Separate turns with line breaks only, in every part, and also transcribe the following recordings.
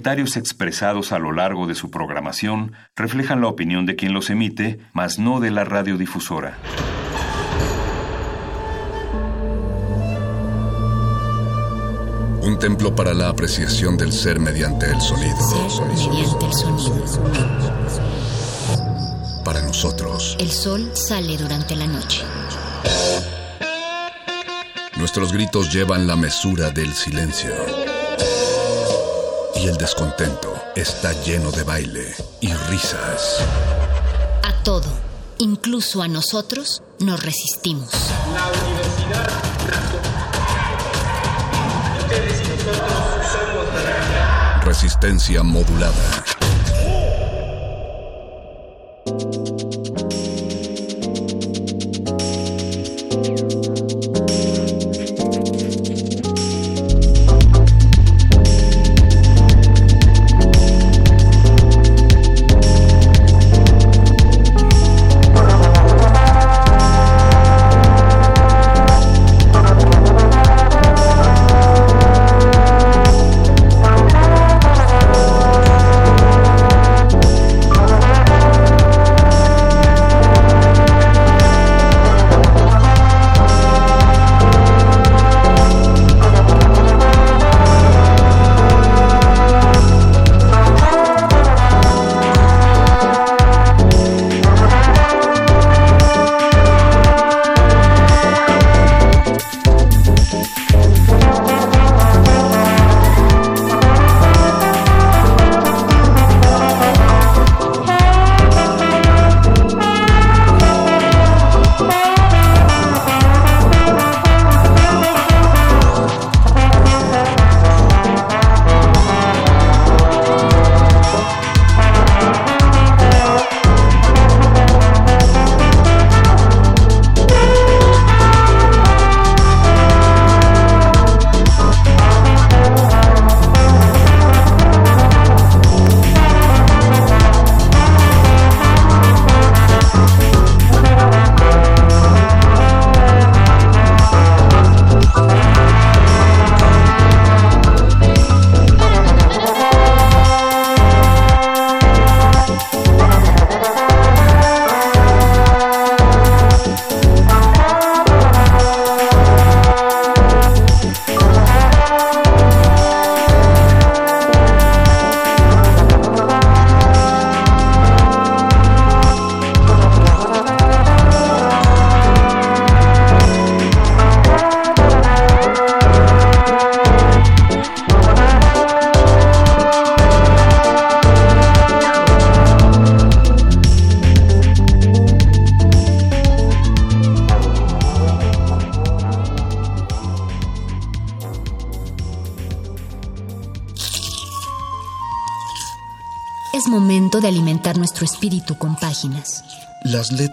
comentarios expresados a lo largo de su programación reflejan la opinión de quien los emite, mas no de la radiodifusora.
Un templo para la apreciación del ser mediante el sonido.
mediante el sonido.
Para nosotros.
El sol sale durante la noche.
Nuestros gritos llevan la mesura del silencio. Y el descontento está lleno de baile y risas.
A todo, incluso a nosotros, nos resistimos.
La universidad Ustedes y nosotros somos la
Resistencia modulada.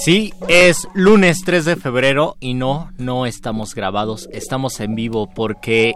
Sí, es lunes 3 de febrero y no, no estamos grabados, estamos en vivo porque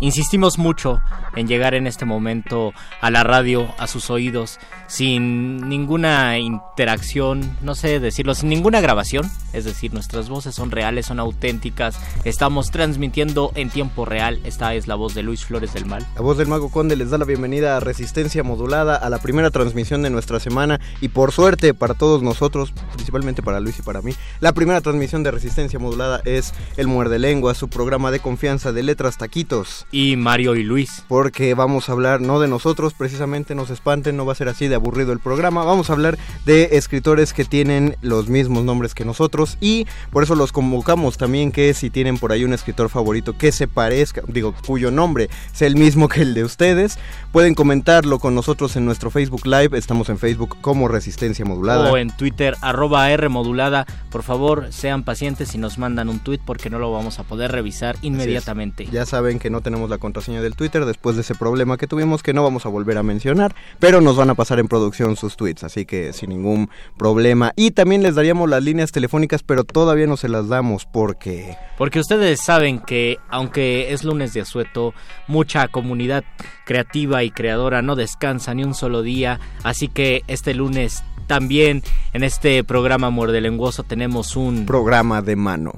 insistimos mucho en llegar en este momento a la radio, a sus oídos, sin ninguna interacción, no sé decirlo, sin ninguna grabación. Es decir, nuestras voces son reales, son auténticas. Estamos transmitiendo en tiempo real. Esta es la voz de Luis Flores del Mal.
La voz del Mago Conde les da la bienvenida a Resistencia Modulada, a la primera transmisión de nuestra semana. Y por suerte para todos nosotros, principalmente para Luis y para mí, la primera transmisión de Resistencia Modulada es El Muerde Lengua, su programa de confianza de letras, taquitos.
Y Mario y Luis.
Porque vamos a hablar no de nosotros, precisamente, nos espanten, no va a ser así de aburrido el programa. Vamos a hablar de escritores que tienen los mismos nombres que nosotros y por eso los convocamos también que si tienen por ahí un escritor favorito que se parezca, digo, cuyo nombre sea el mismo que el de ustedes, pueden comentarlo con nosotros en nuestro Facebook Live. Estamos en Facebook como Resistencia Modulada.
O en Twitter, arroba R modulada. Por favor, sean pacientes y nos mandan un tweet porque no lo vamos a poder revisar inmediatamente.
Ya saben que no tenemos la contraseña del Twitter después de ese problema que tuvimos que no vamos a volver a mencionar, pero nos van a pasar en producción sus tweets, así que sin ningún problema. Y también les daríamos las líneas telefónicas, pero todavía no se las damos porque...
Porque ustedes saben que aunque es lunes de asueto, mucha comunidad creativa y creadora no descansa ni un solo día, así que este lunes también en este programa Lenguoso tenemos un
programa de mano.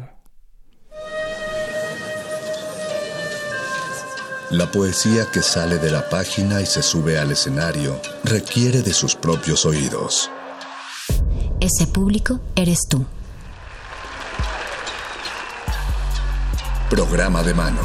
La poesía que sale de la página y se sube al escenario requiere de sus propios oídos.
Ese público eres tú.
Programa de mano.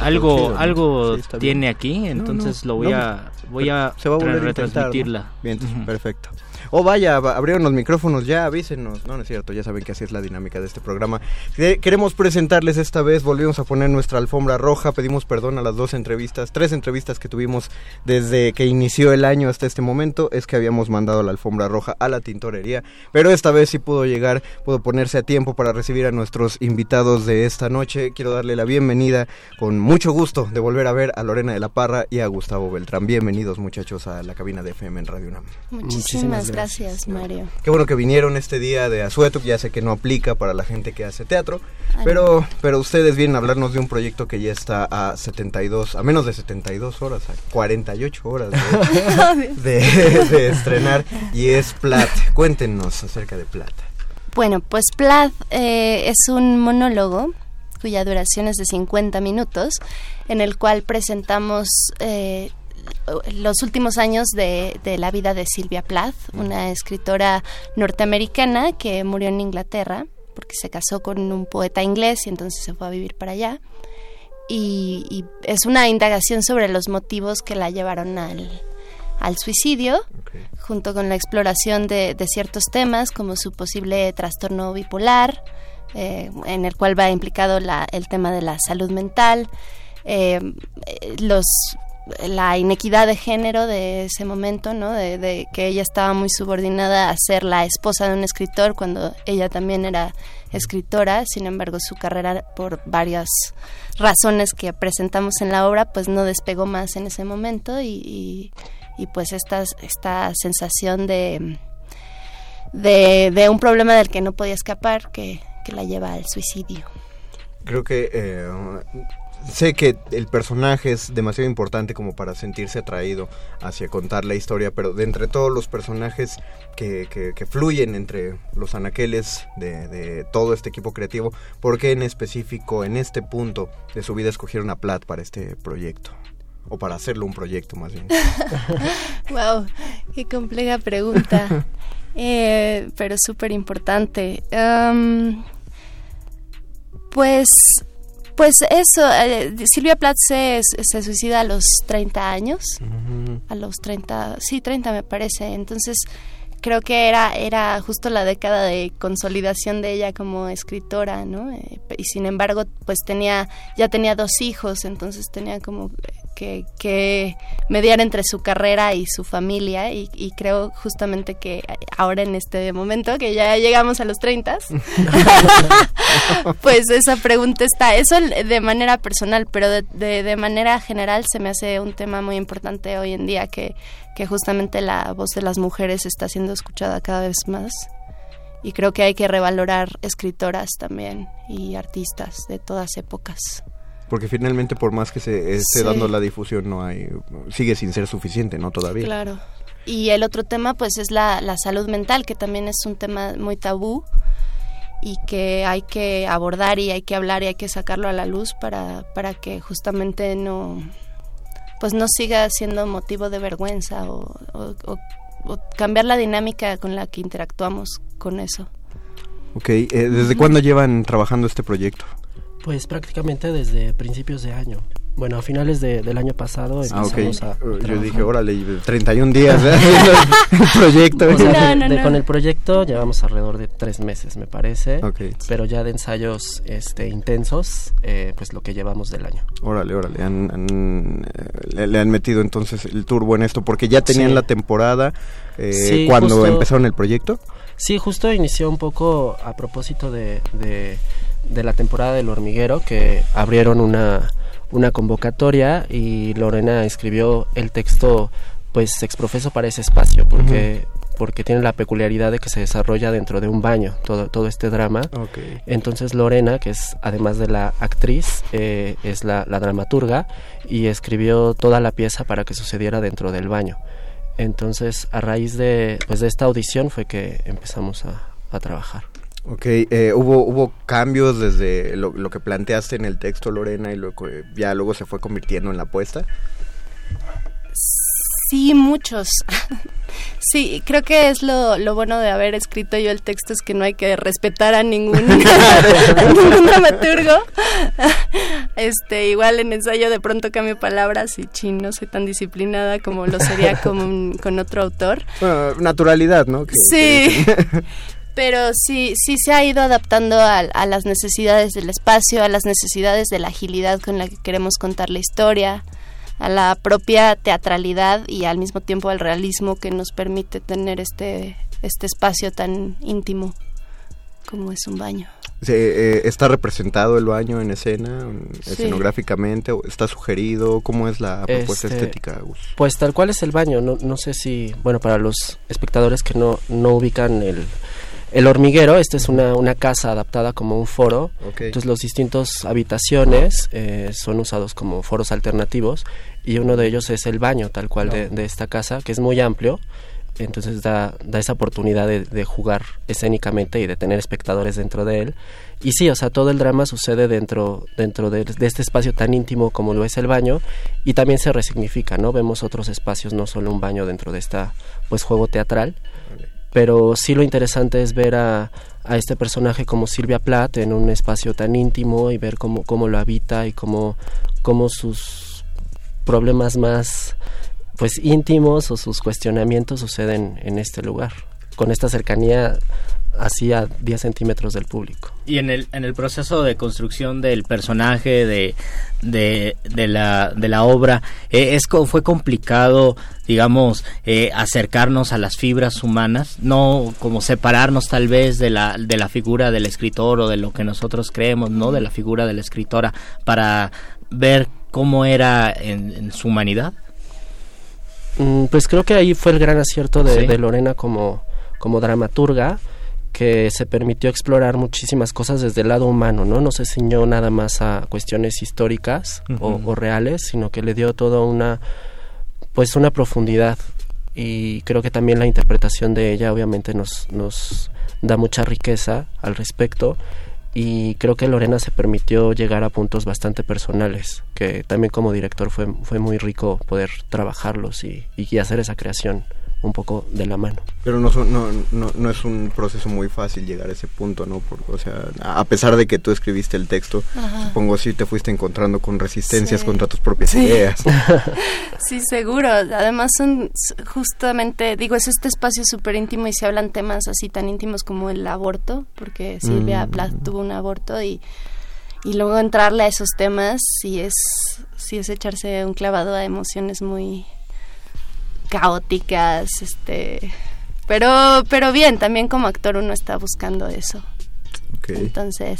algo algo tiene aquí, entonces lo voy a voy a
se va a volver
retransmitirla.
Bien, perfecto. O vaya, abrieron los micrófonos ya, avísenos. No, no es cierto, ya saben que así es la dinámica de este programa. Queremos presentarles esta vez, volvimos a poner nuestra alfombra roja, pedimos perdón a las dos entrevistas, tres entrevistas que tuvimos desde que inició el año hasta este momento, es que habíamos mandado la alfombra roja a la tintorería, pero esta vez sí pudo llegar, pudo ponerse a tiempo para recibir a nuestros invitados de esta noche. Quiero darle la bienvenida con mucho gusto de volver a ver a Lorena de la Parra y a Gustavo Beltrán. Bienvenidos muchachos a la cabina de FM en Radio UNAM.
Muchísimas gracias. Gracias, Mario.
Qué bueno que vinieron este día de Asueto, ya sé que no aplica para la gente que hace teatro, pero, pero ustedes vienen a hablarnos de un proyecto que ya está a 72, a menos de 72 horas, a 48 horas de, estrenar, y es Plat. Cuéntenos acerca de Plat.
Bueno, pues Plat eh, es un monólogo cuya duración es de 50 minutos, en el cual presentamos eh, los últimos años de, la vida de Silvia Plath, una escritora norteamericana que murió en Inglaterra porque se casó con un poeta inglés y entonces se fue a vivir para allá. Y, es una indagación sobre los motivos que la llevaron al, suicidio, junto con la exploración de, ciertos temas como su posible trastorno bipolar, eh, en el cual va implicado el tema de la salud mental, eh, los la inequidad de género de ese momento, ¿no? De, que ella estaba muy subordinada a ser la esposa de un escritor cuando ella también era escritora, sin embargo su carrera por varias razones que presentamos en la obra pues no despegó más en ese momento y, pues esta, esta sensación de, de, un problema del que no podía escapar que, que la lleva al suicidio.
Creo que eh, sé que el personaje es demasiado importante como para sentirse atraído hacia contar la historia, pero de entre todos los personajes que, que, fluyen entre los anaqueles de, todo este equipo creativo, ¿por qué en específico en este punto de su vida escogieron a Platt para este proyecto? O para hacerlo un proyecto más bien.
wow, qué compleja pregunta, eh, pero súper importante. pues pues eso, eh, Silvia Plath se, suicida a los 30 años, a los 30, sí, 30 me parece, entonces creo que era, era justo la década de consolidación de ella como escritora, ¿no? Eh, y sin embargo, pues tenía, ya tenía dos hijos, entonces tenía como que, mediar entre su carrera y su familia y, creo justamente que ahora en este momento que ya llegamos a los 30 pues esa pregunta está eso de manera personal pero de, de, manera general se me hace un tema muy importante hoy en día que, que justamente la voz de las mujeres está siendo escuchada cada vez más. Y creo que hay que revalorar escritoras también y artistas de todas épocas.
Porque finalmente por más que se esté dando la difusión no hay sigue sin ser suficiente no todavía.
Claro. Y el otro tema pues es la, la salud mental que también es un tema muy tabú y que hay que abordar y hay que hablar y hay que sacarlo a la luz para, para que justamente no pues no siga siendo motivo de vergüenza o cambiar la dinámica con la que interactuamos con eso.
Ok, eh, ¿desde cuándo llevan trabajando este proyecto?
Pues prácticamente desde principios de año. Bueno, a finales del año pasado
ah,
empezamos
a Yo dije, órale, 31 días ¿eh? el proyecto.
Con el proyecto llevamos alrededor de tres meses, me parece. Pero ya de ensayos este, intensos, eh, pues lo que llevamos del año.
Órale, órale. Eh, le, han metido entonces el turbo en esto, porque ya tenían la temporada cuando empezaron el proyecto.
Sí, justo inició un poco a propósito de, de la temporada del hormiguero, que abrieron una una convocatoria y Lorena escribió el texto pues exprofeso para ese espacio porque porque tiene la peculiaridad de que se desarrolla dentro de un baño todo todo este drama. Entonces Lorena que es además de la actriz eh, es la, dramaturga y escribió toda la pieza para que sucediera dentro del baño. Entonces a raíz de pues de esta audición fue que empezamos a trabajar
Ok, eh, ¿hubo, ¿hubo cambios desde lo, lo, que planteaste en el texto, Lorena, y lo que ya luego se fue convirtiendo en la apuesta?
Sí, muchos. sí, creo que es lo, lo bueno de haber escrito yo el texto, es que no hay que respetar a ningún, ningún dramaturgo. este, igual en ensayo de pronto cambio palabras y chin, no soy tan disciplinada como lo sería con, con otro autor.
Bueno, naturalidad, ¿no?
sí. Pero sí, sí se ha ido adaptando a, las necesidades del espacio, a las necesidades de la agilidad con la que queremos contar la historia, a la propia teatralidad y al mismo tiempo al realismo que nos permite tener este, este espacio tan íntimo como es un baño.
Eh, ¿Está representado el baño en escena, escenográficamente? ¿Está sugerido? ¿Cómo es la propuesta este, estética?
Pues tal cual es el baño. No, no sé si, bueno, para los espectadores que no, no ubican el, el hormiguero, esta es una, una casa adaptada como un foro, entonces los distintos habitaciones eh, son usados como foros alternativos y uno de ellos es el baño tal cual de, esta casa, que es muy amplio, entonces da, da esa oportunidad de, jugar escénicamente y de tener espectadores dentro de él. Y sí, o sea, todo el drama sucede dentro, dentro de, de, este espacio tan íntimo como lo es el baño y también se resignifica, ¿no? Vemos otros espacios, no solo un baño dentro de esta, pues, juego teatral pero sí lo interesante es ver a, a este personaje como Silvia Plath en un espacio tan íntimo y ver cómo, cómo lo habita y cómo, cómo sus problemas más pues íntimos o sus cuestionamientos suceden en este lugar con esta cercanía así a 10 centímetros del público.
Y en el, en el proceso de construcción del personaje, de, de, de, la, de la obra, eh, es, fue complicado, digamos, eh, acercarnos a las fibras humanas, no como separarnos tal vez de la, de la figura del escritor o de lo que nosotros creemos, ¿no? De la figura de la escritora, para ver cómo era en, su humanidad.
Mm, pues creo que ahí fue el gran acierto de, de Lorena como, como dramaturga que se permitió explorar muchísimas cosas desde el lado humano, ¿no? No se ciñó nada más a cuestiones históricas o, reales, sino que le dio toda una, pues una profundidad. Y creo que también la interpretación de ella obviamente nos, nos da mucha riqueza al respecto. Y creo que Lorena se permitió llegar a puntos bastante personales, que también como director fue, fue muy rico poder trabajarlos y, y hacer esa creación un poco de la mano.
Pero no, no, no, no, es un proceso muy fácil llegar a ese punto, ¿no? o sea, a pesar de que tú escribiste el texto, supongo sí te fuiste encontrando con resistencias contra tus propias ideas.
sí, seguro. Además son justamente, digo, es este espacio súper íntimo y se hablan temas así tan íntimos como el aborto, porque Silvia mm. Plath tuvo un aborto y y luego entrarle a esos temas sí es sí es echarse un clavado a emociones muy caóticas, este, pero, pero bien, también como actor uno está buscando eso. Entonces,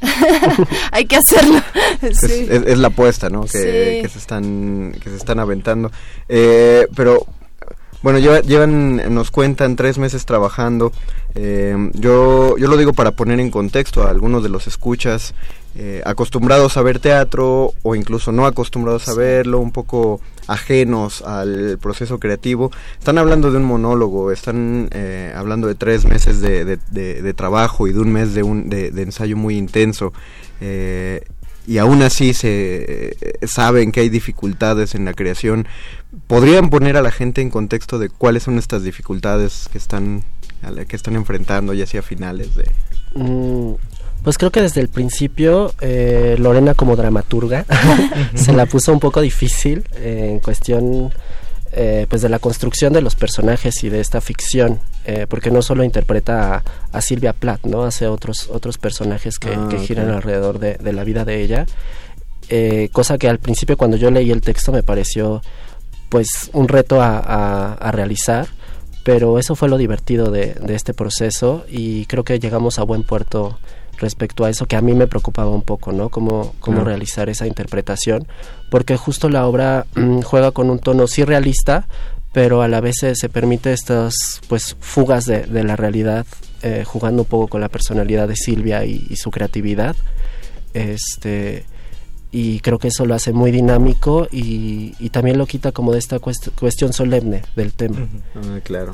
hay que hacerlo.
Es, la apuesta, ¿no? Que, se están que se están aventando. Eh, pero bueno, llevan, nos cuentan tres meses trabajando. Eh, yo, yo lo digo para poner en contexto a algunos de los escuchas eh, acostumbrados a ver teatro o incluso no acostumbrados a verlo, un poco ajenos al proceso creativo. Están hablando de un monólogo, están eh, hablando de tres meses de, trabajo y de un mes de, un, de, ensayo muy intenso. Eh, y aún así se saben que hay dificultades en la creación. ¿Podrían poner a la gente en contexto de cuáles son estas dificultades que están a la que están enfrentando ya hacia finales de...
Mm, pues creo que desde el principio eh, Lorena como dramaturga se la puso un poco difícil eh, en cuestión eh, pues de la construcción de los personajes y de esta ficción porque no solo interpreta a, Silvia Plath no hace otros otros personajes que, ah, giran alrededor de, la vida de ella cosa que al principio cuando yo leí el texto me pareció pues un reto a, realizar pero eso fue lo divertido de, de este proceso y creo que llegamos a buen puerto respecto a eso que a mí me preocupaba un poco, ¿no? Cómo, cómo realizar esa interpretación, porque justo la obra mm, juega con un tono sí realista, pero a la vez se, permite estas pues fugas de, de la realidad, eh, jugando un poco con la personalidad de Silvia y, su creatividad. Este y creo que eso lo hace muy dinámico y, y también lo quita como de esta cuestión solemne del tema.
Ah, claro.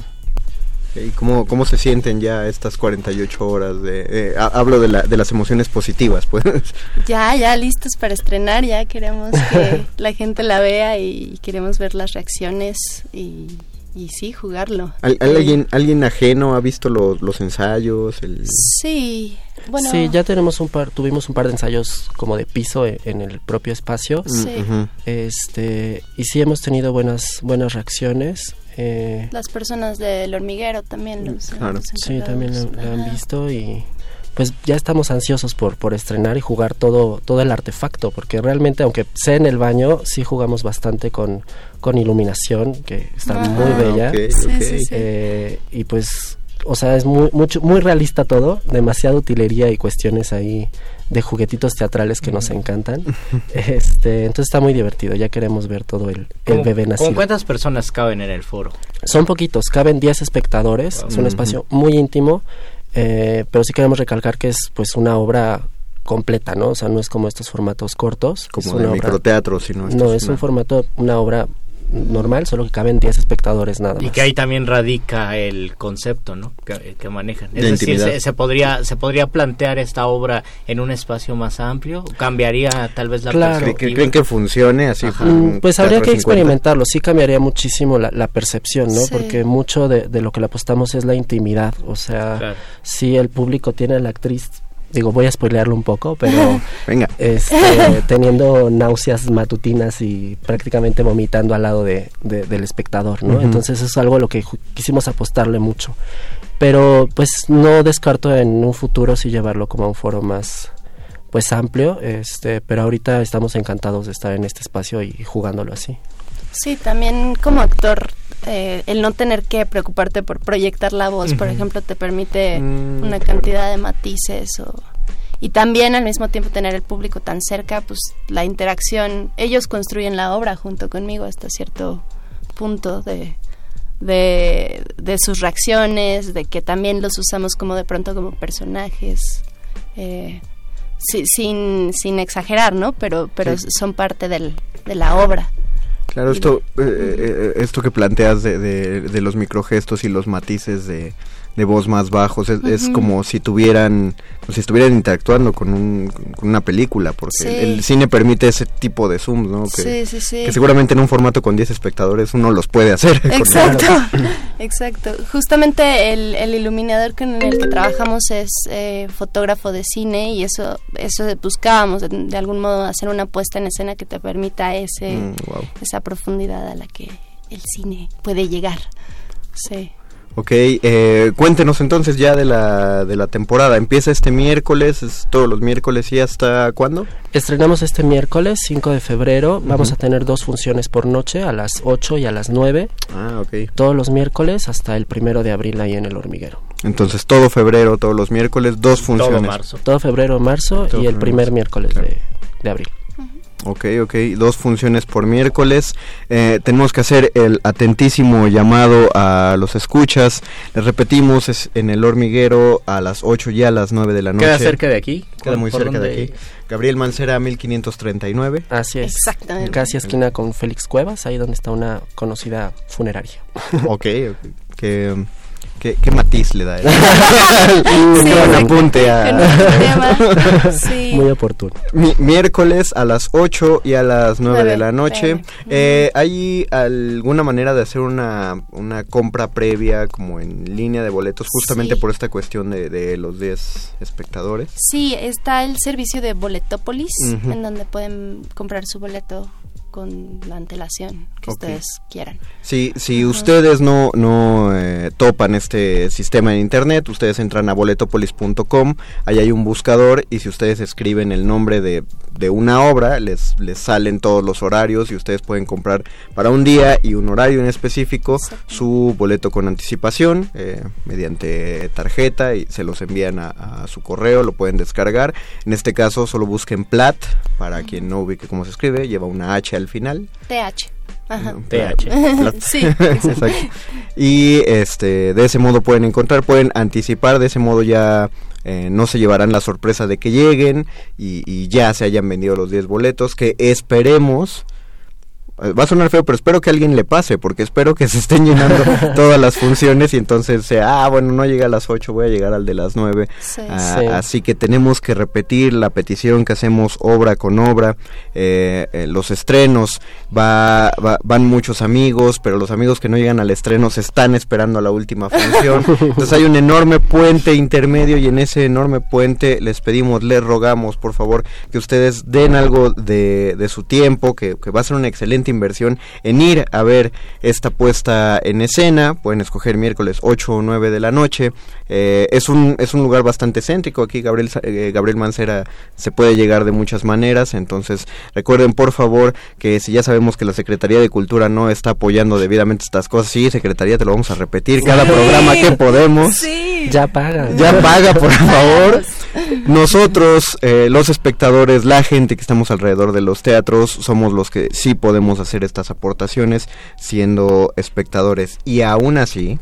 ¿Y cómo, cómo se sienten ya estas 48 horas? de eh, Hablo de, la, de las emociones positivas, pues.
Ya, ya listos para estrenar, ya queremos que la gente la vea y queremos ver las reacciones y, y sí, jugarlo.
¿Alguien, ¿Alguien ajeno ha visto los, los ensayos?
Sí, bueno.
Sí, ya tenemos un par, tuvimos un par de ensayos como de piso e, en, el propio espacio.
Sí.
Este, y sí hemos tenido buenas, buenas reacciones.
Eh, Las personas del hormiguero también los,
claro. Sí, también lo, han visto y pues ya estamos ansiosos por, por estrenar y jugar todo, todo el artefacto, porque realmente aunque sea en el baño, sí jugamos bastante con, con iluminación, que está ah, muy bella. Eh, y pues, o sea, es muy, mucho, muy realista todo, demasiada utilería y cuestiones ahí de juguetitos teatrales que nos encantan. este, entonces está muy divertido, ya queremos ver todo el, el bebé nacido.
cuántas personas caben en el foro?
Son poquitos, caben 10 espectadores, es un espacio muy íntimo, eh, pero sí queremos recalcar que es pues una obra completa, ¿no? O sea, no es como estos formatos cortos.
Como de microteatro, sino...
No, es un formato, una obra normal, solo que caben 10 espectadores nada más.
Y que ahí también radica el concepto, ¿no? Que, manejan. Es decir, se, podría se podría plantear esta obra en un espacio más amplio, cambiaría tal vez la
claro. ¿Creen que funcione así?
Mm, pues habría que experimentarlo, sí cambiaría muchísimo la, percepción, ¿no? Porque mucho de, lo que le apostamos es la intimidad, o sea, si el público tiene a la actriz digo, voy a spoilearlo un poco, pero
Venga.
Este, teniendo náuseas matutinas y prácticamente vomitando al lado de, del espectador, ¿no? Entonces es algo a lo que quisimos apostarle mucho. Pero pues no descarto en un futuro si llevarlo como a un foro más pues amplio, este, pero ahorita estamos encantados de estar en este espacio y jugándolo así.
Sí, también como actor eh, el no tener que preocuparte por proyectar la voz, por ejemplo, te permite mm, una cantidad de matices o y también al mismo tiempo tener el público tan cerca, pues la interacción, ellos construyen la obra junto conmigo hasta cierto punto de, de, sus reacciones, de que también los usamos como de pronto como personajes, eh, sin, sin exagerar, ¿no? Pero, pero son parte del, de la obra.
Claro, esto, eh, eh, eh, esto que planteas de, de, los microgestos y los matices de, de voz más bajos. Es, como si tuvieran, como si estuvieran interactuando con, un, con una película, porque el, cine permite ese tipo de zooms, ¿no?
Que, sí, sí,
que seguramente en un formato con 10 espectadores uno los puede hacer.
Exacto, exacto. Justamente el, el, iluminador con el que trabajamos es eh, fotógrafo de cine y eso, eso buscábamos de, algún modo hacer una puesta en escena que te permita ese, mm, esa profundidad a la que el cine puede llegar. Sí.
Ok, eh, cuéntenos entonces ya de la, de la temporada. Empieza este miércoles, es todos los miércoles y hasta cuándo?
Estrenamos este miércoles, 5 de febrero. Vamos a tener dos funciones por noche, a las 8 y a las 9.
Ah, ok.
Todos los miércoles hasta el primero de abril ahí en el hormiguero.
Entonces todo febrero, todos los miércoles, dos funciones. Todo
marzo.
Todo febrero, marzo y el primer miércoles de, de abril.
Ok, ok, dos funciones por miércoles. Eh, tenemos que hacer el atentísimo llamado a los escuchas. Les repetimos, es en el hormiguero a las 8 y a las 9 de la noche.
Queda cerca de aquí.
Queda muy cerca de aquí. Gabriel Mancera, 1539.
Así es.
Exactamente.
Casi esquina con Félix Cuevas, ahí donde está una conocida funeraria.
ok, que ¿Qué, qué matiz le da?
Sí,
apunte a-.
Sí.
Muy oportuno.
Mi- miércoles a las 8 y a las 9 de la noche. Eh, ¿Hay alguna manera de hacer una, una compra previa como en línea de boletos justamente
Sí.
por esta cuestión de, de los 10 espectadores?
Sí, está el servicio de Boletópolis, en donde pueden comprar su boleto con la antelación que ustedes quieran.
Si, si ustedes no, no eh, topan este sistema en internet, ustedes entran a boletopolis.com, ahí hay un buscador y si ustedes escriben el nombre de, de una obra, les, les salen todos los horarios y ustedes pueden comprar para un día y un horario en específico su boleto con anticipación eh, mediante tarjeta y se los envían a, a su correo, lo pueden descargar. En este caso solo busquen PLAT, para quien no ubique cómo se escribe, lleva una H al final.
TH. Ajá.
TH.
sí.
Exacto. Y este, de ese modo pueden encontrar, pueden anticipar, de ese modo ya eh, no se llevarán la sorpresa de que lleguen y, y ya se hayan vendido los 10 boletos, que esperemos. Va a sonar feo, pero espero que a alguien le pase, porque espero que se estén llenando todas las funciones y entonces sea, ah, bueno, no llega a las 8, voy a llegar al de las 9.
Sí.
Ah,
Sí.
Así que tenemos que repetir la petición que hacemos obra con obra. eh, eh, los estrenos, va, va- van muchos amigos, pero los amigos que no llegan al estreno se están esperando a la última función. Entonces hay un enorme puente intermedio y en ese enorme puente les pedimos, les rogamos, por favor, que ustedes den algo de, de su tiempo, que, que va a ser una excelente inversión en ir a ver esta puesta en escena. Pueden escoger miércoles 8 o 9 de la noche. Eh, es, un, es un lugar bastante céntrico. Aquí Gabriel, Sa- eh, Gabriel Mancera se puede llegar de muchas maneras. Entonces recuerden por favor que si ya sabemos que la Secretaría de Cultura no está apoyando debidamente estas cosas, sí, Secretaría, te lo vamos a repetir cada programa que podemos.
Sí.
Ya paga.
Ya paga, por favor. Nosotros, eh, los espectadores, la gente que estamos alrededor de los teatros, somos los que sí podemos hacer estas aportaciones siendo espectadores. Y aún así,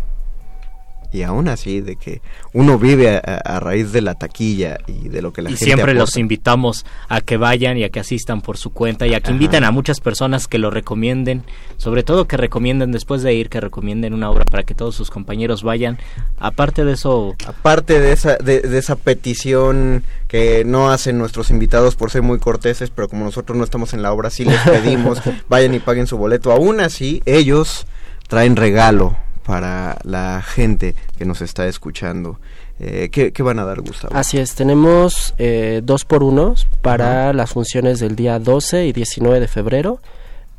y aún así, de que uno vive a, a- raíz de la taquilla y de lo que la
y
gente
siempre los invitamos a que vayan y a que asistan por su cuenta y a que inviten a muchas personas que lo recomienden, sobre todo que recomienden después de ir, que recomienden una obra para que todos sus compañeros vayan. Aparte de eso,
Aparte de esa, de, de esa petición que no hacen nuestros invitados por ser muy corteses, pero como nosotros no estamos en la obra, sí les pedimos, vayan y paguen su boleto. Aún así, ellos traen regalo para la gente que nos está escuchando. Eh, ¿qué, qué van a dar, Gustavo?
Así es, tenemos eh, dos por unos para las funciones del día 12 y 19 de febrero.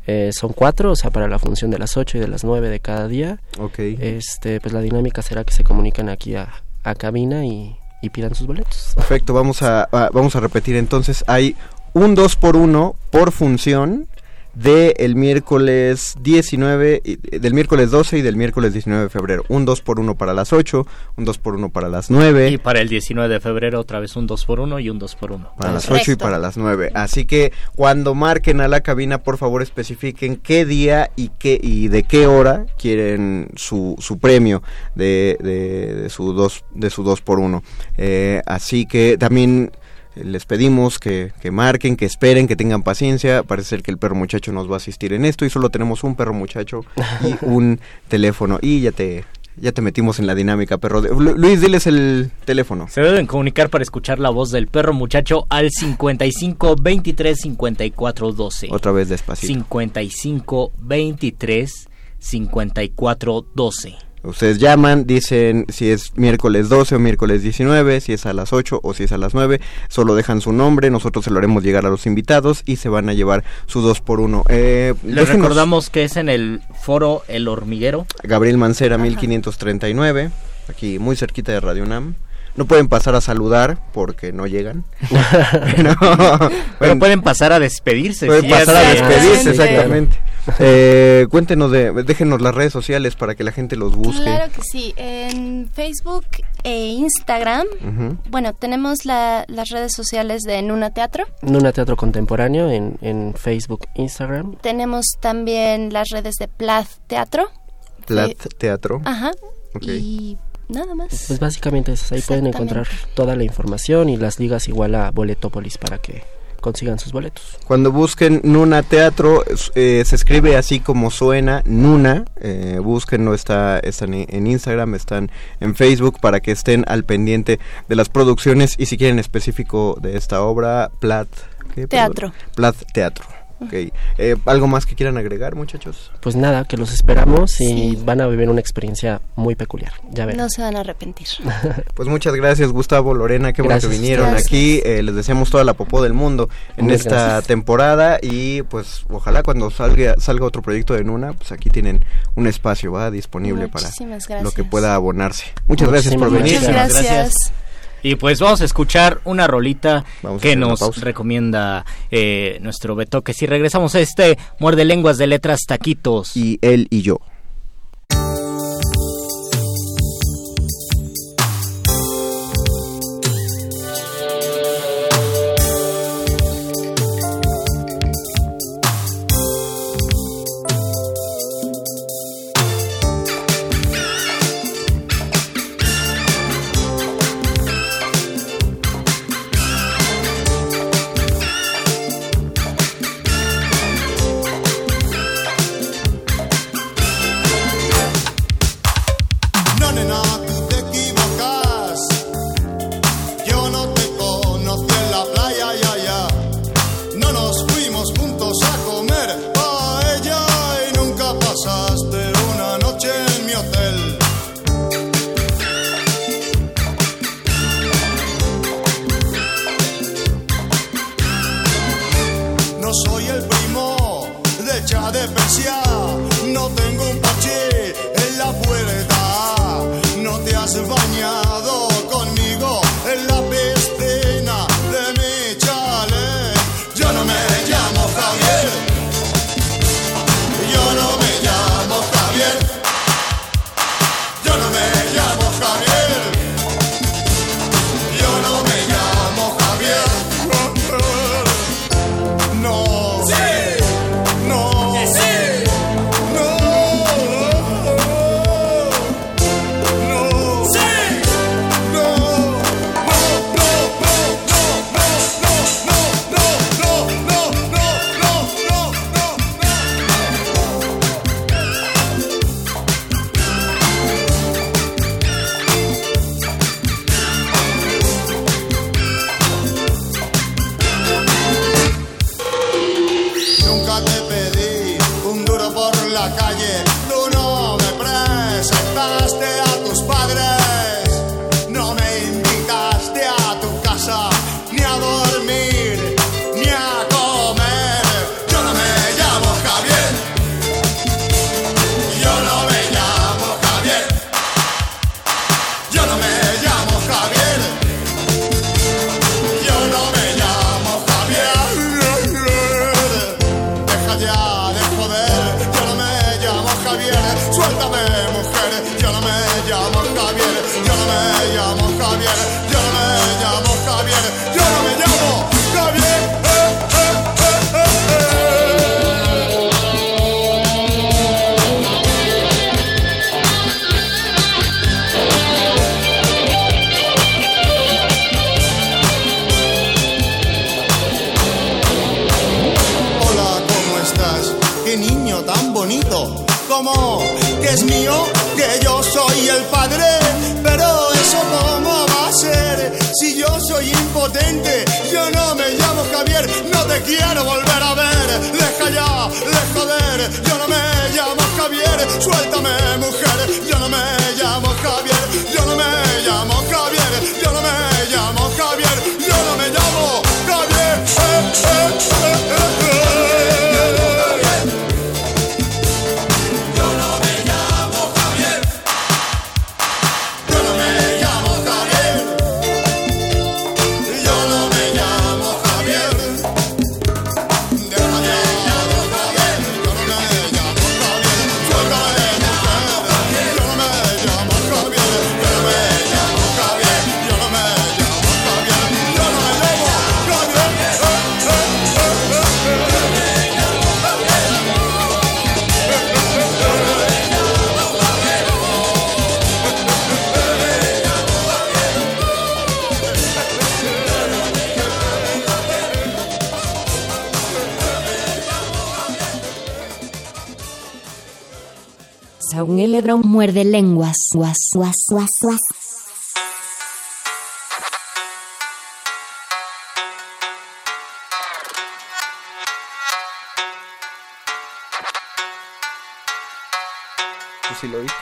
Eh, son cuatro, o sea, para la función de las 8 y de las 9 de cada día.
Ok.
Este, pues la dinámica será que se comuniquen aquí a, a cabina y, y pidan sus boletos.
Perfecto, vamos a, a- vamos a repetir entonces. Hay un 2 por 1 por función de el miércoles 19, y- del miércoles 12 y del miércoles 19 de febrero. Un 2 por 1 para las 8, un 2 por 1 para las 9.
y para el 19 de febrero otra vez un 2 por 1 y un 2 por 1
Para las
Correcto.
8 y para las 9. Así que cuando marquen a la cabina, por favor especifiquen qué día y qué y de qué hora quieren su, su premio de, de, de su 2 de su 2 por 1. así que también eh, les pedimos que, que marquen, que esperen, que tengan paciencia. Parece ser que el perro muchacho nos va a asistir en esto y solo tenemos un perro muchacho y un teléfono. Y ya te ya te metimos en la dinámica, perro. Luis, diles el teléfono.
Se deben comunicar para escuchar la voz del perro muchacho al 55 23 54 12.
Otra vez despacito.
55 23 54 12.
Ustedes llaman, dicen si es miércoles 12 o miércoles 19, si es a las 8 o si es a las 9, solo dejan su nombre, nosotros se lo haremos llegar a los invitados y se van a llevar su 2 por 1 eh,
Les
déjenos-
recordamos que es en el foro El Hormiguero.
Gabriel Mancera 1539, aquí muy cerquita de Radio Nam. No pueden pasar a saludar porque no llegan. Pero,
Pero
bueno,
pueden pasar a despedirse.
pueden
si
pasar a
se-
despedirse,
Exactamente.
exactamente. Eh, cuéntenos de, déjenos las redes sociales para que la gente los busque.
Claro que sí. En Facebook e Instagram, bueno, tenemos la- las redes sociales de Nuna Teatro.
Nuna Teatro Contemporáneo en, en Facebook, Instagram.
Tenemos también las redes de Plath Teatro.
Plat
Sí.
Teatro.
Ajá. Y nada más.
Pues básicamente esas, ahí pueden encontrar toda la información y las ligas igual a Boletopolis para que consigan sus boletos.
Cuando busquen Nuna Teatro, eh, se escribe así como suena, Nuna, eh, búsquenlo, está, están en Instagram, están en Facebook para que estén al pendiente de las producciones y si quieren específico de esta obra, Plat...
Teatro.
Plat Teatro. Ok. Eh, ¿Algo más que quieran agregar, muchachos?
Pues nada, que los esperamos y van a vivir una experiencia muy peculiar. Ya verán.
No se van a arrepentir.
pues muchas gracias, Gustavo, Lorena, qué bueno que vinieron aquí. Eh, les deseamos toda la popó del mundo en esta temporada y pues ojalá cuando salga salga otro proyecto de Nuna, pues aquí tienen un espacio ¿va? disponible para lo que pueda abonarse. Muchas gracias por venir.
Muchas gracias.
Y pues vamos a escuchar una rolita que nos recomienda eh, nuestro Beto, que si regresamos a este Muerde Lenguas de Letras Taquitos.
Y él y yo. Suelta.
Muerde lenguas. Guas, guas, guas, guas.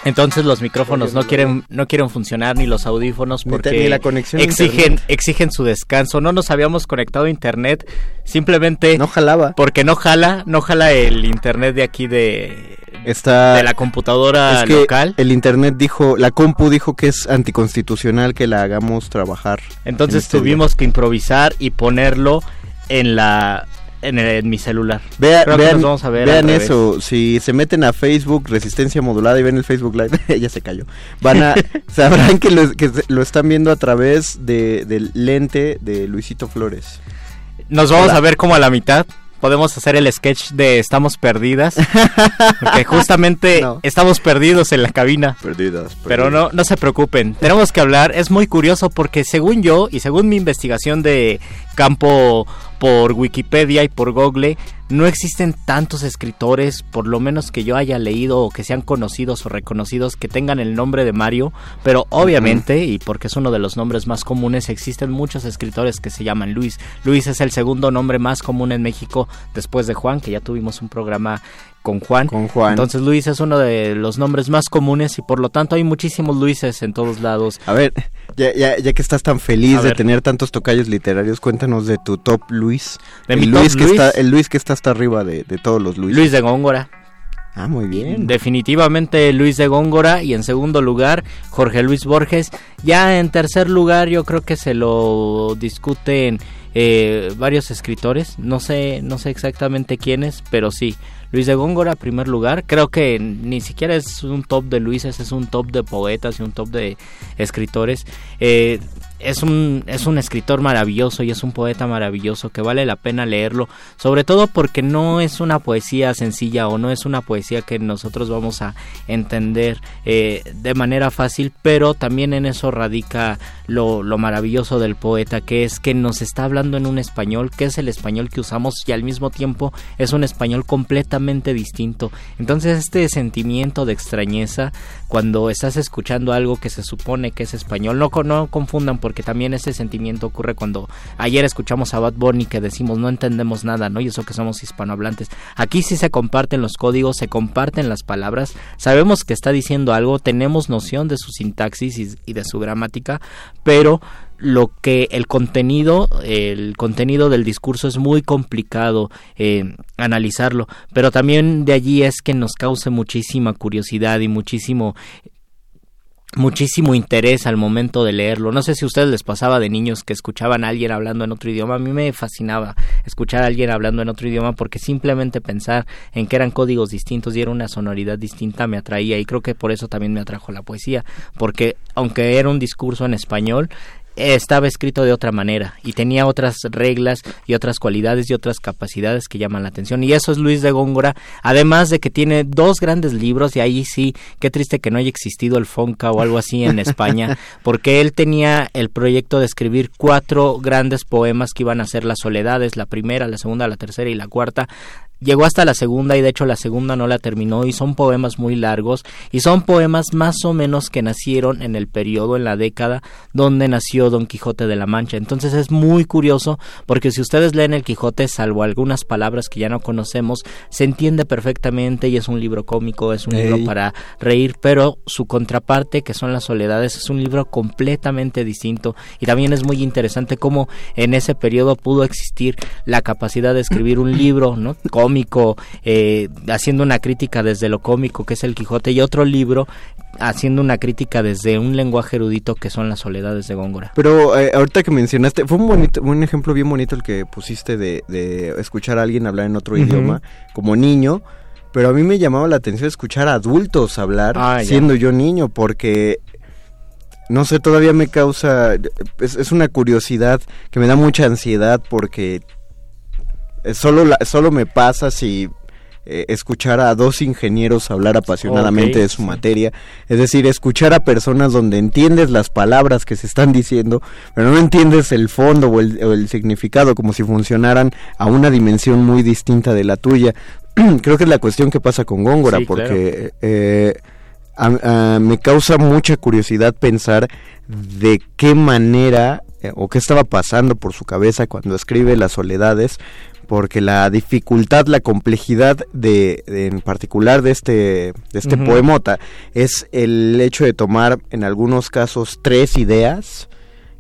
Entonces los micrófonos no quieren no quieren funcionar ni los audífonos porque
te- ni la conexión a
exigen exigen su descanso. No nos habíamos conectado a internet simplemente
No jalaba.
porque no jala no jala el internet de aquí de
Está
de la computadora
es que
local.
el internet dijo, la compu dijo que es anticonstitucional que la hagamos trabajar.
Entonces
en este día.
tuvimos que improvisar y ponerlo en la en, el- en mi celular.
Vea- vean
vamos a ver
vean eso, si se meten a Facebook Resistencia Modulada y ven el Facebook Live, ya se cayó. Van a sabrán que lo, que se- lo están viendo a través de, del lente de Luisito Flores.
Nos vamos
Hola.
a ver como a la mitad. Podemos hacer el sketch de Estamos perdidas. Porque justamente
No.
estamos perdidos en la cabina.
Perdidas.
Pero no, no se preocupen, tenemos que hablar, es muy curioso porque según yo y según mi investigación de campo por Wikipedia y por Google, no existen tantos escritores, por lo menos que yo haya leído o que sean conocidos o reconocidos que tengan el nombre de Mario, pero obviamente, y porque es uno de los nombres más comunes, existen muchos escritores que se llaman Luis. Luis es el segundo nombre más común en México después de Juan, que ya tuvimos un programa con Juan.
Con Juan.
Entonces Luis es uno de los nombres más comunes y por lo tanto hay muchísimos Luises en todos lados.
A ver, ya, ya, ya que estás tan feliz
A
de
ver.
tener tantos tocayos literarios, cuéntanos de tu top Luis.
De
el
mi top
Luis que
Luis.
está, el Luis que está hasta arriba de, de todos los Luis.
Luis de Góngora.
Ah, muy bien.
Definitivamente Luis de Góngora y en segundo lugar Jorge Luis Borges. Ya en tercer lugar yo creo que se lo discuten eh, varios escritores. No sé, no sé exactamente quiénes, pero sí. Luis de Góngora, primer lugar. Creo que ni siquiera es un top de Luises, es un top de poetas y un top de escritores. Eh, es un, es un escritor maravilloso y es un poeta maravilloso que vale la pena leerlo, sobre todo porque no es una poesía sencilla o no es una poesía que nosotros vamos a entender eh, de manera fácil, pero también en eso radica lo, lo maravilloso del poeta, que es que nos está hablando en un español, que es el español que usamos y al mismo tiempo es un español completamente distinto. Entonces este sentimiento de extrañeza cuando estás escuchando algo que se supone que es español, no, no confundan porque también ese sentimiento ocurre cuando ayer escuchamos a Bad Bunny que decimos no entendemos nada, ¿no? Y eso que somos hispanohablantes. Aquí sí se comparten los códigos, se comparten las palabras, sabemos que está diciendo algo, tenemos noción de su sintaxis y, y de su gramática, pero lo que el contenido, el contenido del discurso es muy complicado eh, analizarlo, pero también de allí es que nos cause muchísima curiosidad y muchísimo muchísimo interés al momento de leerlo. No sé si a ustedes les pasaba de niños que escuchaban a alguien hablando en otro idioma. A mí me fascinaba escuchar a alguien hablando en otro idioma porque simplemente pensar en que eran códigos distintos y era una sonoridad distinta me atraía y creo que por eso también me atrajo la poesía. Porque aunque era un discurso en español, estaba escrito de otra manera y tenía otras reglas y otras cualidades y otras capacidades que llaman la atención. Y eso es Luis de Góngora además de que tiene dos grandes libros y ahí sí qué triste que no haya existido el Fonca o algo así en España porque él tenía el proyecto de escribir cuatro grandes poemas que iban a ser las soledades la primera la segunda la tercera y la cuarta Llegó hasta la segunda y de hecho la segunda no la terminó y son poemas muy largos y son poemas más o menos que nacieron en el periodo, en la década donde nació Don Quijote de la Mancha. Entonces es muy curioso porque si ustedes leen el Quijote, salvo algunas palabras que ya no conocemos, se entiende perfectamente y es un libro cómico, es un
Ey.
libro para reír, pero su contraparte, que son las soledades, es un libro completamente distinto y también es muy interesante cómo en ese periodo pudo existir la capacidad de escribir un libro, ¿no? Cómico, eh, haciendo una crítica desde lo cómico que es el Quijote y otro libro haciendo una crítica desde un lenguaje erudito que son las soledades de Góngora.
Pero eh, ahorita que mencionaste, fue un bonito, un ejemplo bien bonito el que pusiste de, de escuchar a alguien hablar en otro idioma como niño. Pero a mí me llamaba la atención escuchar a adultos hablar
Ah,
siendo yo niño, porque no sé, todavía me causa, es, es una curiosidad que me da mucha ansiedad porque solo, la- solo me pasa si eh, escuchar a dos ingenieros hablar apasionadamente de su
sí.
materia, es decir, escuchar a personas donde entiendes las palabras que se están diciendo, pero no entiendes el fondo o el, o el significado, como si funcionaran a una dimensión muy distinta de la tuya. Creo que es la cuestión que pasa con Góngora,
Sí,
porque eh, me causa mucha curiosidad pensar de qué manera eh, o qué estaba pasando por su cabeza cuando escribe Las Soledades, porque la dificultad, la complejidad de, en particular de este, de este poemota es el hecho de tomar en algunos casos tres ideas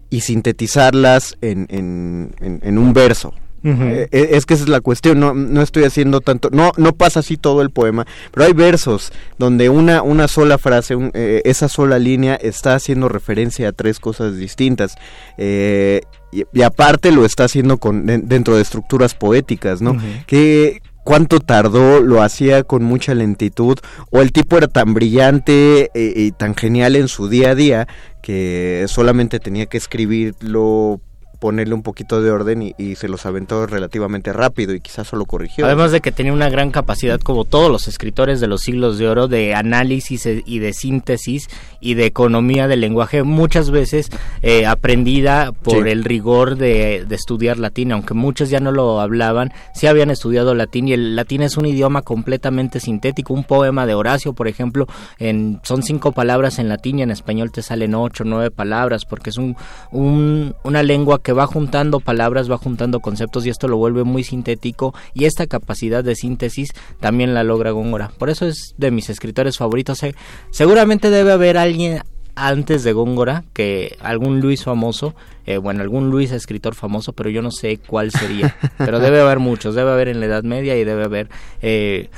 y sintetizarlas en, en, en un verso. Eh, eh, es que esa es la cuestión, no, no estoy haciendo tanto, no, no pasa así todo el poema, pero hay versos donde una, una sola frase, eh, esa sola línea está haciendo referencia a tres cosas distintas. y, aparte lo está haciendo con, dentro de estructuras poéticas, ¿no? Que cuánto tardó, lo hacía con mucha lentitud, o el tipo era tan brillante y tan genial en su día a día que solamente tenía que escribirlo ponerle un poquito de orden y, se los aventó relativamente rápido y quizás solo corrigió.
Además de que tenía una gran capacidad, como todos los escritores de los siglos de oro, de análisis e, y de síntesis y de economía del lenguaje, muchas veces eh, aprendida por el rigor de, estudiar latín, aunque muchos ya no lo hablaban, sí habían estudiado latín y el latín es un idioma completamente sintético. Un poema de Horacio, por ejemplo, en, son cinco palabras en latín y en español te salen ocho, nueve palabras, porque es un, una lengua que va juntando palabras, va juntando conceptos y esto lo vuelve muy sintético y esta capacidad de síntesis también la logra Góngora. Por eso es de mis escritores favoritos. seguramente debe haber alguien antes de Góngora que algún Luis famoso, eh, bueno, algún Luis escritor famoso, pero yo no sé cuál sería. pero debe haber muchos, debe haber en la Edad Media y debe haber... Eh,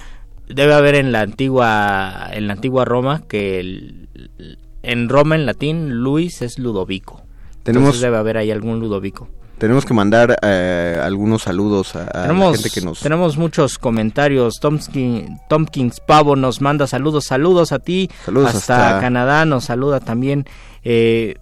debe haber en la antigua en la antigua Roma que en Roma en latín Luis es Ludovico tenemos, debe haber ahí algún Ludovico.
Tenemos que mandar eh, algunos saludos a, la gente que nos...
Tenemos muchos comentarios. Tomkins, Pavo nos manda saludos. Saludos a ti. Saludos hasta, Canadá nos saluda también. Eh,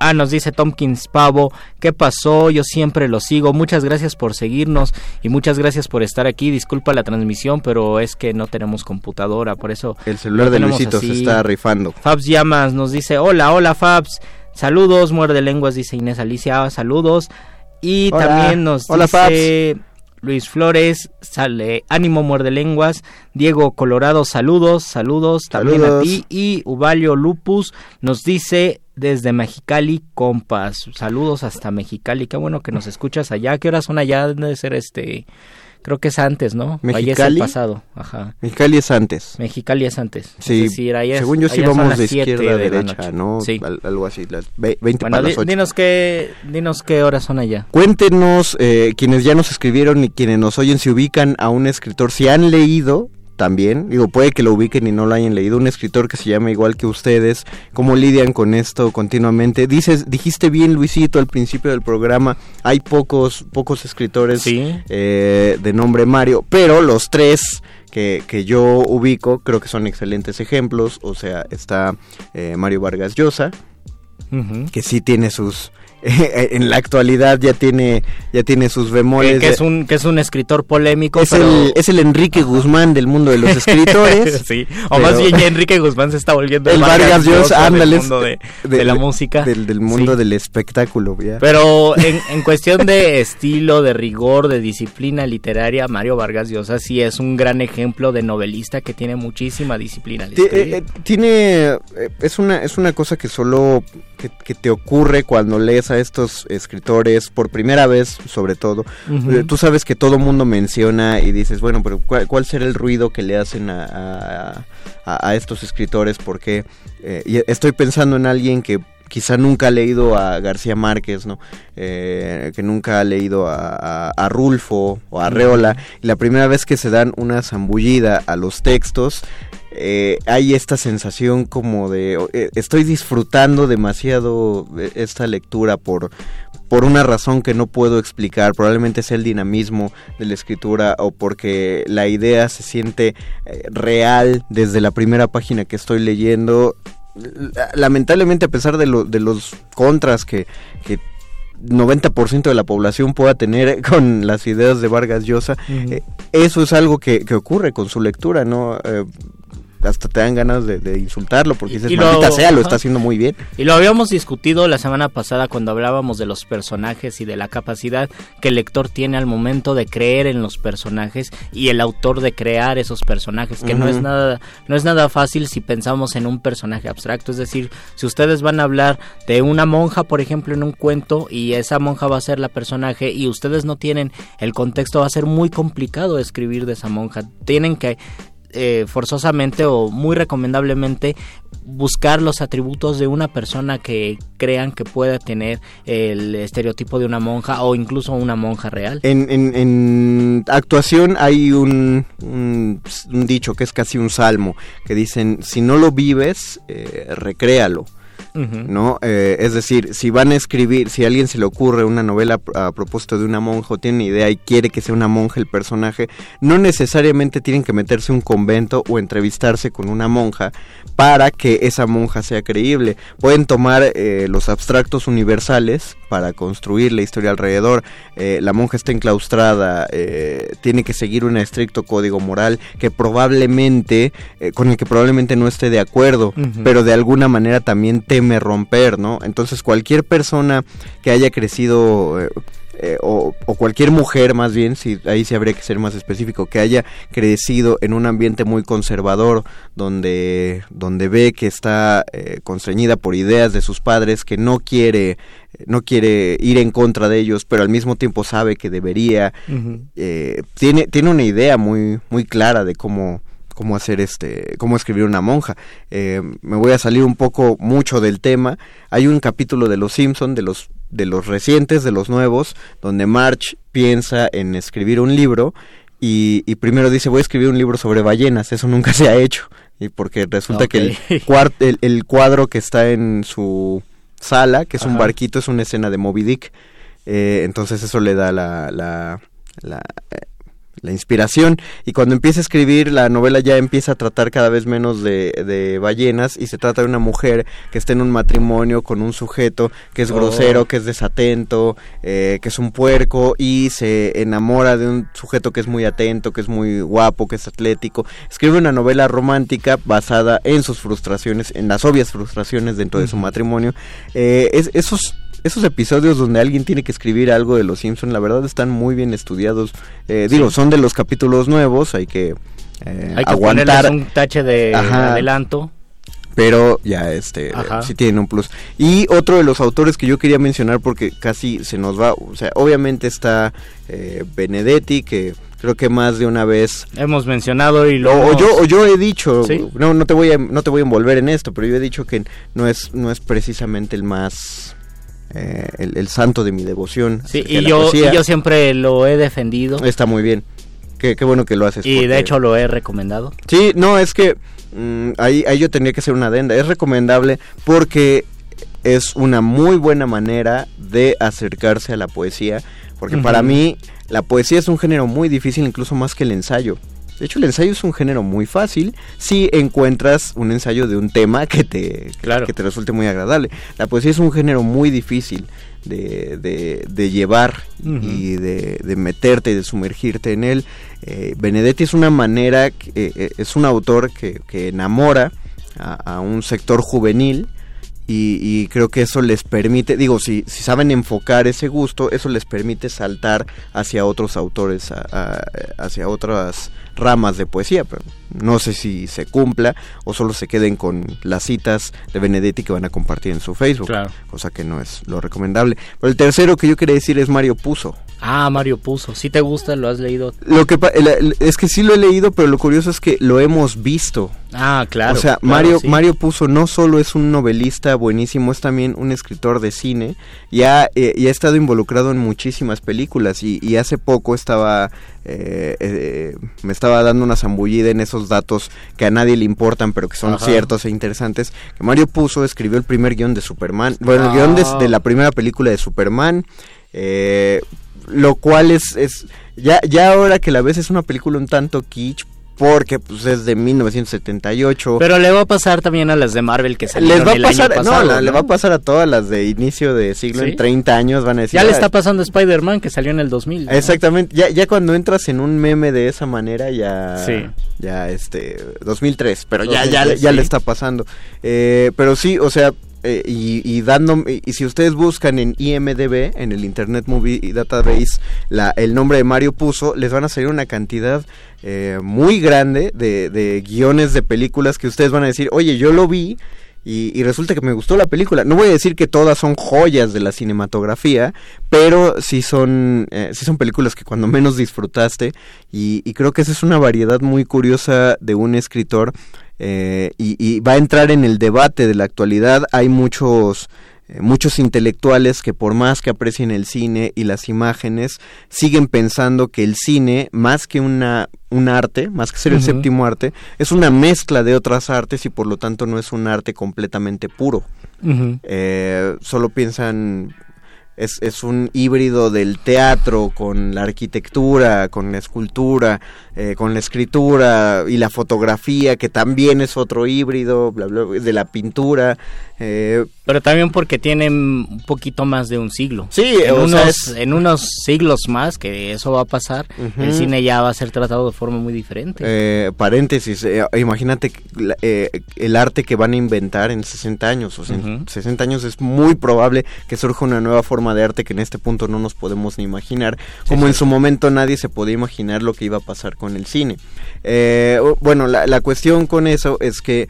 ah, nos dice Tomkins Pavo. ¿Qué pasó? Yo siempre lo sigo. Muchas gracias por seguirnos y muchas gracias por estar aquí. Disculpa la transmisión, pero es que no tenemos computadora. Por eso...
El celular de Luisito se está rifando.
Fabs Llamas nos dice, hola, hola Fabs. Saludos, muerde lenguas, dice Inés Alicia, saludos. Y también nos dice Luis Flores, sale Ánimo Muerde Lenguas, Diego Colorado, saludos, saludos, también a ti. Y Ubalio Lupus nos dice desde Mexicali, compas, saludos hasta Mexicali, qué bueno que nos escuchas allá, ¿qué horas son allá? Debe ser este Creo que es antes, ¿no?
Mexicali.
es el pasado. Ajá.
Mexicali es antes.
Mexicali es antes.
Sí. según yo sí vamos de izquierda a derecha, ¿no? Sí. algo así, las 20 para las 8.
Dinos qué, dinos qué horas son allá.
Cuéntenos, eh, quienes ya nos escribieron y quienes nos oyen, si ubican a un escritor, si han leído también, digo, puede que lo ubiquen y no lo hayan leído, un escritor que se llama igual que ustedes, cómo lidian con esto continuamente. Dices, dijiste bien Luisito al principio del programa, hay pocos, pocos escritores eh, de nombre Mario, pero los tres que, que, yo ubico creo que son excelentes ejemplos, o sea, está eh, Mario Vargas Llosa, que sí tiene sus en la actualidad ya tiene ya tiene sus bemoles.
Que, es un que es un escritor polémico.
Es, el, es el Enrique Guzmán del mundo de los escritores.
sí, o más bien ya Enrique Guzmán se está volviendo
el Vargas Llosa, del
mundo de, la música.
Del, mundo del espectáculo.
Pero en, en, cuestión de estilo, de rigor, de disciplina literaria, Mario Vargas Llosa sí es un gran ejemplo de novelista que tiene muchísima disciplina.
Eh, eh, tiene eh, es una es una cosa que solo que, te ocurre cuando lees a estos escritores por primera vez, sobre todo. Tú sabes que todo mundo menciona y dices, bueno, pero ¿cuál, será el ruido que le hacen a, a, estos escritores? Porque eh, estoy pensando en alguien que quizá nunca ha leído a García Márquez, ¿no? Eh, que nunca ha leído a, a, Rulfo o a Reola, y la primera vez que se dan una zambullida a los textos, eh, hay esta sensación como de eh, estoy disfrutando demasiado esta lectura por por una razón que no puedo explicar, probablemente sea el dinamismo de la escritura o porque la idea se siente eh, real desde la primera página que estoy leyendo. Lamentablemente a pesar de, de los contras que, que 90% de la población pueda tener con las ideas de Vargas Llosa, eso es algo que, que, ocurre con su lectura, ¿no? Hasta te dan ganas de, insultarlo porque dices, maldita sea, lo está haciendo muy bien.
Y lo habíamos discutido la semana pasada cuando hablábamos de los personajes y de la capacidad que el lector tiene al momento de creer en los personajes y el autor de crear esos personajes, que no es nada no es nada fácil si pensamos en un personaje abstracto, es decir, si ustedes van a hablar de una monja, por ejemplo, en un cuento y esa monja va a ser la personaje y ustedes no tienen el contexto, va a ser muy complicado escribir de esa monja. Tienen que eh, forzosamente o muy recomendablemente buscar los atributos de una persona que crean que pueda tener el estereotipo de una monja o incluso una monja real.
En, actuación hay un, un, dicho que es casi un salmo, que dicen, si no lo vives, eh, recréalo. ¿No? Eh, es decir, si van a escribir, si a alguien se le ocurre una novela a, propósito de una monja o tiene una idea y quiere que sea una monja el personaje, no necesariamente tienen que meterse a un convento o entrevistarse con una monja para que esa monja sea creíble. Pueden tomar eh, los abstractos universales para construir la historia alrededor. Eh, la monja está enclaustrada, tiene que seguir un estricto código moral que probablemente, con el que probablemente no esté de acuerdo, pero de alguna manera también te me romper, ¿no? Entonces cualquier persona que haya crecido... Eh, eh, o, cualquier mujer más bien, si ahí sí habría que ser más específico, que haya crecido en un ambiente muy conservador, donde, donde ve que está eh, constreñida por ideas de sus padres, que no quiere, no quiere ir en contra de ellos, pero al mismo tiempo sabe que debería, tiene, tiene una idea muy, muy clara de cómo, cómo hacer este, cómo escribir una monja. Eh, me voy a salir un poco mucho del tema. Hay un capítulo de Los Simpson, de los de los recientes, de los nuevos, donde March piensa en escribir un libro y, primero dice voy a escribir un libro sobre ballenas. Eso nunca se ha hecho y porque resulta que el, el, cuadro que está en su sala, que es un barquito, es una escena de Moby Dick. Eh, entonces eso le da la, la, la la inspiración y cuando empieza a escribir la novela ya empieza a tratar cada vez menos de, de, ballenas y se trata de una mujer que está en un matrimonio con un sujeto que es oh. grosero, que es desatento, eh, que es un puerco y se enamora de un sujeto que es muy atento, que es muy guapo, que es atlético. Escribe una novela romántica basada en sus frustraciones, en las obvias frustraciones dentro de su matrimonio. Eh, es, esos esos episodios donde alguien tiene que escribir algo de los Simpson, la verdad están muy bien estudiados. Eh, digo, son de los capítulos nuevos, hay que
eh, hay que aguantar. un tache de adelanto.
Pero ya este sí tiene un plus. Y otro de los autores que yo quería mencionar porque casi se nos va, o sea, obviamente está eh, Benedetti que creo que más de una vez
hemos mencionado y lo
o, yo o yo he dicho, no no te voy a no te voy a envolver en esto, pero yo he dicho que no es no es precisamente el más eh, el, santo de mi devoción.
Sí, y yo, yo siempre lo he defendido.
Está muy bien. Qué, bueno que lo haces.
Y de hecho lo he recomendado.
Sí, no, es que mm, ahí, ahí yo tendría que hacer una adenda. Es recomendable porque es una muy buena manera de acercarse a la poesía. Porque para mí la poesía es un género muy difícil, incluso más que el ensayo. De hecho, el ensayo es un género muy fácil si encuentras un ensayo de un tema que te, que te resulte muy agradable. La poesía es un género muy difícil de, de, llevar y de, de, meterte y de sumergirte en él. Eh, Benedetti es una manera, eh, eh, es un autor que, que enamora a, un sector juvenil. Y, creo que eso les permite, digo, si, si saben enfocar ese gusto, eso les permite saltar hacia otros autores, hacia otras ramas de poesía, pero no sé si se cumpla o solo se queden con las citas de Benedetti que van a compartir en su Facebook, cosa que no es lo recomendable. Pero el tercero que yo quería decir es Mario Puzo.
Ah, Mario Puzo, si te gusta, lo has leído.
Lo que es que sí lo he leído, pero lo curioso es que lo hemos visto.
Ah, claro.
O sea, Mario Mario Puzo no solo es un novelista buenísimo, es también un escritor de cine y ha, eh, y ha estado involucrado en muchísimas películas y, y hace poco estaba eh, eh, me estaba dando una zambullida en esos datos que a nadie le importan, pero que son ciertos e interesantes. Que Mario Puzo escribió el primer guion de Superman, bueno, el guion de, ah. la primera película de Superman, eh, lo cual es, es ya, ya ahora que la ves es una película un tanto kitsch, porque pues es de 1978.
Pero le va a pasar también a las de Marvel que salieron
Les va a
el
pasar,
año pasado,
no, le va a pasar a todas las de inicio de siglo
¿Sí?
en 30 años van a decir.
Ya le
"Ah,
está pasando a Spider-Man que salió en el 2000. ¿no?
Exactamente, ya, ya cuando entras en un meme de esa manera ya
Sí.
ya este 2003, pero ya ya
2003,
ya
sí.
le está pasando. Eh, pero sí, o sea, eh, y, dando y, y si ustedes buscan en IMDb, en el Internet Movie Database, la, el nombre de Mario Puzo, les van a salir una cantidad eh, muy grande de, de guiones de películas que ustedes van a decir, oye, yo lo vi y, y resulta que me gustó la película. No voy a decir que todas son joyas de la cinematografía, pero sí son, eh, sí son películas que cuando menos disfrutaste y, y creo que esa es una variedad muy curiosa de un escritor eh, y, y va a entrar en el debate de la actualidad. Hay muchos eh, muchos intelectuales que por más que aprecien el cine y las imágenes, siguen pensando que el cine, más que una, un arte, más que ser el séptimo arte, es una mezcla de otras artes y por lo tanto no es un arte completamente puro. Eh, solo piensan es, es un híbrido del teatro con la arquitectura, con la escultura, eh, con la escritura y la fotografía, que también es otro híbrido, bla, bla, de la pintura. Eh,
Pero también porque tienen un poquito más de un siglo.
Sí,
en, unos,
sea, es-
en unos siglos más que eso va a pasar, el cine ya va a ser tratado de forma muy diferente.
eh, paréntesis, eh, imagínate eh, el arte que van a inventar en 60 años. O sea, en
Ujú.
60 años es muy probable que surja una nueva forma de arte que en este punto no nos podemos ni imaginar. Como en su momento nadie se podía imaginar lo que iba a pasar con el cine. Eh, bueno, la, la cuestión con eso es que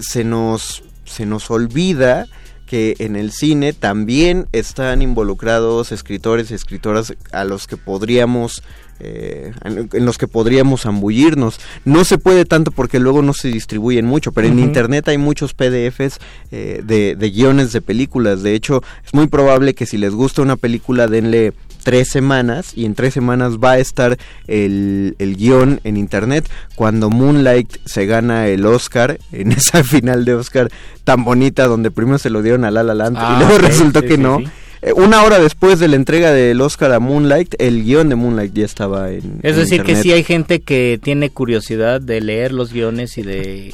se nos, se nos olvida que en el cine también están involucrados escritores y escritoras a los que podríamos eh, en los que podríamos ambullirnos. No se puede tanto porque luego no se distribuyen mucho, pero en internet hay muchos PDFs eh, de, de guiones de películas. De hecho, es muy probable que si les gusta una película denle tres semanas y en tres semanas va a estar el, el guion en internet cuando Moonlight se gana el Oscar en esa final de Oscar tan bonita donde primero se lo dieron a La La Land
Ah,
y luego resultó
sí,
que
sí,
no
sí.
Eh, una hora después de la entrega del Oscar a Moonlight, el guion de Moonlight ya estaba en.
es
en
decir, que sí hay gente que tiene curiosidad de leer los guiones y de,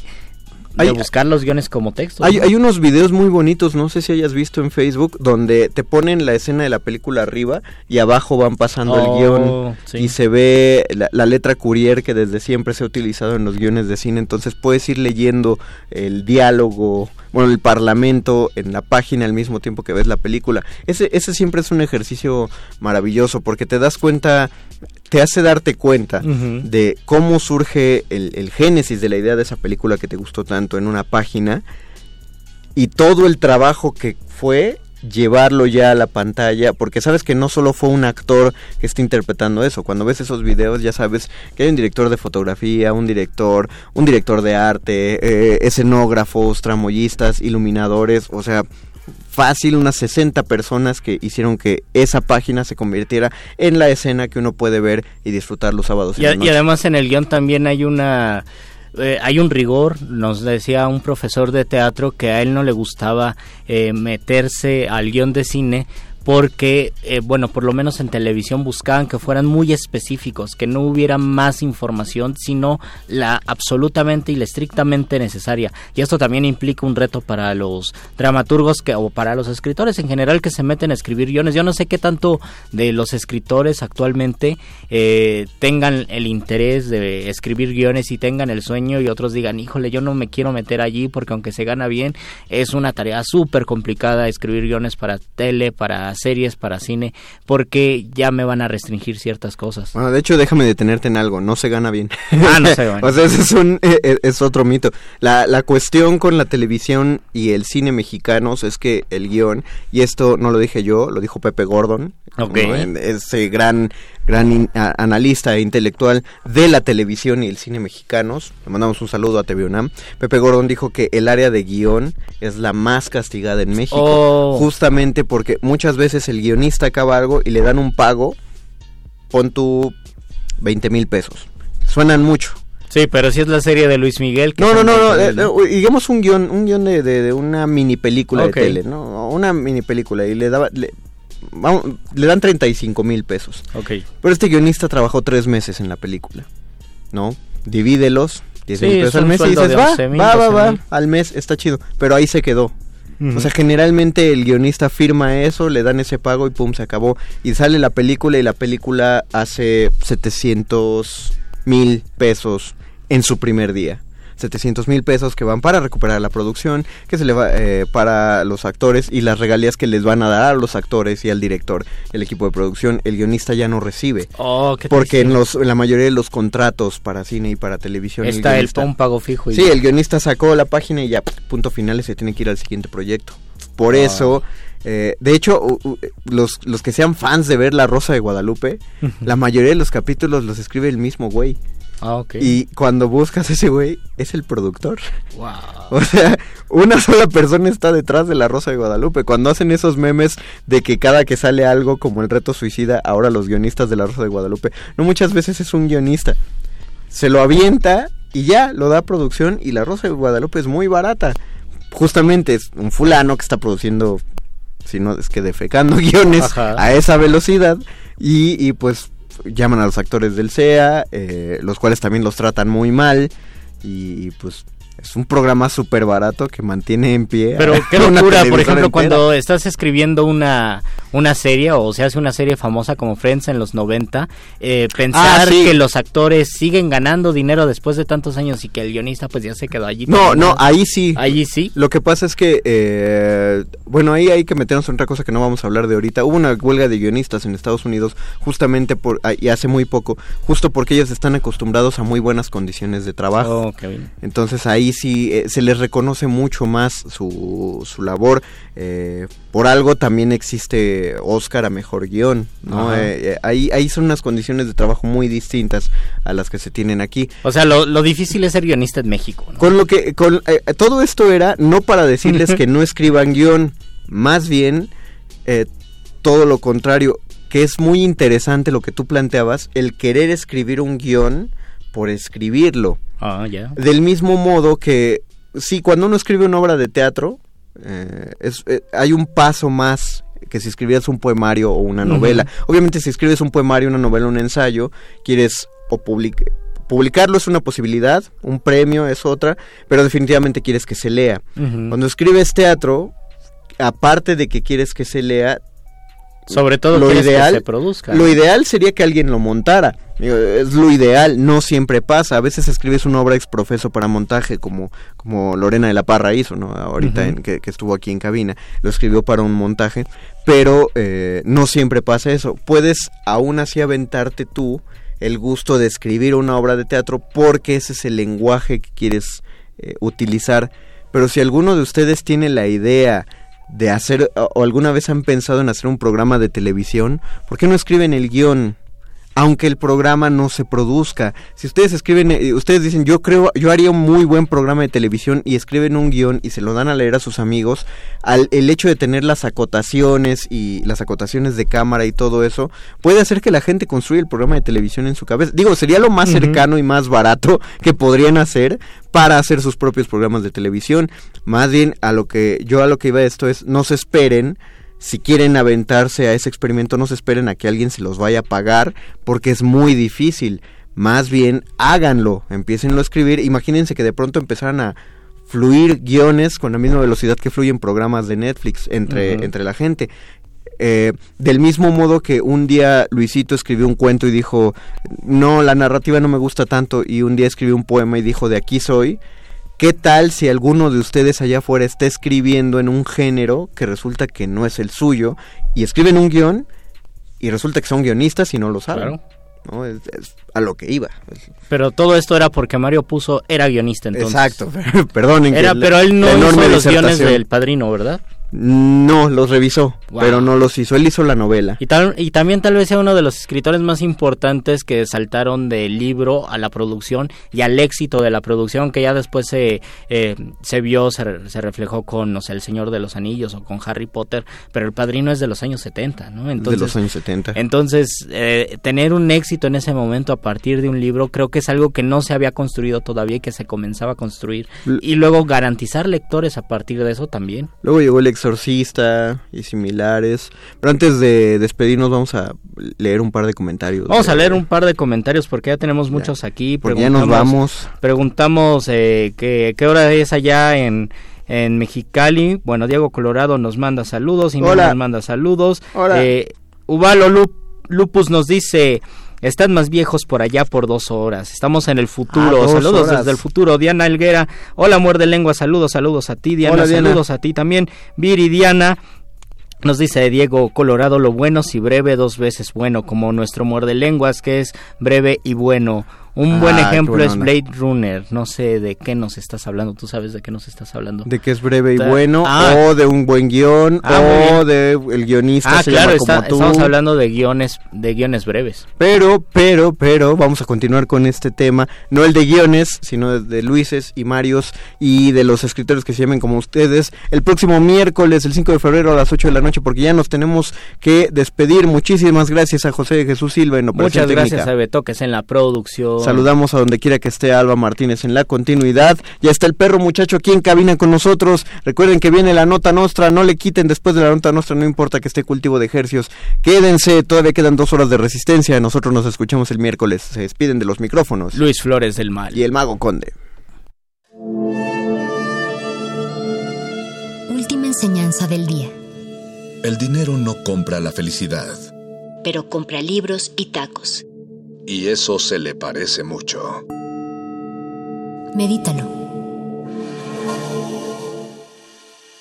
de
Hay-
buscar los guiones como textos.
Hay,
¿no?
hay unos videos muy bonitos, no sé si hayas visto en Facebook, donde te ponen la escena de la película arriba y abajo van pasando
Oh,
el guion
sí.
y se ve la, la letra Courier que desde siempre se ha utilizado en los guiones de cine, entonces puedes ir leyendo el diálogo, bueno, el parlamento en la página al mismo tiempo que ves la película. Ese, ese siempre es un ejercicio maravilloso porque te das cuenta, te hace darte cuenta de cómo surge el, el génesis de la idea de esa película que te gustó tanto en una página y todo el trabajo que fue llevarlo ya a la pantalla, porque sabes que no solo fue un actor que está interpretando eso, cuando ves esos videos ya sabes que hay un director de fotografía, un director, un director de arte, eh, escenógrafos, tramoyistas, iluminadores, o sea, fácil unas 60 personas que hicieron que esa página se convirtiera en la escena que uno puede ver y disfrutar los sábados.
Y, y
noche.
además en el guion también hay una eh, hay un rigor, nos decía un profesor de teatro que a él no le gustaba eh, meterse al guion de cine porque, eh, bueno, por lo menos en televisión buscaban que fueran muy específicos, que no hubiera más información, sino la absolutamente y la estrictamente necesaria. Y esto también implica un reto para los dramaturgos que, o para los escritores en general que se meten a escribir guiones. Yo no sé qué tanto de los escritores actualmente eh, tengan el interés de escribir guiones y tengan el sueño y otros digan, híjole, yo no me quiero meter allí porque aunque se gana bien, es una tarea súper complicada escribir guiones para tele, para series, para cine, porque ya me van a restringir ciertas cosas.
Bueno, de hecho, déjame detenerte en algo, no se gana bien.
Ah, no se gana.
o sea, ese es, un, eh, eh, es otro mito. La, la cuestión con la televisión y el cine mexicanos es que el guion, y esto no lo dije yo, lo dijo Pepe Gordon,
Ok.
¿no? Gran, gran in- a- analista e intelectual de la televisión y el cine mexicanos. Le mandamos un saludo a TV UNAM. Pepe Gordon dijo que el área de guion es la más castigada en México.
Oh.
Justamente porque muchas veces el guionista acaba algo y le dan un pago, pon tú 20 mil pesos. Suenan mucho.
Sí, pero si es la serie de Luis Miguel. que
No, no, no, no,
20,000,
eh, eh, digamos un guion, un guion de, de- de una mini película de tele, ¿no? Una mini película y le daba, le, vamos, le dan 35 mil pesos.
Ok.
Pero este guionista trabajó tres meses en la película, ¿no? divídelos, 10 mil pesos al mes y dices, va, va, va, va, al mes, está chido. Pero ahí se quedó. O sea, generalmente el guionista firma eso, le dan ese pago y pum, se acabó. Y sale la película y la película hace 700 mil pesos en su primer día. 700 mil pesos que van para recuperar la producción, que se le va eh, para los actores y las regalías que les van a dar a los actores y al director, el equipo de producción, el guionista ya no recibe.
Oh,
porque en, los, en la mayoría de los contratos para cine y para televisión...
Está el, el pago fijo.
Y sí, el guionista sacó la página y ya, punto final, se tiene que ir al siguiente proyecto. Por eso... Eh, de hecho, los, los que sean fans de ver La Rosa de Guadalupe, la mayoría de los capítulos los escribe el mismo güey.
Ah,
y cuando buscas a ese güey, es el productor.
Wow.
O sea, una sola persona está detrás de la Rosa de Guadalupe. Cuando hacen esos memes de que cada que sale algo como el reto suicida, ahora los guionistas de la Rosa de Guadalupe, no muchas veces es un guionista. Se lo avienta y ya, lo da producción y la Rosa de Guadalupe es muy barata. Justamente es un fulano que está produciendo, si no es que defecando guiones a esa velocidad y, y pues llaman a los actores del SEA, eh, los cuales también los tratan muy mal y pues es un programa súper barato que mantiene en pie.
Pero qué locura, por ejemplo, cuando estás escribiendo una, una serie o se hace una serie famosa como Friends en los 90, eh, pensar ah, que los actores siguen ganando dinero después de tantos años y que el guionista pues ya se quedó allí.
No, no, ahí sí.
Ahí sí.
Lo que pasa es que, eh, bueno, ahí hay que meternos en otra cosa que no vamos a hablar de ahorita. Hubo una huelga de guionistas en Estados Unidos justamente por, ah, y hace muy poco, justo porque ellos están acostumbrados a muy buenas condiciones de trabajo.
Oh,
Entonces ahí sí eh, se les reconoce mucho más su, su labor. Eh, por algo también existe Oscar a mejor guion, ¿no? Eh, ahí, ahí son unas condiciones de trabajo muy distintas a las que se tienen aquí.
O sea, lo, lo difícil es ser guionista en México.
Con lo que, con, todo esto era no para decirles que no escriban guion, más bien todo lo contrario, que es muy interesante lo que tú planteabas, el querer escribir un guion por escribirlo.
Ah, ya.
Del mismo modo que, sí, cuando uno escribe una obra de teatro, eh, es, eh, hay un paso más que si escribieras un poemario o una novela. Obviamente si escribes un poemario, una novela, un ensayo, quieres o publicarlo es una posibilidad, un premio es otra, pero definitivamente quieres que se lea. Cuando escribes teatro, aparte de que quieres que se lea,
sobre todo
lo ideal,
que se produzca.
Lo ideal sería que alguien lo montara. Es lo ideal, no siempre pasa. A veces escribes una obra exprofeso para montaje, como, como Lorena de la Parra hizo, ¿no? Ahorita en, que, estuvo aquí en cabina. Lo escribió para un montaje, pero eh, no siempre pasa eso. Puedes aún así aventarte tú el gusto de escribir una obra de teatro porque ese es el lenguaje que quieres eh, utilizar. Pero si alguno de ustedes tiene la idea de hacer o alguna vez han pensado en hacer un programa de televisión, ¿por qué no escriben el guion? Aunque el programa no se produzca. Si ustedes escriben, eh, ustedes dicen, yo creo, yo haría un muy buen programa de televisión y escriben un guion y se lo dan a leer a sus amigos, al, el hecho de tener las acotaciones y las acotaciones de cámara y todo eso, puede hacer que la gente construya el programa de televisión en su cabeza. Digo, sería lo más cercano y más barato que podrían hacer para hacer sus propios programas de televisión. Más bien, a lo que yo a lo que iba esto es, no se esperen si quieren aventarse a ese experimento, no se esperen a que alguien se los vaya a pagar, porque es muy difícil. Más bien, háganlo, empiecen a escribir. Imagínense que de pronto empezaran a fluir guiones con la misma velocidad que fluyen programas de Netflix entre, entre la gente. Eh, del mismo modo que un día Luisito escribió un cuento y dijo, no, la narrativa no me gusta tanto, y un día escribió un poema y dijo, de aquí soy, ¿Qué tal si alguno de ustedes allá afuera está escribiendo en un género que resulta que no es el suyo y escriben un guion y resulta que son guionistas y no lo saben? ¿no? Es, a lo que iba.
Pero todo esto era porque Mario puso era guionista entonces.
Exacto, perdonen.
Era, pero él no hizo los guiones del Padrino, ¿verdad?
No, los revisó, pero no los hizo. Él hizo la novela.
Y, tal, y también tal vez sea uno de los escritores más importantes que saltaron del libro a la producción y al éxito de la producción, que ya después se, eh, se vio, se, se, reflejó con, no sé, El Señor de los Anillos o con Harry Potter, pero El Padrino es de los años 70, ¿no?
Entonces, de los años 70.
Entonces, eh, tener un éxito en ese momento a partir de un libro creo que es algo que no se había construido todavía y que se comenzaba a construir. y luego garantizar lectores a partir de eso también.
Luego llegó el Exorcista y similares. Pero antes de despedirnos vamos a leer un par de comentarios.
Vamos a leer un par de comentarios porque ya tenemos muchos aquí.
Porque ya nos vamos.
Preguntamos eh, qué hora es allá en, en Mexicali. Bueno, Diego Colorado nos manda saludos, y nos manda saludos.
Hola.
Eh, Lupus nos dice... Están más viejos por allá por dos horas. Estamos en el futuro. Ah, saludos desde el futuro. Diana Elguera. Hola, muerde lengua. Saludos, saludos a ti, Diana. Saludos a ti también. Viridiana. Nos dice Diego Colorado, lo bueno si breve dos veces bueno, como nuestro muerde lenguas que es breve y bueno. Un buen ah, ejemplo es Blade Runner. No sé de qué nos estás hablando. ¿Tú sabes de qué nos estás hablando?
De que es breve y bueno, ah. o de un buen guion, ah, o de el guionista.
Ah, claro, estamos hablando de guiones, de guiones breves.
Pero, pero, pero, vamos a continuar con este tema. No el de guiones, sino de, Luises y Marios y de los escritores que se llamen como ustedes. El próximo miércoles, el 5 de febrero a las 8 de la noche, porque ya nos tenemos que despedir. Muchísimas gracias a José Jesús Silva en
Operación Muchas gracias a Beto, que es en la producción
Saludamos a donde quiera que esté Alba Martínez en la continuidad. Ya está el perro muchacho aquí en cabina con nosotros. Recuerden que viene la nota nuestra, no le quiten después de la nota nuestra, no importa que esté cultivo de ejercios. Quédense, todavía quedan dos horas de resistencia. Nosotros nos escuchamos el miércoles. Se despiden de los micrófonos.
Luis Flores del Mal.
Y el Mago Conde.
Última enseñanza del día.
El dinero no compra la felicidad.
Pero compra libros y tacos.
Y eso se le parece mucho.
Medítalo.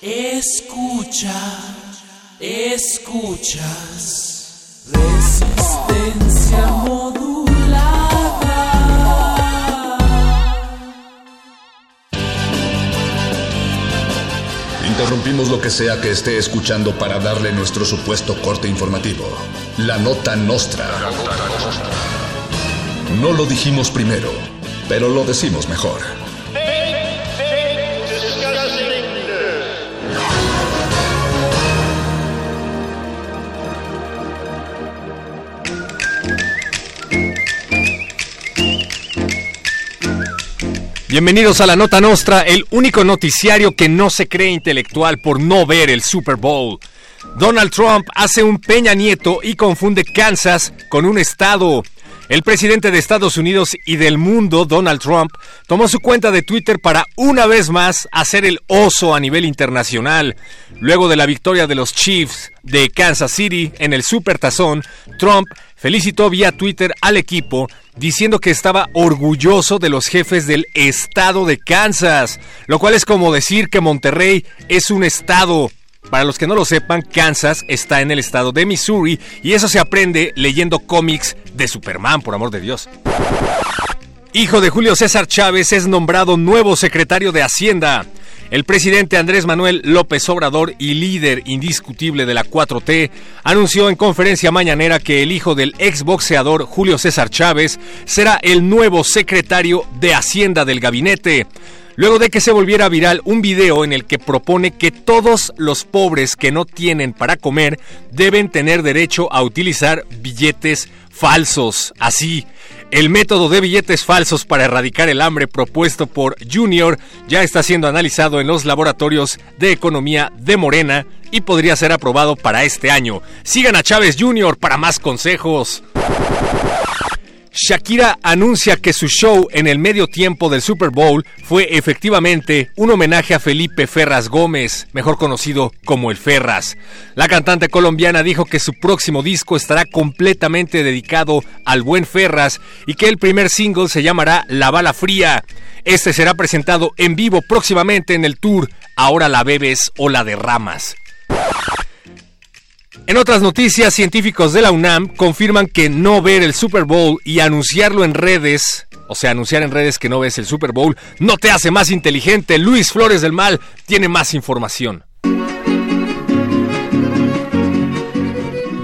Escucha, escuchas. Resistencia modulada.
Interrumpimos lo que sea que esté escuchando para darle nuestro supuesto corte informativo. La nota nostra. La nota nostra. No lo dijimos primero, pero lo decimos mejor.
Bienvenidos a la Nota Nostra, el único noticiario que no se cree intelectual por no ver el Super Bowl. Donald Trump hace un Peña Nieto y confunde Kansas con un estado. El presidente de Estados Unidos y del mundo, Donald Trump, tomó su cuenta de Twitter para una vez más hacer el oso a nivel internacional. Luego de la victoria de los Chiefs de Kansas City en el Supertazón, Trump felicitó vía Twitter al equipo diciendo que estaba orgulloso de los jefes del estado de Kansas, lo cual es como decir que Monterrey es un estado. Para los que no lo sepan, Kansas está en el estado de Missouri y eso se aprende leyendo cómics de Superman, por amor de Dios. Hijo de Julio César Chávez es nombrado nuevo secretario de Hacienda. El presidente Andrés Manuel López Obrador y líder indiscutible de la 4T anunció en conferencia mañanera que el hijo del exboxeador Julio César Chávez será el nuevo secretario de Hacienda del gabinete luego de que se volviera viral un video en el que propone que todos los pobres que no tienen para comer deben tener derecho a utilizar billetes falsos. Así, el método de billetes falsos para erradicar el hambre propuesto por Junior ya está siendo analizado en los laboratorios de economía de Morena y podría ser aprobado para este año. Sigan a Chávez Junior para más consejos. Shakira anuncia que su show en el medio tiempo del Super Bowl fue efectivamente un homenaje a Felipe Ferras Gómez, mejor conocido como el Ferras. La cantante colombiana dijo que su próximo disco estará completamente dedicado al buen Ferras y que el primer single se llamará La Bala Fría. Este será presentado en vivo próximamente en el tour Ahora la bebes o la derramas. En otras noticias, científicos de la UNAM confirman que no ver el Super Bowl y anunciarlo en redes, o sea, anunciar en redes que no ves el Super Bowl, no te hace más inteligente. Luis Flores del Mal tiene más información.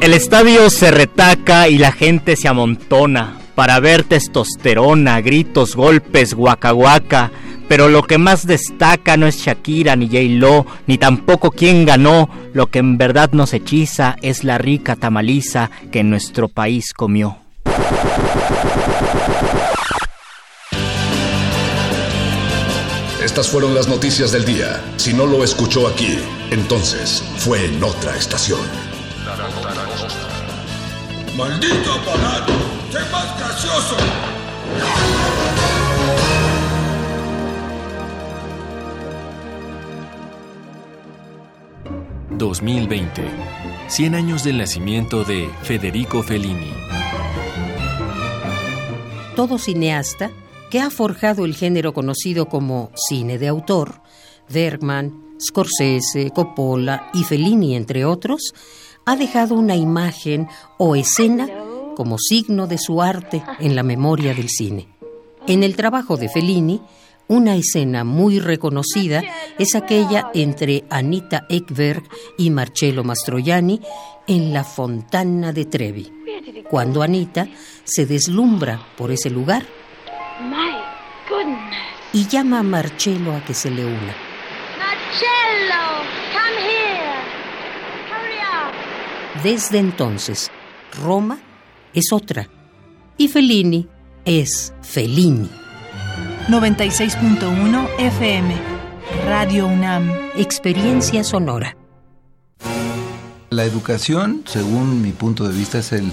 El estadio se retaca y la gente se amontona para ver testosterona, gritos, golpes, guacahuaca. Pero lo que más destaca no es Shakira ni J. Lo, ni tampoco quién ganó. Lo que en verdad nos hechiza es la rica tamaliza que nuestro país comió.
Estas fueron las noticias del día. Si no lo escuchó aquí, entonces fue en otra estación.
¡Maldito aparato! ¡Sé más gracioso!
2020. 100 años del nacimiento de Federico Fellini.
Todo cineasta que ha forjado el género conocido como cine de autor, Bergman, Scorsese, Coppola y Fellini, entre otros, ha dejado una imagen o escena como signo de su arte en la memoria del cine. En el trabajo de Fellini, una escena muy reconocida es aquella entre Anita Ekberg y Marcello Mastroianni en la Fontana de Trevi, cuando Anita se deslumbra por ese lugar y llama a Marcello a que se le una.
Marcello, come here. Hurry up.
Desde entonces, Roma es otra y Fellini es Fellini.
96.1 FM. Radio UNAM.
Experiencia sonora.
La educación, según mi punto de vista, es el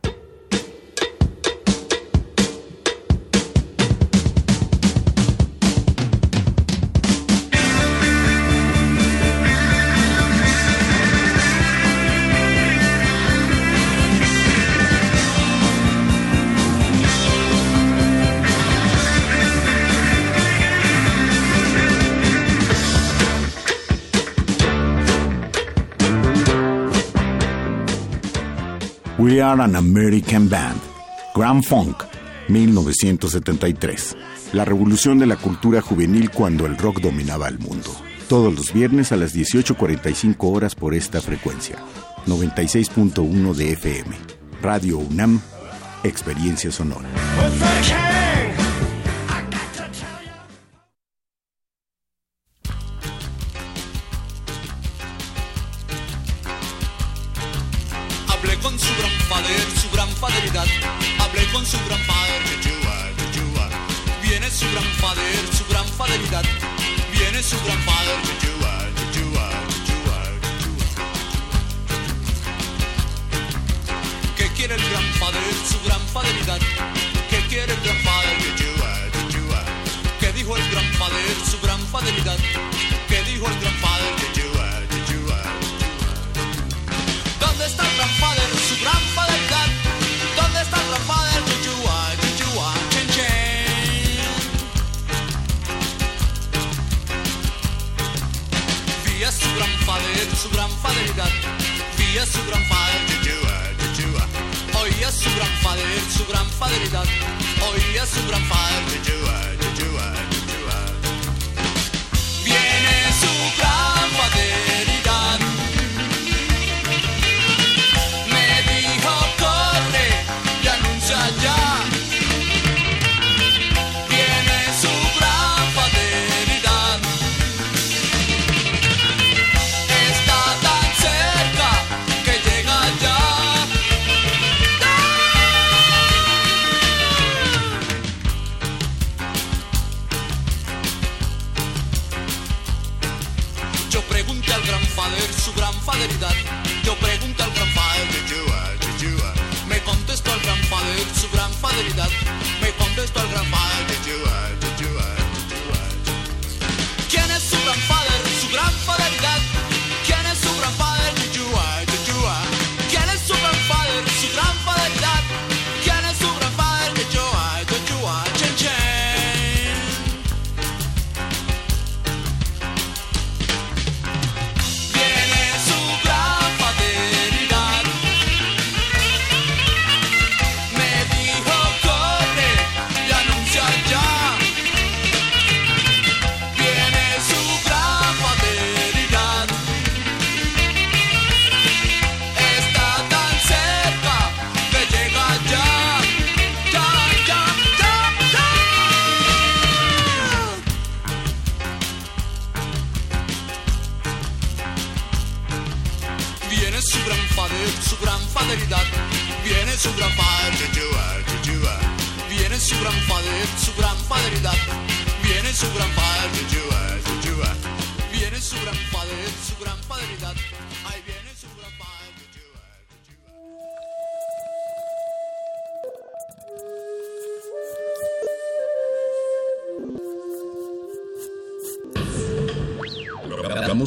An American Band. Grand Funk, 1973. La revolución de la cultura juvenil cuando el rock dominaba el mundo. Todos los viernes a las 18.45 horas por esta frecuencia. 96.1 de FM. Radio UNAM, Experiencia Sonora.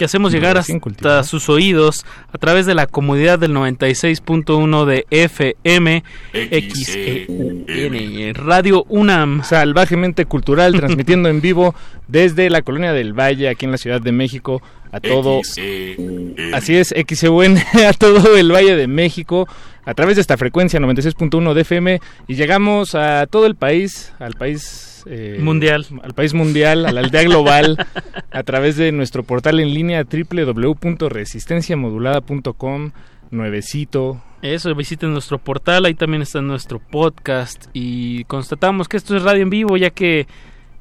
Que hacemos llegar hasta sus oídos a través de la comodidad del 96.1 de FM XEN Radio UNAM.
Salvajemente cultural, transmitiendo en vivo desde la colonia del Valle, aquí en la Ciudad de México, a todo. Así es, XEUN, a todo el Valle de México, a través de esta frecuencia 96.1 de FM, y llegamos a todo el país, al país. eh,
Mundial.
Al país mundial, a la aldea global, a través de nuestro portal en línea www.resistenciamodulada.com, nuevecito,
Eso, visiten nuestro portal, ahí también está nuestro podcast y constatamos que esto es radio en vivo ya que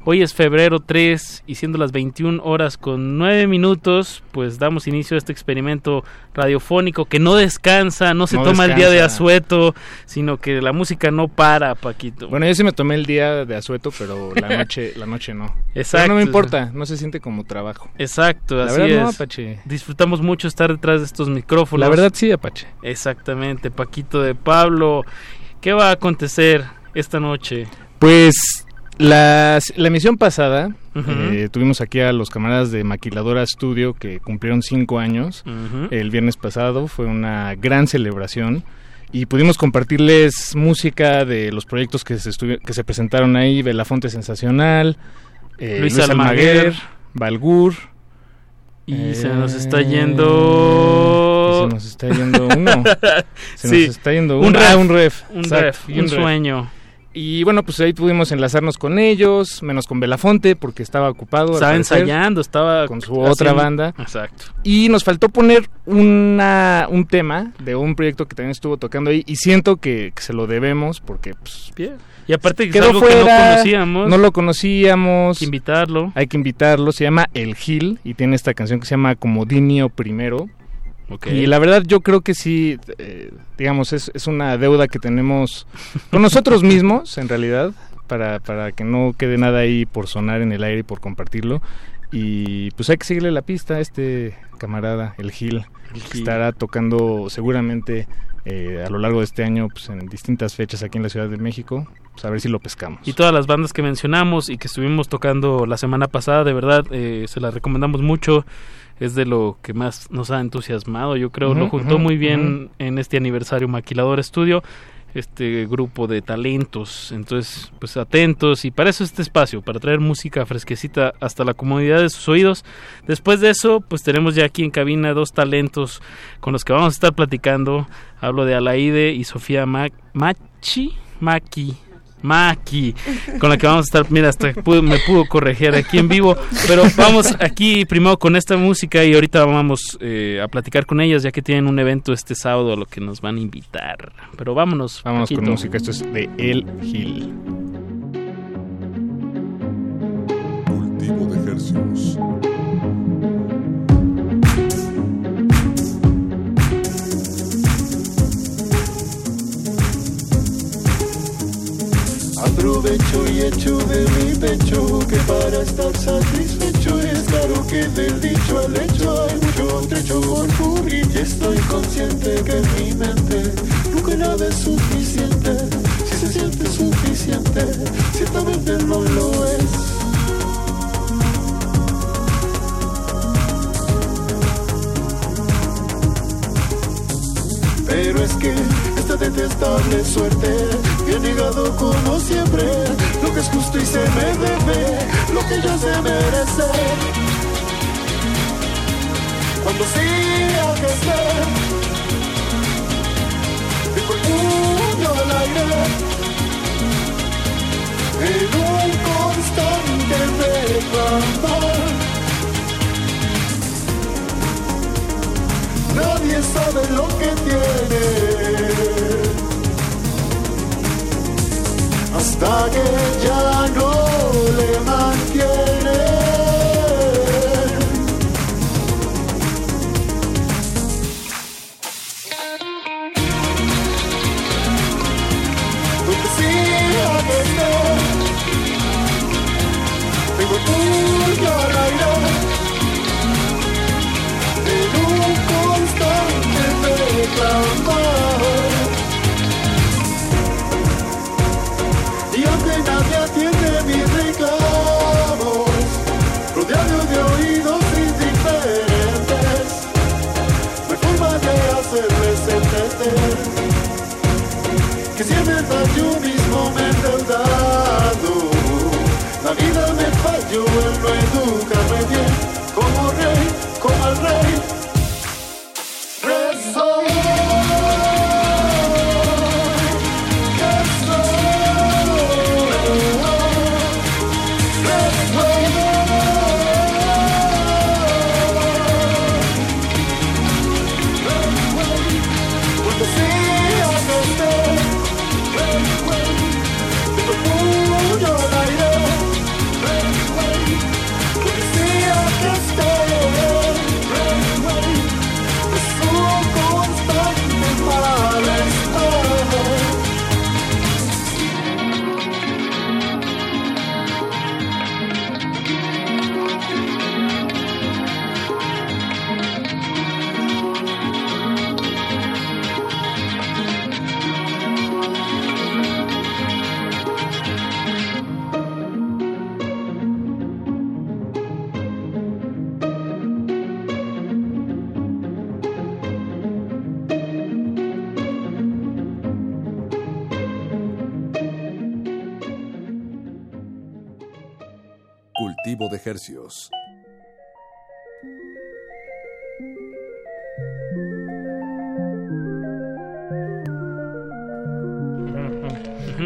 hoy es febrero 3 y siendo las 21 horas con 9 minutos, pues damos inicio a este experimento radiofónico que no descansa, no se
No
toma el día de asueto, sino que la música no para, Paquito.
Bueno, yo sí me tomé el día de asueto, pero la noche, la noche no.
Exacto.
Pero no me importa, no se siente como trabajo.
Exacto,
La
así
verdad no,
es.
Apache.
Disfrutamos mucho estar detrás de estos micrófonos.
La verdad sí, Apache.
Exactamente, Paquito de Pablo. ¿Qué va a acontecer esta noche?
Pues la, la emisión pasada eh, tuvimos aquí a los camaradas de Maquiladora Studio que cumplieron cinco años. El viernes pasado fue una gran celebración y pudimos compartirles música de los proyectos que se, que se presentaron ahí, Belafonte Sensacional, eh,
Luis
Luis, Almaguer,
Almaguer,
Balgur.
Y se nos está
Eh,
yendo.
Se nos está yendo uno. Se
Sí.
nos está yendo
Un
uno.
ref.
Ah, un ref.
Un ref, un
ref.
sueño.
Y bueno, pues ahí pudimos enlazarnos con ellos, menos con Belafonte porque estaba ocupado.
Estaba
parecer,
ensayando, estaba
con su otra banda.
Exacto.
Y nos faltó poner una, un tema de un proyecto que también estuvo tocando ahí y siento que, que se lo debemos porque pues,
Bien. Y aparte que es algo que no
fuera,
conocíamos.
no lo conocíamos.
Hay que invitarlo.
Hay que invitarlo, se llama El Gil y tiene esta canción que se llama Comodinio Primero. Y la verdad yo creo que sí, eh, digamos, es, es una deuda que tenemos con nosotros mismos, en realidad, para, para que no quede nada ahí por sonar en el aire y por compartirlo. Y pues hay que seguirle la pista a este camarada, el Gil, que
Gil.
estará tocando seguramente eh, a lo largo de este año pues, en distintas fechas aquí en la Ciudad de México. Pues a ver si lo pescamos.
Y todas las bandas que mencionamos y que estuvimos tocando la semana pasada, de verdad, eh, se las recomendamos mucho. Es de lo que más nos ha entusiasmado, yo creo. lo
Ujú,
juntó muy bien en este aniversario Maquilador Estudio este grupo de talentos. Entonces, pues atentos y para eso este espacio, para traer música fresquecita hasta la comodidad de sus oídos. Después de eso, pues tenemos ya aquí en cabina dos talentos con los que vamos a estar platicando. Hablo de Alaide y Sofía Ma- Machi, Maki. Maki, con la que vamos a estar, mira, hasta pude- me pudo corregir aquí en vivo, pero vamos aquí primero con esta música y ahorita vamos eh, a platicar con ellas ya que tienen un evento este sábado a lo que nos van a invitar. Pero vámonos.
Vámonos con
Paquito.
música, esto es de El Gil.
Cultivo de ejercicios.
Aprovecho y echo de mi pecho que para estar satisfecho es claro que del dicho al hecho hay mucho trecho por cubrir y estoy consciente que mi mente nunca nada es suficiente. Si se siente suficiente ciertamente no lo es. Pero es que esta detestable suerte me ha negado como siempre lo que es justo y se me debe, lo que ya se merece. Cuando sea que esté, el puño al aire, en un constante reclamar. Nadie sabe lo que tiene hasta que ya no le mantiene. Donde sea que esté, tengo puño al aire. Falló en no educarme bien Como rey, como al rey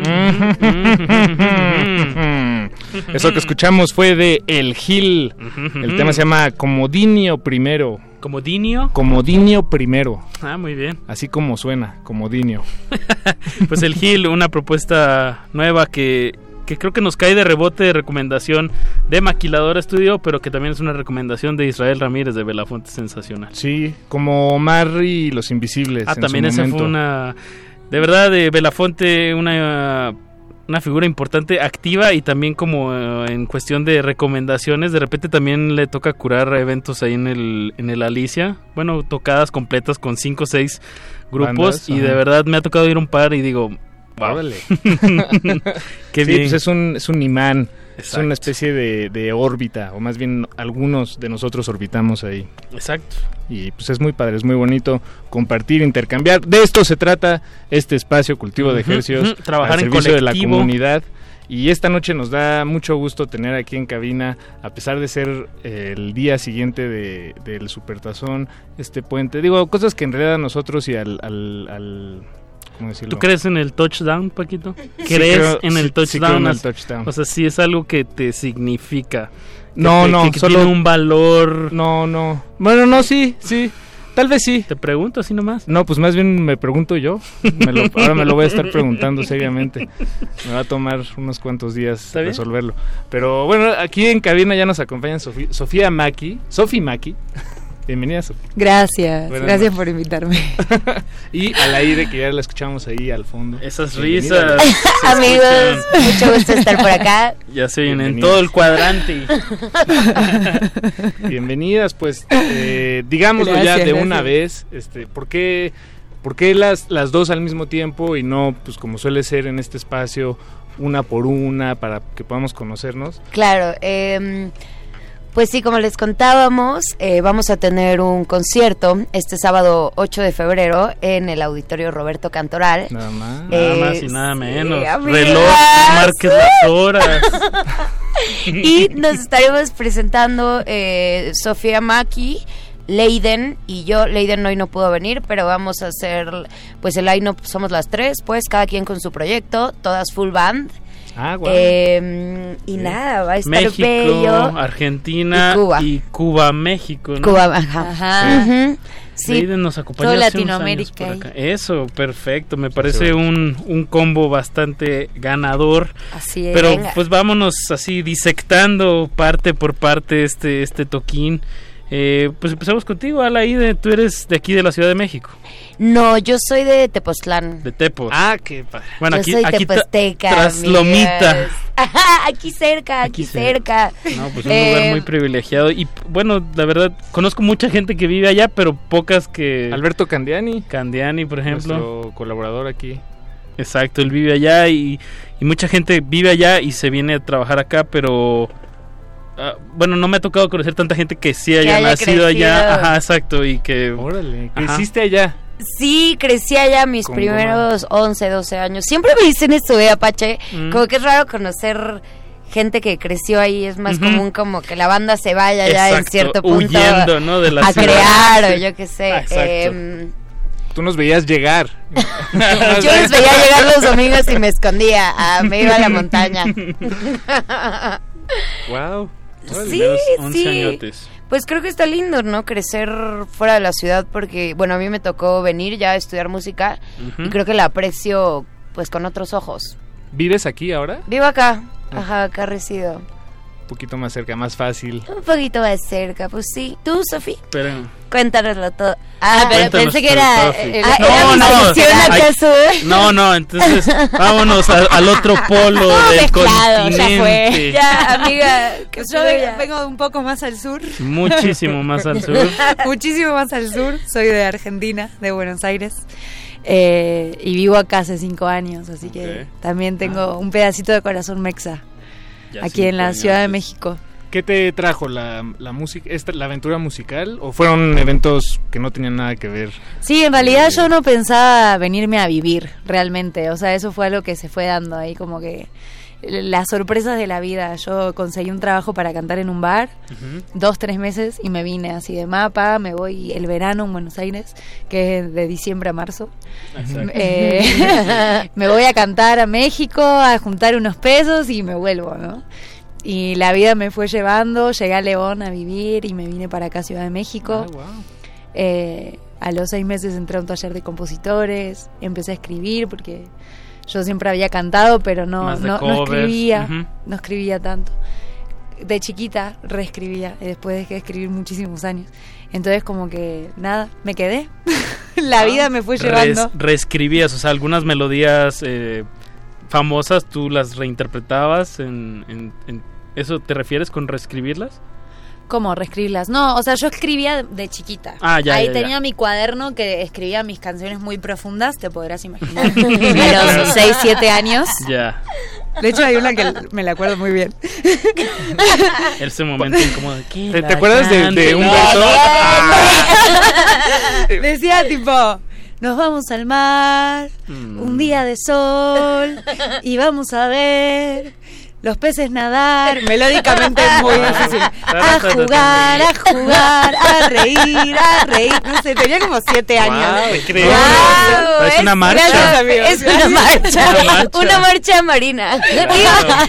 Eso que escuchamos fue de El Gil. El tema se llama Comodinio Primero.
¿Comodinio?
Comodinio Primero.
Ah, muy bien.
Así como suena, Comodinio.
Pues el Gil, una propuesta nueva que, que creo que nos cae de rebote de recomendación de Maquiladora Studio, pero que también es una recomendación de Israel Ramírez de Belafonte Sensacional.
Sí, como Marry y Los Invisibles.
Ah,
en
también
su
esa
momento.
fue una... De verdad, de Belafonte, una una figura importante, activa y también como eh, en cuestión de recomendaciones, de repente también le toca curar eventos ahí en el, en el Alicia, bueno, tocadas completas con cinco o seis grupos
Bandas,
y
ajá.
de verdad me ha tocado ir un par y digo.
Órale.
Qué
Sí,
bien.
pues es un, es un imán, es una especie de, de órbita, o más bien algunos de nosotros orbitamos ahí.
Exacto.
Y pues es muy padre, es muy bonito compartir, intercambiar. De esto se trata este espacio Cultivo de Ejercicios,
ujú. Trabajar
al
en
servicio de la comunidad. Y esta noche nos da mucho gusto tener aquí en cabina, a pesar de ser el día siguiente de, del Supertazón, este puente. Digo, cosas que en realidad a nosotros y al... al, al- ¿Cómo decirlo?
¿Tú crees en el touchdown, Paquito?
Sí
¿Crees
creo-
en el
sí-
touchdown?
sí creo en el touchdown.
O sea, sí es algo que te significa. que
No,
te-
no,
que, que
solo-
tiene un valor.
No, no. Bueno, no, sí, sí. Tal vez sí.
Te pregunto así nomás.
No, pues más bien me pregunto yo. Me lo- ahora me lo voy a estar preguntando seriamente. Me va a tomar unos cuantos días resolverlo. Pero bueno, aquí en cabina ya nos acompaña Sofía, Sofía Maki. Sofi Maki. Bienvenida, Sofía.
Gracias,
Buenas
gracias
noches.
por invitarme.
Y al aire, que ya la escuchamos ahí al fondo.
Esas
Bienvenida.
risas.
Amigos, mucho gusto estar por acá.
Ya se oyen en todo el cuadrante.
Bienvenidas, pues eh, digámoslo ya
Gracias,
de una vez. Este, ¿Por qué, por qué las, las dos al mismo tiempo y no, pues como suele ser en este espacio, una por una para que podamos conocernos?
Claro, eh, pues sí, como les contábamos, eh, vamos a tener un concierto este sábado 8 de febrero en el auditorio Roberto Cantoral.
Nada más.
Nada
Eh,
más y nada menos. Reloj, marques las horas.
y nos estaremos presentando eh, Sofía Maki, Leiden y yo. Leiden hoy no pudo venir, pero vamos a hacer, pues el line somos las tres, pues cada quien con su proyecto, todas full band.
Ah.
Eh, y nada, va a estar
México,
bello.
Argentina
Y Cuba.
y Cuba, México. ¿no?
Cuba, ajá. Sí,
Leiden nos acompañó
Todo
hace unos
Latinoamérica
años por
ahí.
acá. Eso, perfecto. Me parece un, un combo bastante ganador.
Así es.
Pero
Venga.
pues vámonos así disectando parte por parte este, este toquín. Eh, pues empezamos contigo, Alaide. Tú eres de aquí de la Ciudad de México,
No, yo soy de Tepoztlán.
de Tepos.
Ah, qué padre.
bueno,
yo
aquí,
soy
aquí tra-
teposteca.
tras
amigas.
Lomita.
Ajá, aquí cerca, aquí,
Aquí
cerca.
No, pues un
Eh,
lugar muy privilegiado. Y bueno, la verdad, conozco mucha gente que vive allá, pero pocas que.
Alberto Candiani,
Candiani, por ejemplo.
nuestro colaborador aquí.
Exacto, él vive allá y, y mucha gente vive allá y se viene a trabajar acá, pero ah, bueno, no me ha tocado conocer tanta gente que sí haya,
haya
nacido allá, ajá, exacto, y que
Órale,
Ajá.
creciste allá.
Sí, crecí allá mis
Con
primeros 11, 12 años. Siempre me dicen esto, ¿eh, Apache?
Mm.
Como que es raro conocer gente que creció ahí. Es más común como que la banda se vaya ya en
Exacto,
cierto punto
huyendo, ¿no? de la
a
ciudad.
crear o yo qué sé.
Ah, exacto.
Em,
Tú nos veías llegar.
yo les veía llegar los domingos y me escondía. Ah, me iba a la montaña.
wow.
Sí,
Primeros 11
sí.
añotes.
Pues creo que está lindo, ¿no? Crecer fuera de la ciudad porque, bueno, a mí me tocó venir ya a estudiar música y creo que la aprecio pues con otros ojos.
¿Vives aquí ahora?
Vivo acá,
Ah.
ajá, acá resido.
Un poquito más cerca, más fácil.
Un poquito más cerca, pues sí. ¿Tú, Sofi?
Pero
Cuéntanoslo todo. Ah, pero
Cuéntanos
pensé que era... Eh,
No,
era
no,
acaso.
No, no, entonces vámonos a- al otro polo del
mezclado, ya
continente.
fue.
Ya, amiga. que
yo
fluya.
vengo, un poco más al sur.
Muchísimo más al sur.
Muchísimo más al sur. Soy de Argentina, de Buenos Aires. Eh, y vivo acá hace cinco años, así que también tengo un pedacito de corazón mexa
Ya
aquí en la Ciudad de. México.
¿Qué te trajo la, la música, esta, la aventura musical? ¿O fueron eventos que no tenían nada que ver?
Sí, en realidad yo no pensaba venirme a vivir realmente, o sea, eso fue algo que se fue dando ahí como que las sorpresas de la vida. Yo conseguí un trabajo para cantar en un bar, dos, tres meses, y me vine así de mapa, me voy el verano en Buenos Aires, que es de diciembre a marzo. Eh, me voy a cantar a México, a juntar unos pesos y me vuelvo, ¿no? Y la vida me fue llevando, llegué a León a vivir y me vine para acá Ciudad de México. Eh, a los seis meses entré a un taller de compositores, empecé a escribir porque yo siempre había cantado, pero no, no, escribía, no escribía tanto. De chiquita reescribía y después dejé de escribir muchísimos años. Entonces como que nada, me quedé. La vida me fue
Res-
llevando.
reescribías, o sea, algunas melodías eh, famosas tú las reinterpretabas en, en- en- ¿Eso te refieres con reescribirlas?
¿Cómo reescribirlas? No, o sea, yo escribía de chiquita.
Ah, ya,
Ahí
ya, ya.
tenía mi cuaderno que escribía mis canciones muy profundas, te podrás imaginar. a los 6, 7 años.
Ya.
De hecho, hay una que me la acuerdo muy bien.
Ese momento incómodo. de, ¿quién
¿Te- acuerdas de- un
No,
verso?
no.
Decía tipo, nos vamos al mar, un día de sol, y vamos a ver los peces nadar. Melódicamente es muy difícil. A jugar, a jugar, a reír, a reír. No sé, tenía como siete años.
Guau, increíble. Parece una marcha.
gracias,
amigos.
Es una marcha.
Una marcha.
Una marcha marina.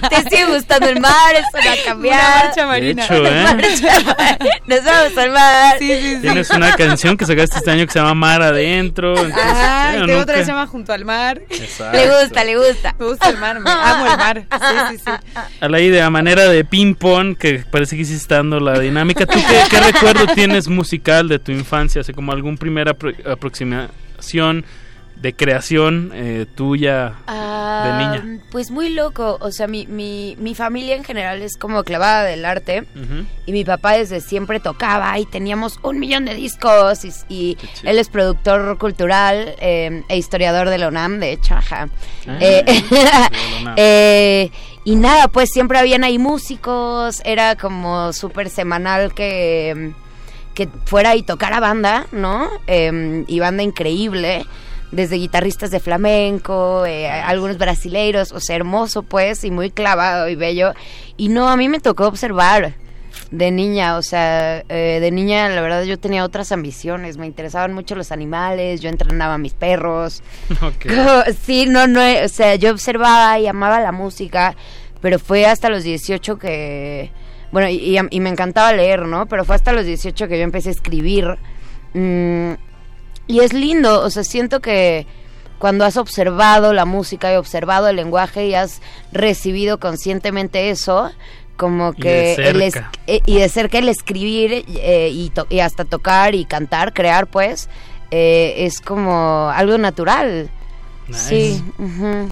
Te sigue gustando el mar, eso no ha cambiado.
Una marcha marina.
hecho,
Una
¿eh?
marcha. Nos vamos al mar.
Sí, sí, sí.
Tienes una canción que sacaste este año que se llama Mar Adentro. entonces,
Ajá, y
bueno,
tengo otra que se llama Junto al Mar.
Exacto.
Le gusta, le gusta.
Me gusta el mar, me amo el mar. Sí, sí, sí.
A la idea, manera de ping-pong, que parece que hiciste dando la dinámica. ¿Tú qué, qué recuerdo tienes musical de tu infancia? Así como algún primera apro- aproximación de creación eh, tuya
Ah,
de niña.
Pues muy loco, o sea, mi, mi, mi familia en general es como clavada del arte y mi papá desde siempre tocaba y teníamos un millón de discos y, y él es productor cultural eh, e historiador de la UNAM, de hecho, ajá.
Ah,
Eh,
de
eh, y nada, pues siempre habían ahí músicos, era como súper semanal que, que fuera y tocara banda, ¿no? Eh, y banda increíble, desde guitarristas de flamenco, eh, algunos brasileiros, o sea, hermoso pues, y muy clavado y bello. Y no, a mí me tocó observar de niña, o sea, eh, de niña la verdad yo tenía otras ambiciones, me interesaban mucho los animales, yo entrenaba a mis perros.
Ok.
Co- Sí, no, no, o sea, yo observaba y amaba la música, pero fue hasta los 18 que, bueno, y, y- y me encantaba leer, ¿no? Pero fue hasta los 18 que yo empecé a escribir. Mm, y es lindo, o sea, siento que cuando has observado la música y observado el lenguaje y has recibido conscientemente eso, como
Y
que
de
el es-
cerca.
eh, y de cerca el escribir eh, y, to- y hasta tocar y cantar, crear, pues, eh, es como algo natural.
Nice.
Sí. ujú.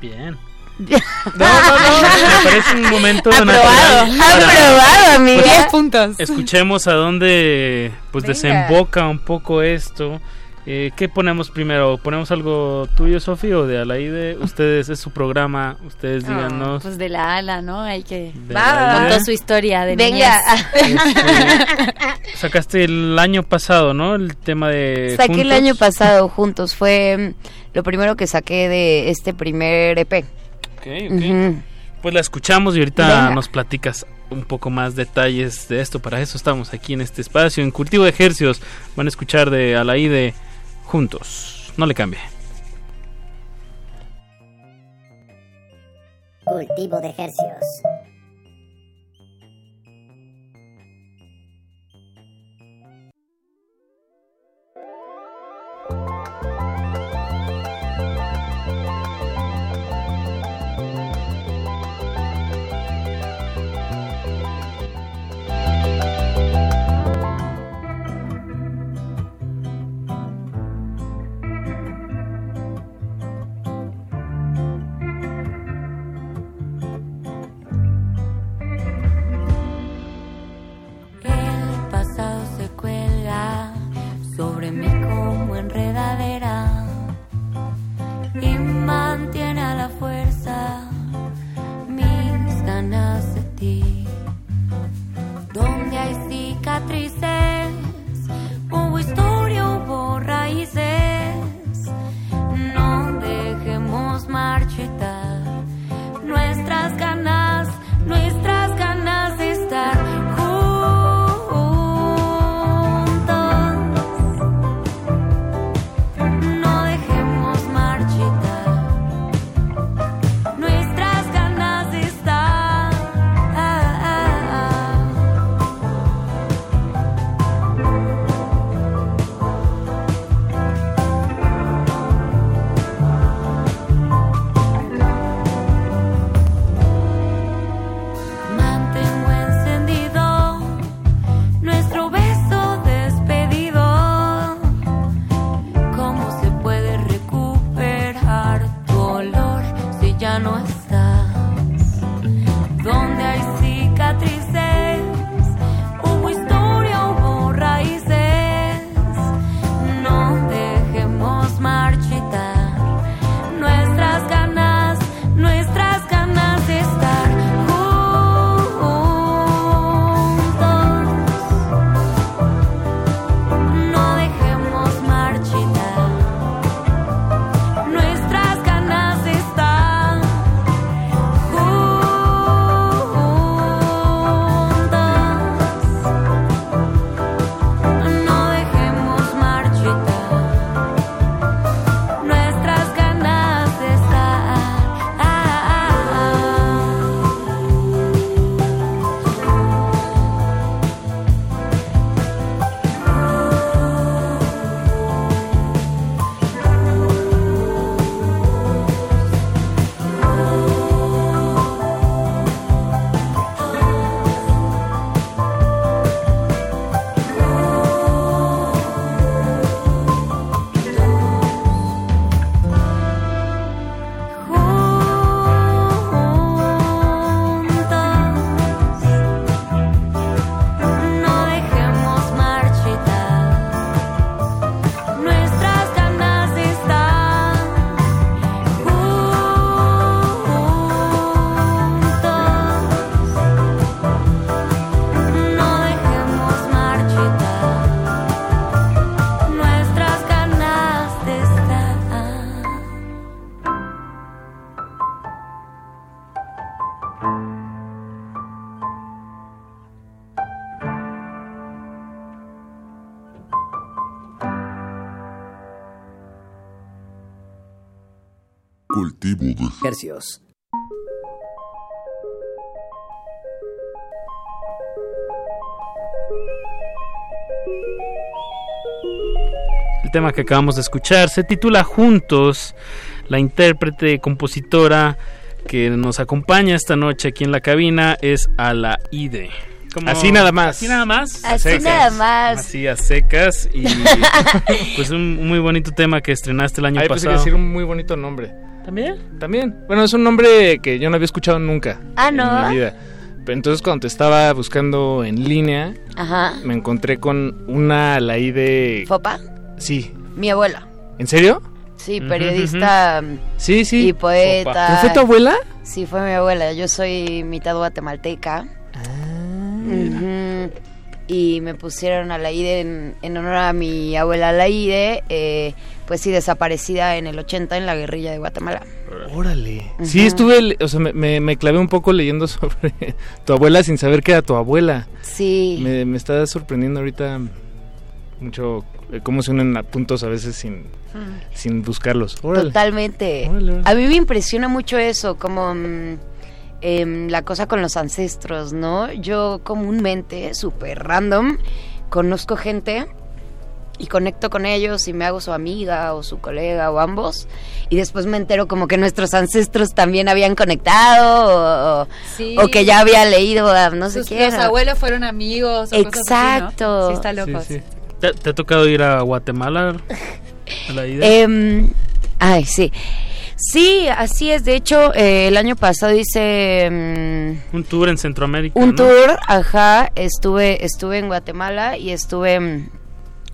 Bien. No, no, no, me parece un momento
Aprobado, aprobado, amiga.
Pues,
Diez puntos.
Escuchemos a dónde pues
Venga.
desemboca un poco esto. Eh, ¿Qué ponemos primero? ¿Ponemos algo tuyo, Sofi, o de Alaide? Ustedes, es su programa, ustedes díganos.
Pues de la ala, ¿no? Hay que...
Ala.
Contó su historia de
Venga.
Este, sacaste el año pasado, ¿no? El tema de...
Saqué el año pasado juntos, fue mm, lo primero que saqué de este primer EP.
Ok, ok. Pues la escuchamos y ahorita
Venga.
nos platicas un poco más detalles de esto. Para eso estamos aquí en este espacio. En Cultivo de Ejercios van a escuchar de Alaide juntos. No le cambie.
Cultivo de ejercios.
El tema que acabamos de escuchar se titula Juntos. La intérprete compositora que nos acompaña esta noche aquí en la cabina es Alaide. Como-
Así nada más.
Así nada más.
Así
secas.
nada más.
Así a secas. Y pues un muy bonito tema que estrenaste el año
Ahí pensé que
pasado.
decir un muy bonito nombre.
¿También?
También. Bueno, es un nombre que yo no había escuchado nunca.
Ah, ¿no?
En mi vida. Pero entonces cuando te estaba buscando en línea,
Ajá.
me encontré con una ahí de...
¿Fopa?
Sí.
Mi abuela.
¿En serio?
Sí, periodista
Sí, sí.
y poeta.
¿Pero fue tu abuela?
Sí, fue mi abuela. Yo soy mitad guatemalteca. Ujú. Y me pusieron a Laide en, en honor a mi abuela Laide, eh, pues sí, desaparecida en el 80 en la guerrilla de Guatemala.
Órale. Sí, estuve, o sea, me, me, me clavé un poco leyendo sobre tu abuela sin saber que era tu abuela.
Sí.
Me, me está sorprendiendo ahorita mucho eh, cómo se unen a puntos a veces sin, sin buscarlos. Órale.
Totalmente. A mí me impresiona mucho eso, como em, la cosa con los ancestros, ¿no? Yo comúnmente, súper random, conozco gente y conecto con ellos y me hago su amiga o su colega o ambos y después me entero como que nuestros ancestros también habían conectado o,
Sí.
o que ya había leído a no sé
Sus-
quién.
Los abuelos fueron amigos. o cosas así, ¿no?
Exacto.
Sí, está loco.
¿Te, te ha tocado ir a Guatemala? A la ida?
Em, ay, sí. Sí, así es. De hecho, eh, el año pasado hice mm,
un tour en Centroamérica.
un
¿no?
tour, ajá. Estuve, estuve en Guatemala y estuve mm,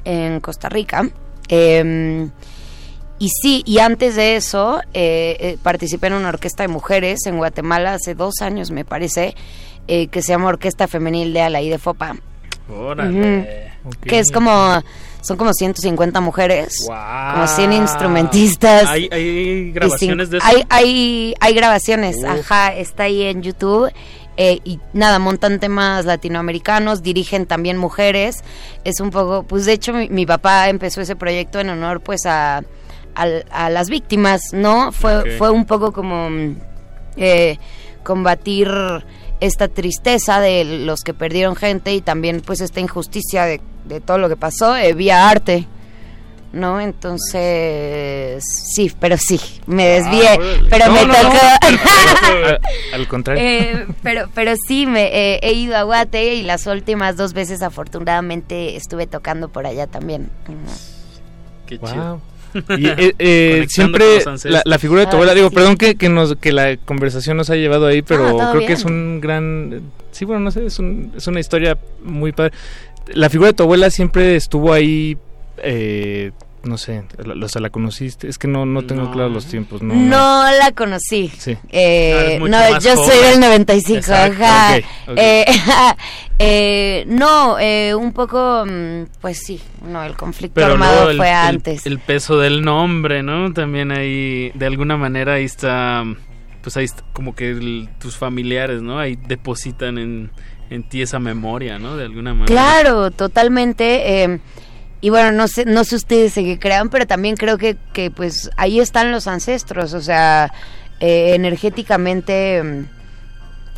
en Costa Rica. Em, y sí, y antes de eso, eh, eh, participé en una orquesta de mujeres en Guatemala hace dos años, me parece, eh, que se llama Orquesta Femenil de Alaí de Fopa.
Órale.
Que es como, son como 150 mujeres, como 100
Ah.
instrumentistas.
¿Hay, hay grabaciones de eso?
Hay, hay, hay grabaciones, ajá, está ahí en YouTube. Eh, y nada, montan temas latinoamericanos, dirigen también mujeres. Es un poco, pues de hecho mi, mi papá empezó ese proyecto en honor pues a, a las víctimas, ¿no? Fue, fue un poco como mm, eh, combatir esta tristeza de los que perdieron gente y también pues esta injusticia de, de todo lo que pasó eh, vía arte. ¿No? Entonces, sí, pero sí, me desvié,
Ah,
pero
No,
me
no,
tocó...
no. Al- al contrario.
Eh, pero, pero sí, me eh, he ido a Guate y las últimas dos veces afortunadamente estuve tocando por allá también.
Qué
Wow. Y eh, eh, siempre la, la figura de tu abuela, digo,
sí.
perdón que, que, nos, que la conversación nos ha llevado ahí, pero
Ah,
creo que es un gran... Sí, bueno, no sé, es, un- es una historia muy padre. La figura de tu abuela siempre estuvo ahí, eh, no sé, la, o sea, la conociste, es que no, no tengo
No.
claros los tiempos. No,
No,
no.
la conocí.
Sí.
Eh,
Ah,
no, yo
joven.
soy del 95,
Exacto,
ajá.
ok, ok.
Eh, eh, no, eh, un poco, mm, pues sí, no, el conflicto
Pero
armado
el,
fue
el-
antes.
el peso del nombre, ¿no? También ahí, de alguna manera, ahí está, pues ahí está, como que el- tus familiares, ¿no? Ahí depositan en, en ti esa memoria, ¿no? De alguna manera.
Claro, totalmente. Y bueno, no sé, no sé ustedes en qué crean, pero también creo que, que pues ahí están los ancestros, o sea, eh, energéticamente mm,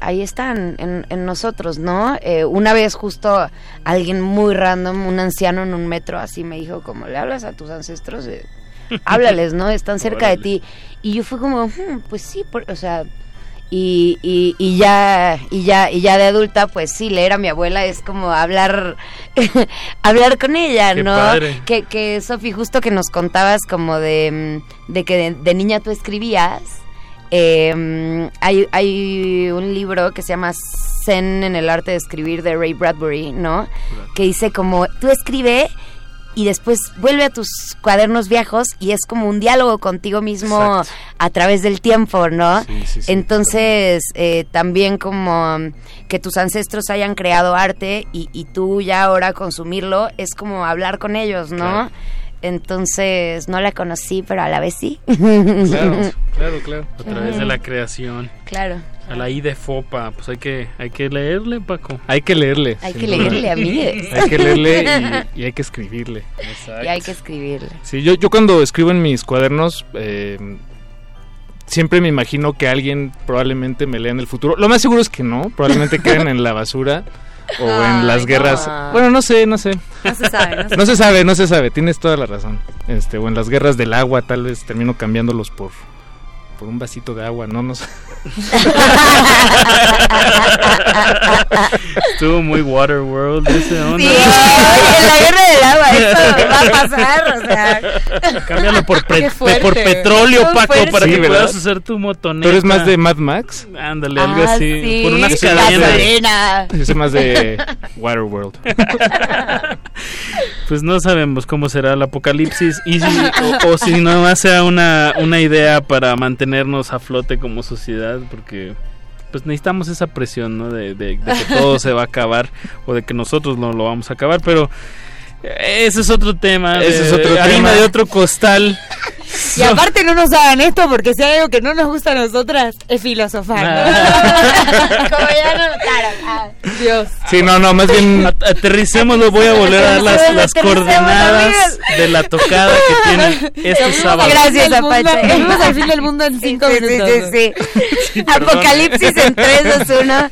ahí están en, en nosotros, ¿no? Eh, una vez justo alguien muy random, un anciano en un metro, así me dijo, como le hablas a tus ancestros, Eh, háblales, ¿no? Están cerca de ti. Y yo fue como, "Hmm, pues sí, por- o sea, y, y, y ya y ya y ya de adulta pues sí leer a mi abuela es como hablar hablar con ella
Qué
no
padre.
que que Sofi justo que nos contabas como de mm, de que de, de niña tú escribías eh, hay hay un libro que se llama Zen en el arte de escribir de Ray Bradbury no que dice como tú escribe y después vuelve a tus cuadernos viejos y es como un diálogo contigo mismo
Exacto.
a través del tiempo, ¿no?
Sí, sí, sí,
Entonces, eh, también como mm, que tus ancestros hayan creado arte y, y tú ya ahora consumirlo, es como hablar con ellos, ¿no?
Claro.
Entonces, no la conocí, pero a la vez sí.
Claro, claro, claro. A través de la creación.
Claro.
A la I de Fopa, pues hay que, hay que leerle, Paco.
Hay que leerle.
Hay que
duda.
leerle, amigues.
Hay que leerle y, y hay que escribirle.
Y hay que escribirle.
Sí, yo, yo cuando escribo en mis cuadernos, eh, siempre me imagino que alguien probablemente me lea en el futuro. Lo más seguro es que no, probablemente queden en la basura o en las guerras. Bueno, no sé, no sé.
No se sabe, no se
No se sabe, no se sabe, tienes toda la razón. Este, o en las guerras del agua tal vez termino cambiándolos por por un vasito de agua, no no sé.
Estuvo muy Waterworld ese onda.
Sí, en la guerra del agua, eso va a pasar, o sea.
Cámbialo por, pre- por petróleo, Paco,
fuerte.
para
Sí,
que
¿verdad?
puedas hacer tu motoneta.
¿Tú eres más de Mad Max?
Ándale, algo
Ah,
así.
sí,
por unas
gasolina.
Yo soy más de Waterworld.
Pues no sabemos cómo será el apocalipsis y si, o, o si nomás sea una, una idea para mantenernos a flote como sociedad, porque pues necesitamos esa presión, ¿no? De, de- de que todo se va a acabar o de que nosotros no lo vamos a acabar, pero eh, ese es otro tema.
Ese
de-
es otro tema.
de otro costal.
Y aparte no nos hagan esto porque si hay algo que no nos gusta a nosotras es filosofar. Como ya no, claro, ah, Dios.
Sí, no, no, más bien
At- Aterricémoslo, voy a volver a dar las, las coordenadas
amigos.
de la tocada que tienen este sábado.
Gracias, Apache.
Vamos al fin del mundo en cinco
Sí,
minutos.
sí, sí.
Sí, perdón.
Apocalipsis en 3, 2, 1.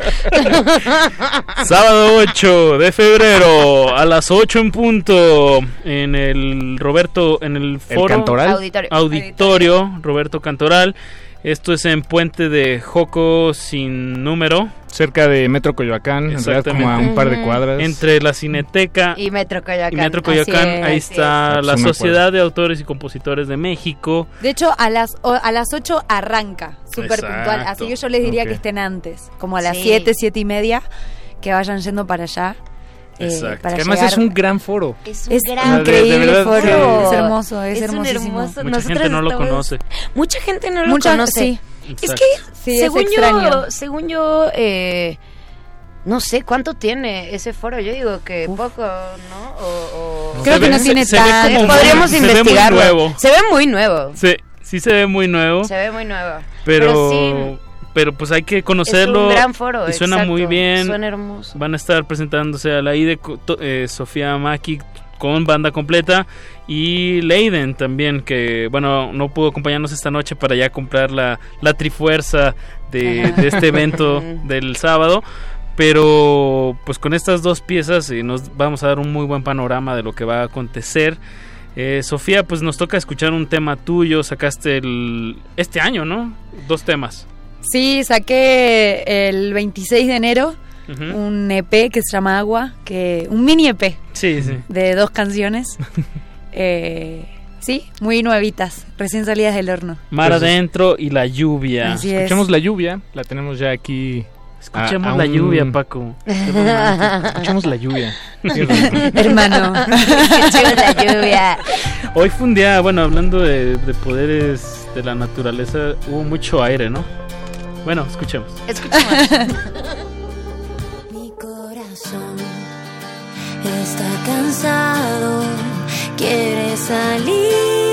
Sábado 8 de febrero a las 8 en punto en el Roberto en el
el
foro
cantoral.
Auditorio.
Auditorio Roberto Cantoral. Esto es en Puente de Joco sin número,
cerca de Metro Coyoacán, en realidad como a un par de cuadras.
entre la Cineteca
Y Metro Coyoacán.
y Metro Coyoacán.
es,
Ahí está
es.
la Sociedad de Autores y Compositores de México.
De hecho, a las, o- a las 8 arranca, súper puntual. Así que yo les diría que estén antes, como a las
Sí.
7, 7 y media, que vayan yendo para allá. Eh,
Exacto.
para
que además
llegar-
es un gran foro.
Es un
Es
gran
de- de
increíble
verdad,
foro,
sí.
es hermoso, es,
Es un
hermosísimo.
hermoso-
Mucha gente no lo conoce.
Mucha gente no lo
Mucha-
conoce.
sí.
Es que,
Sí, es
según, yo, según yo, eh, no sé cuánto tiene ese foro. Yo digo que poco, ¿no? O, o-
Creo
Se
que
ve-
no tiene
se- se
Podríamos
se ve muy
investigarlo.
nuevo.
Se ve muy nuevo.
Sí, sí se ve muy nuevo.
Se ve muy nuevo.
pero
sí,
pero pues hay que
es
conocerlo
un gran foro.
y suena
exacto.
muy bien
Suena hermoso.
van a estar presentándose a la co- to- eh, Sofía Maki con banda completa y Leiden también que bueno no pudo acompañarnos esta noche para ya comprar la, la trifuerza de, de este evento del sábado pero pues con estas dos piezas eh, nos vamos a dar un muy buen panorama de lo que va a acontecer Eh, Sofía, pues nos toca escuchar un tema tuyo. Sacaste el este año, ¿no? Dos temas.
Sí, saqué el 26 de enero un EP que se llama Agua, que un mini EP
Sí, sí.
de dos canciones. Eh, sí, muy nuevitas, recién salidas del horno.
Mar
Entonces-
adentro y la lluvia.
Así es.
Escuchemos la lluvia, la tenemos ya aquí.
Escuchemos
a- a
la
un-
lluvia, Paco.
Escuchemos la lluvia.
Hermano.
Escuchemos la lluvia.
Hoy fue un día, bueno, hablando de, de poderes de la naturaleza, hubo mucho aire, ¿no? Bueno, escuchemos.
Escuchemos.
Mi corazón está cansado, quiere salir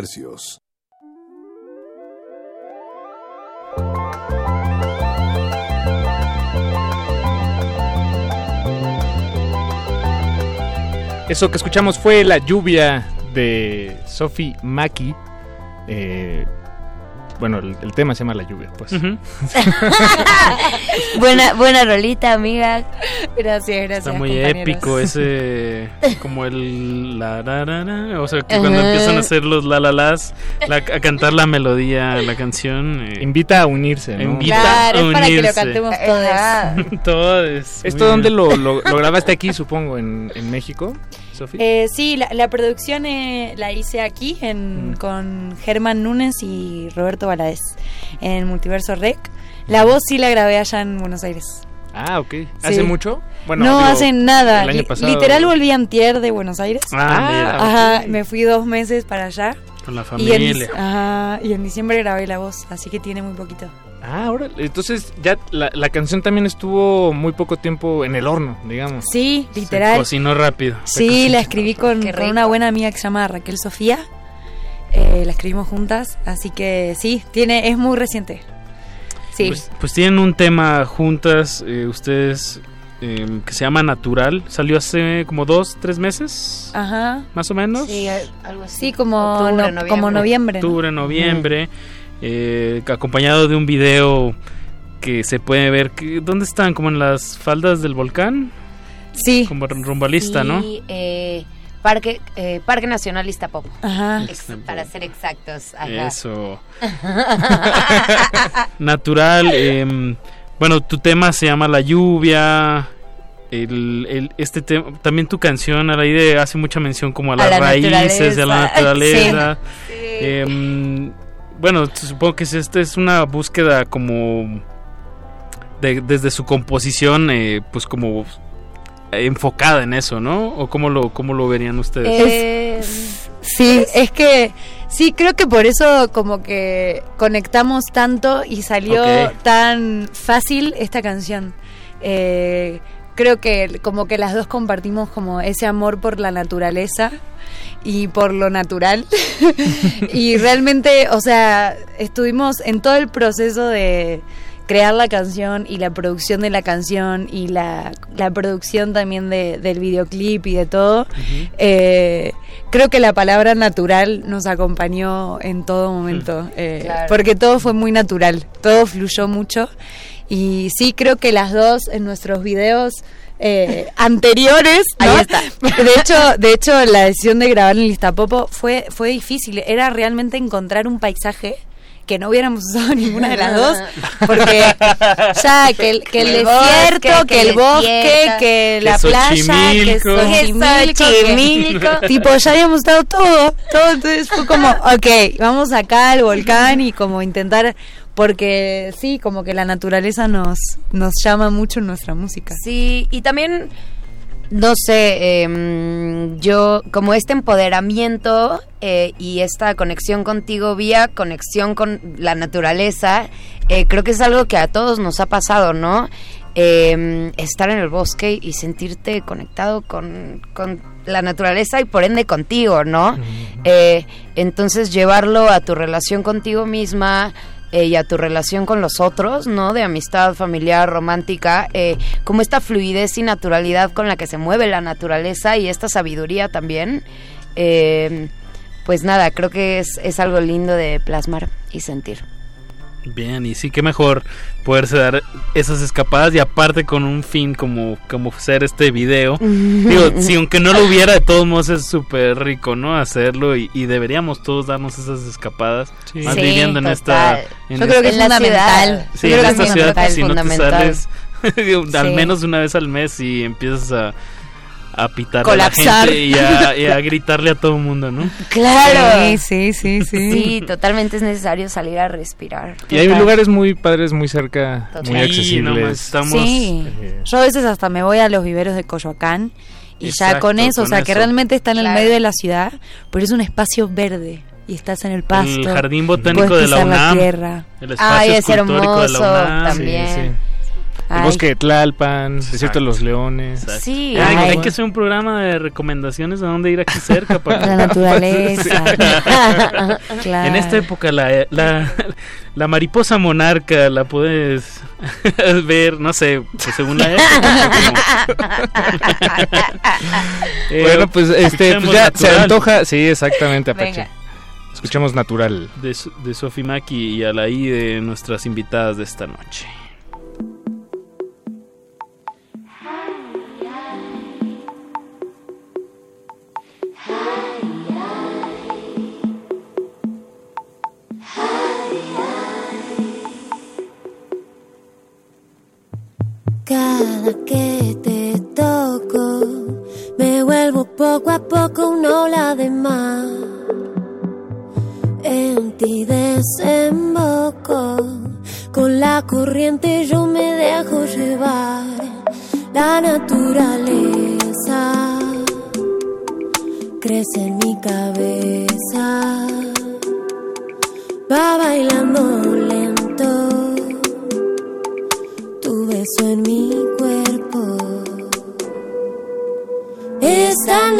hercios.
Eso que escuchamos fue La lluvia de Sophie Maki. Eh, bueno, el, el tema se llama La lluvia, pues.
buena, buena rolita, amiga. Gracias, gracias.
Está muy
compañeros.
épico ese, como el la, la, la, la, o sea, que cuando
Ajá.
empiezan a hacer los la la las, la- a cantar la melodía, la canción. eh,
Invita a unirse, ¿no?
Invita
Claro,
a
es para que lo
unirse.
cantemos todos.
Todos.
¿Esto dónde lo, lo, lo grabaste aquí, supongo, en, en México, Sofi?
Eh, sí, la, la producción eh, la hice aquí en, con Germán Núñez y Roberto Valadez en Multiverso Rec. La voz sí la grabé allá en Buenos Aires.
Ah, ok. ¿Hace
Sí.
mucho?
no
digo,
hacen nada.
el año pasado.
Literal volví antier de Buenos Aires.
Ah, mira.
Ajá, me fui dos meses para allá.
Con la
Y en,
familia.
ajá, y en diciembre grabé la voz, así que tiene muy poquito.
Ah, ahora, entonces ya la, la canción también estuvo muy poco tiempo en el horno, digamos.
Sí, literal.
Cocinó rápido.
Sí, la escribí con, con una buena amiga que se llama Raquel Sofía. Eh, la escribimos juntas, así que sí, tiene es muy reciente. Sí.
Pues, pues tienen un tema juntas, eh, ustedes, eh, que se llama Natural. Salió hace como dos, tres meses,
Ajá.
más o menos.
Sí, algo así. Sí, como,
Octubre,
no-
noviembre.
como noviembre. ¿no?
Octubre, noviembre, eh, acompañado de un video que se puede ver. Que, ¿Dónde están? ¿Como en las faldas del volcán?
Sí.
Como rumbalista, ¿no?
Sí, eh, Parque, eh, Parque Nacional Iztapopo.
Ajá.
Ex- para ser exactos. Ajá.
Eso. Natural. em, bueno, tu tema se llama La lluvia. El, el- este tema, también tu canción, Alaide, hace mucha mención como a las
la
raíces de la
naturaleza.
naturaleza. Em, bueno, supongo que es- esta es una búsqueda como de- desde su composición, eh, pues como enfocada en eso, ¿no? ¿O cómo lo, cómo lo verían ustedes?
Eh, sí, es que sí, creo que por eso como que conectamos tanto y salió tan fácil esta canción. Eh, creo que como que las dos compartimos como ese amor por la naturaleza y por lo natural. y realmente, o sea, estuvimos en todo el proceso de crear la canción y la producción de la canción y la, la producción también de- del videoclip y de todo. Eh, creo que la palabra natural nos acompañó en todo momento, eh,
Claro.
porque todo fue muy natural, todo fluyó mucho. Y sí, creo que las dos en nuestros videos eh, anteriores, ¿no?
Ahí está.
De hecho, de hecho, la decisión de grabar en Listapopo fue, fue difícil. Era realmente encontrar un paisaje que no hubiéramos usado ninguna de las dos, porque ya que el, que el,
El
desierto,
bosque,
que,
que
el bosque, que la playa, que
Xochimilco.
Que
tipo ya habíamos estado todo, todo, entonces fue como, ok, vamos acá al volcán y como intentar, porque sí, como que la naturaleza nos, nos llama mucho en nuestra música.
Sí, y también, no sé, em, yo como este empoderamiento eh, y esta conexión contigo vía conexión con la naturaleza, eh, creo que es algo que a todos nos ha pasado, ¿no? Em, estar en el bosque y sentirte conectado con, con la naturaleza y por ende contigo, ¿no? Eh, entonces llevarlo a tu relación contigo misma, eh, y a tu relación con los otros, ¿no? De amistad familiar, romántica, eh, como esta fluidez y naturalidad con la que se mueve la naturaleza y esta sabiduría también. eh, pues nada, creo que es, es algo lindo de plasmar y sentir.
Bien, y sí, qué mejor poderse dar esas escapadas y aparte con un fin como, como ser este video. Digo, si aunque no lo hubiera, de todos modos es súper rico, ¿no? Hacerlo y, y deberíamos todos darnos esas escapadas.
Sí.
Más
Sí,
viviendo en esta... en
Yo creo que es
la
fundamental.
ciudad.
Sí,
Yo
en
que
esta
es
ciudad, si no te sales digo, al menos una vez al mes y empiezas a, a pitar a la gente y a, y a gritarle a todo el mundo, ¿no?
Claro.
Sí, sí, sí, sí.
Sí, totalmente es necesario salir a respirar.
Y hay lugares muy padres, muy cerca,
Total.
muy
Sí,
accesibles.
estamos...
Sí,
eh,
yo a veces hasta me voy a los viveros de Coyoacán y ya con eso, o sea, que realmente está en el
Claro.
medio de la ciudad, pero es un espacio verde y estás en el pasto.
El jardín botánico de la
pisar la
UNAM.
tierra.
El espacio
Ay, es
escultórico de la
hermoso
UNAM.
también.
sí.
Ay.
bosque de Tlalpan, Desierto de los Leones.
Sí,
Ay,
ay.
hay que hacer un programa de recomendaciones a dónde ir aquí cerca. Para
La naturaleza. Claro.
En esta época la, la, la mariposa monarca la puedes ver, no sé, pues según la época. Eh,
bueno, pues este pues ya se
Natural.
antoja. Sí, exactamente, Apache.
Venga.
Escuchamos natural.
de, de Sofi Maki y Alaí de nuestras invitadas de esta noche.
Cada que te toco, me vuelvo poco a poco una ola de mar. En ti desemboco, con la corriente yo me dejo llevar. La naturaleza crece en mi cabeza, va bailando lento tu beso en mi cuerpo. Es tan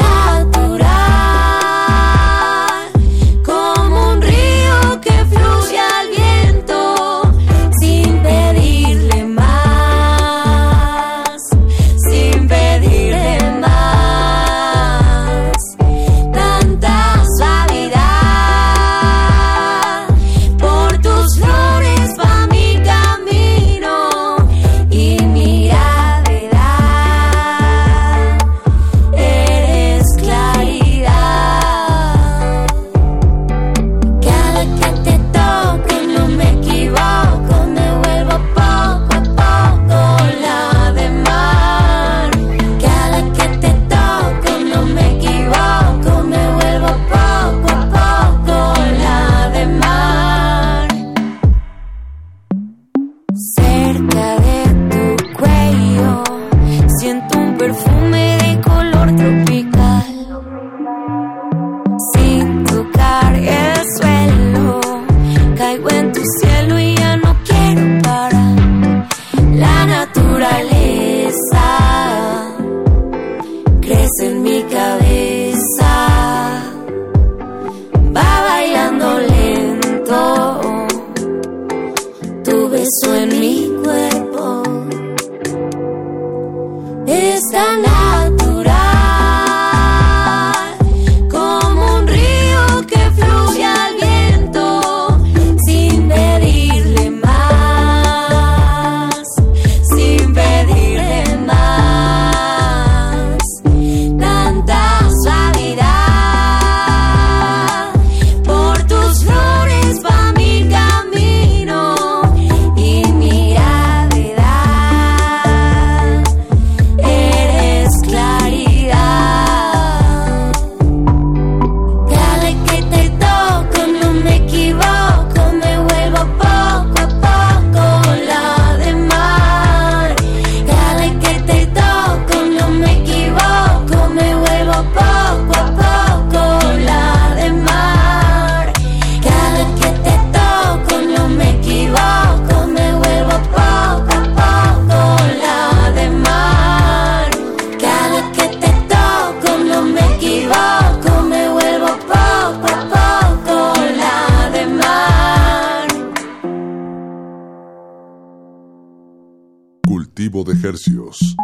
Cultivo de hercios.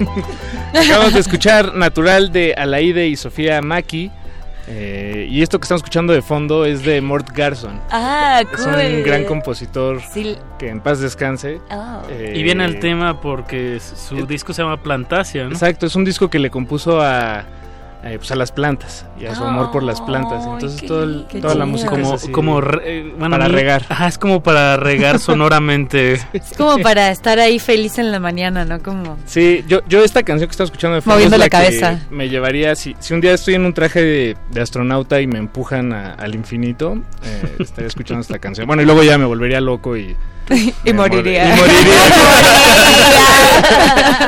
Acabamos de escuchar Natural de Alaide y Sofía Maki. eh, y esto que estamos escuchando de fondo es de Mort Garson.
Ah,
Es
cool.
un gran compositor
Sí.
que en paz descanse.
Oh.
Eh,
Y viene al tema porque su disco se llama Plantasia, ¿no?
Exacto, es un disco que le compuso a, eh, pues a las plantas y a su amor por las plantas. Entonces todo el-
Qué
toda la música
como,
es así
como re- eh, bueno,
para
mí-
regar.
Ajá, es como para regar sonoramente.
Es como para estar ahí feliz en la mañana, ¿no? Como...
Sí, yo, yo esta canción que estaba escuchando de fondo
Moviendo
es
la cabeza.
me llevaría, si, si un día estoy en un traje de, de astronauta y me empujan a- al infinito, eh, estaría escuchando esta canción. Bueno, y luego ya me volvería loco y...
y
me mor-
moriría.
y moriría.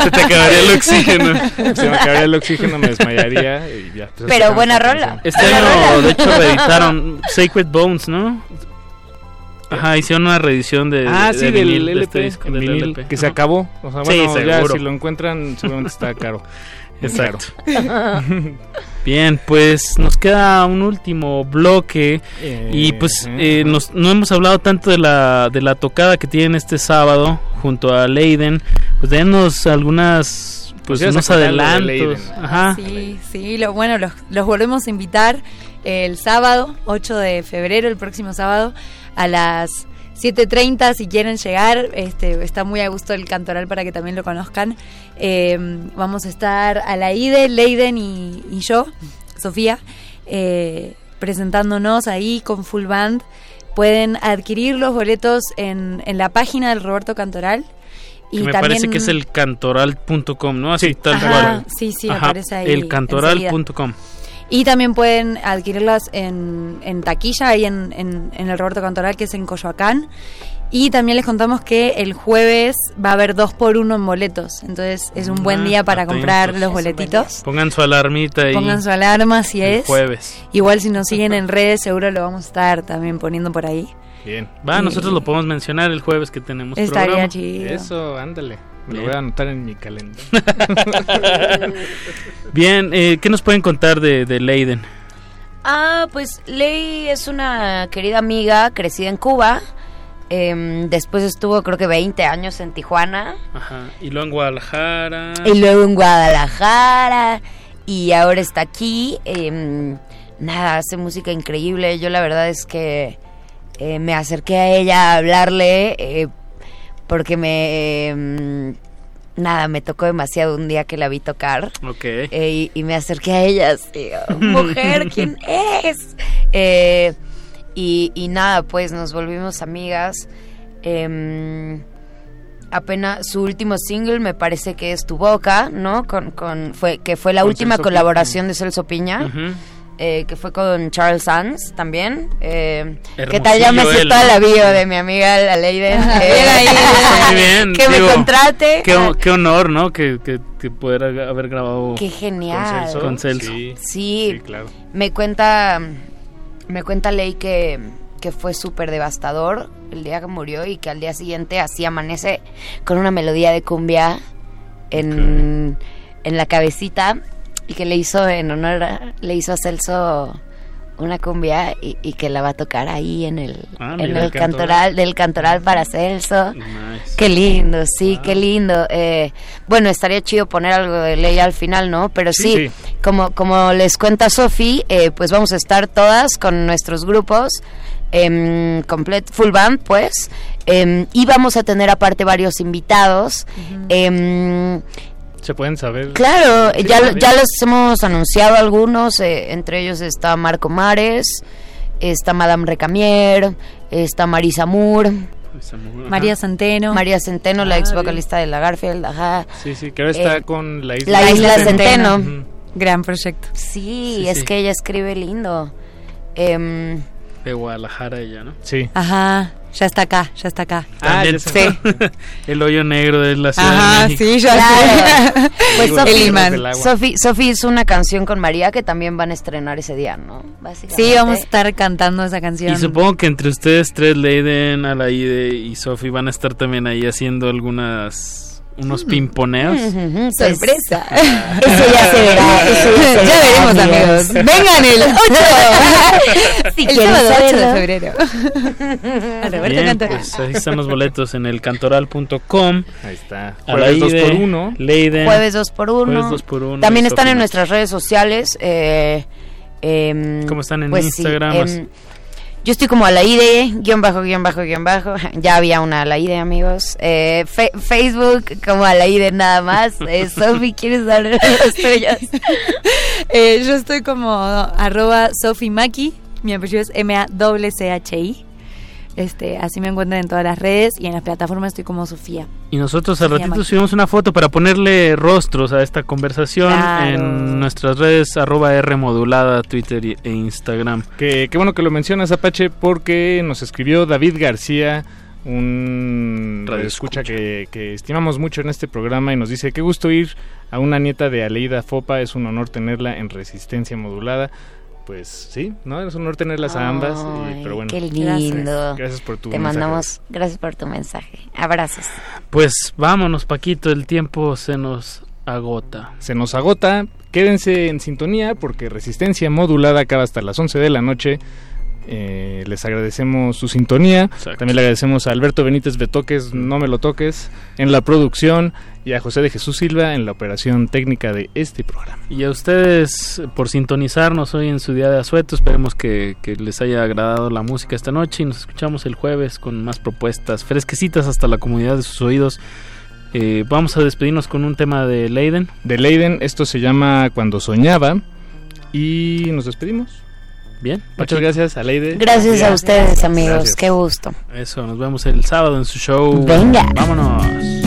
Se te acabaría el oxígeno.
Se me acabaría el oxígeno, me desmayaría y ya. pues,
Pero buena rola.
Este año, de hecho, reeditaron Sacred Bones, ¿no? Ajá, hicieron una reedición de,
Ah,
de
sí,
vinil
del
de este
LP,
disco,
en
del
vinil,
LP.
que se acabó. O sea,
Sí,
bueno, ya si lo encuentran, seguramente está caro.
Exacto. Bien, pues nos queda un último bloque
Eh,
y pues eh,
ujú.
nos- no hemos hablado tanto de la de la tocada que tienen este sábado junto a Leiden. Pues denos algunas pues
Pues
unos adelantos. Ajá.
Sí, sí, lo, bueno, los, los volvemos a invitar el sábado, 8 de febrero, el próximo sábado, a las 7.30 si quieren llegar. Este, está muy a gusto el cantoral para que también lo conozcan. Eh, vamos a estar a la IDE, Leiden y, y yo, Sofía, eh, presentándonos ahí con full band. Pueden adquirir los boletos en, en la página del Roberto Cantoral.
Que me parece que es el cantoral.com, ¿no? Así tal
Ajá,
cual.
sí, sí,
Ajá,
aparece ahí
Elcantoral.com.
Y también pueden adquirirlas en, en taquilla, ahí en, en, en el Roberto Cantoral, que es en Coyoacán. Y también les contamos que el jueves va a haber dos por uno en boletos. Entonces es un buen
Ah,
día para
atentos.
comprar los boletitos.
Pongan su alarmita ahí.
Pongan su alarma si
el
es.
jueves.
Igual si nos siguen en redes, seguro lo vamos a estar también poniendo por ahí.
Bien. Va,
Y-
nosotros lo podemos mencionar el jueves que tenemos
Estaría
programa.
chido.
Eso, ándale. Me lo voy a anotar en mi calendario.
Bien, eh, ¿qué nos pueden contar de, de Leiden?
Ah, pues Ley es una querida amiga crecida en Cuba. Em, después estuvo creo que 20 años en Tijuana.
Ajá. Y luego en Guadalajara.
Y luego en Guadalajara. Y ahora está aquí. em, nada, hace música increíble. Yo la verdad es que eh, me acerqué a ella a hablarle eh, porque me... em, nada, me tocó demasiado un día que la vi tocar.
Ok.
Eh, y, y me acerqué a ella así, "Oh, mujer, ¿quién es? Eh, y, y nada, pues nos volvimos amigas. Em, apenas su último single me parece que es Tu Boca, ¿no? Con, con, fue, que fue la
Con
última
Celso
colaboración de Celso Piña.
Ujú.
Eh, que fue con Charles Sands también. Eh, ¿Qué tal? Ya me sé toda la bio de mi amiga la Leiden.
Bien ahí.
Muy bien.
que
digo,
me contrate.
Qué, qué honor, ¿no? Que, que, que poder haber grabado
Qué genial.
con Celso.
Sí,
Sí,
sí, claro.
me cuenta me cuenta Ley que, que fue súper devastador el día que murió y que al día siguiente así amanece con una melodía de cumbia en, en la cabecita y que le hizo en honor a- le hizo a Celso una cumbia y, y que la va a tocar ahí en el,
Ah,
en el
el
cantoral,
cantoral.
del cantoral para Celso.
Nice.
Qué lindo, sí, qué lindo. Eh, bueno, estaría chido poner algo de ley al final, ¿no? Pero sí,
Sí.
Como, como les cuenta Sofi, eh, pues vamos a estar todas con nuestros grupos, em, full band, pues, em, y vamos a tener aparte varios invitados. Em,
Se pueden saber.
Claro,
Sí,
ya, lo- ya los hemos anunciado algunos, eh, entre ellos está Marco Mares, está Madame Recamier, está Marisa Moore,
María Centeno.
María Centeno, la
Ah,
ex
bien.
vocalista de la Garfield, ajá.
Sí, sí, que ahora está
Eh,
con la isla.
La Isla Centeno.
Ujú.
Gran proyecto.
Sí,
Sí,
es
sí.
que ella escribe lindo. Em,
De Guadalajara ella, ¿no?
Sí.
Ajá, ya está acá, ya está acá.
También
ya sé.
el hoyo negro de la Ciudad
Ajá,
de México.
sí, ya
Claro. Pues Sofi. Sofi, Sofi hizo una canción con María que también van a estrenar ese día, ¿no?
Sí, vamos a estar cantando esa canción.
Y supongo que entre ustedes tres, Leiden, Alaide y Sofi, van a estar también ahí haciendo algunas unos pimponeos.
Pues,
Sorpresa. Eso ya se verá. Eso ya, se
Ya
verá,
veremos, amigos. Vengan el 8.
Si
el
quieren
sábado 8 de febrero. Al Roberto
Bien,
Cantoral.
pues ahí están los boletos en elcantoral.com.
Ahí está. Jueves
Alaide,
2 por 1
Leiden.
Jueves 2 por 1
Jueves 2 por 1
También están en nuestras redes sociales. Eh, em,
¿Cómo están en
pues sí,
Instagram?
Yo estoy como Alaide, guion bajo, guion bajo, guion bajo. Ya había una Alaide, amigos. Eh, fe- Facebook como Alaide nada más. Eh, Sofi, ¿quieres dar las tuyas?
Eh, yo estoy como arroba sofimaki. Mi apellido es M-A-C-C-H-I. Este, así me encuentran en todas las redes y en las plataformas estoy como Sofía.
Y nosotros al ratito subimos una foto para ponerle rostros a esta conversación
Claro.
en nuestras redes arroba R modulada, Twitter e Instagram.
Que qué bueno que lo mencionas, Apache, porque nos escribió David García un radio escucha que, que estimamos mucho en este programa y nos dice, qué gusto ir a una nieta de Aleida Fopa, es un honor tenerla en resistencia modulada. Pues sí, ¿no? Es un honor tenerlas a ambas, y- pero bueno.
Qué lindo.
Gracias, Gracias por tu
Te
mensaje.
mandamos, gracias por tu mensaje. Abrazos.
Pues vámonos, Paquito, el tiempo se nos agota.
Se nos agota, quédense en sintonía porque Resistencia Modulada acaba hasta las 11 de la noche. Eh, les agradecemos su sintonía. También le agradecemos a Alberto Benítez Betoques, no me lo toques, en la producción y a José de Jesús Silva en la operación técnica de este programa.
Y a ustedes por sintonizarnos hoy en su día de asueto. Esperemos que, que les haya agradado la música esta noche y nos escuchamos el jueves con más propuestas fresquecitas hasta la comunidad de sus oídos. Eh, vamos a despedirnos con un tema de Leiden.
De Leiden, esto se llama Cuando Soñaba y nos despedimos.
Bien,
Muchas gracias a Leide.
Gracias a ustedes, amigos.
Gracias.
Qué gusto.
Eso, nos vemos el sábado en su show.
Venga.
Vámonos.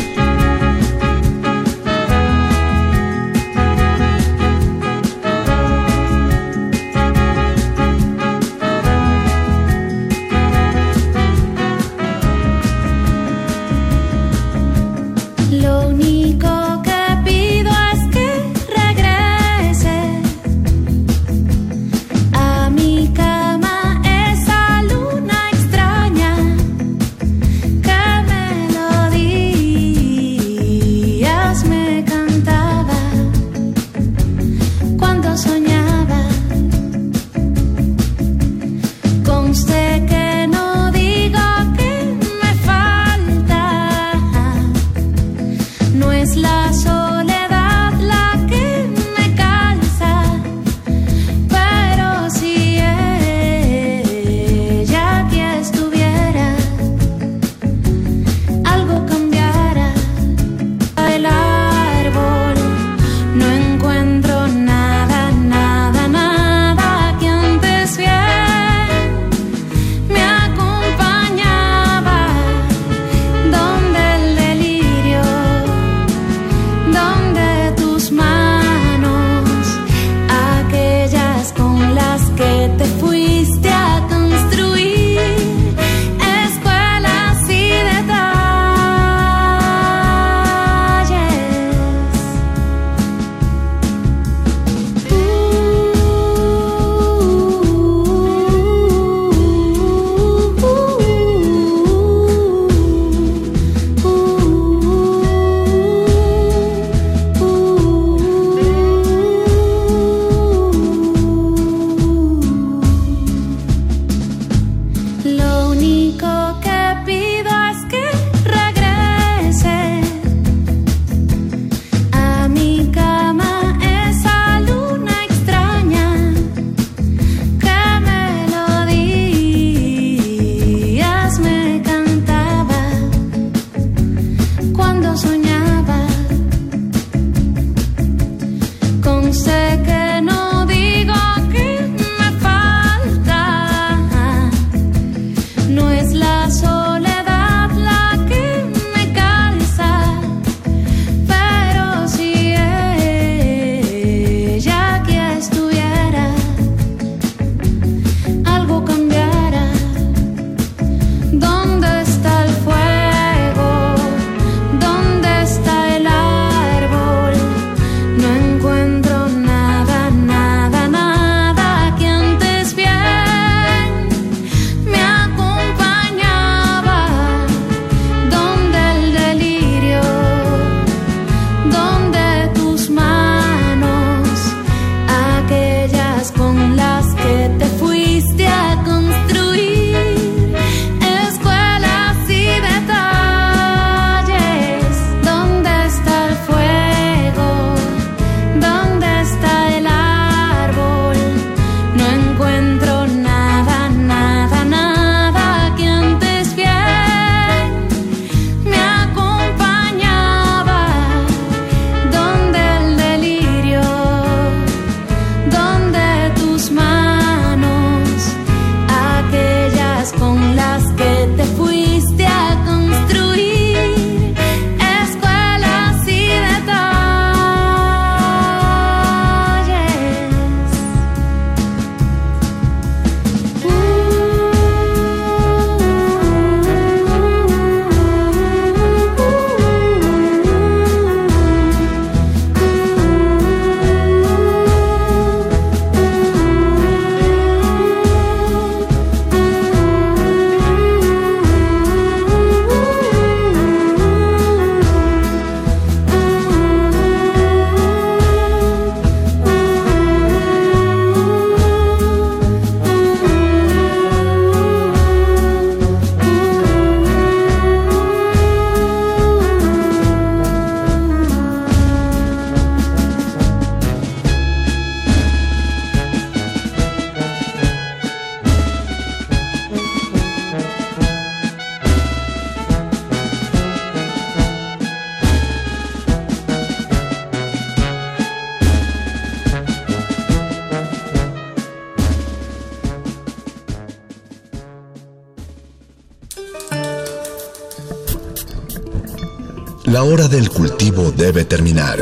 Del cultivo debe terminar.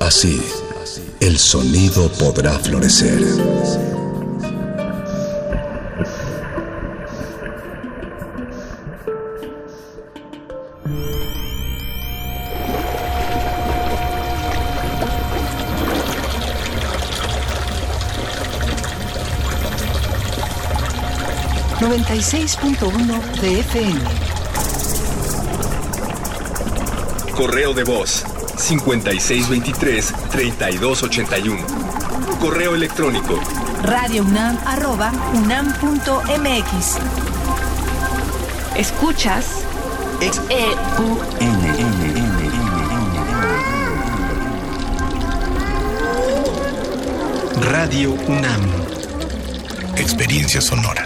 Así, el sonido podrá florecer.
...96.1 de FM.
Correo de voz 5623-3281. Correo electrónico
radiounam.unam.mx. Escuchas
Radio UNAM. Experiencia sonora.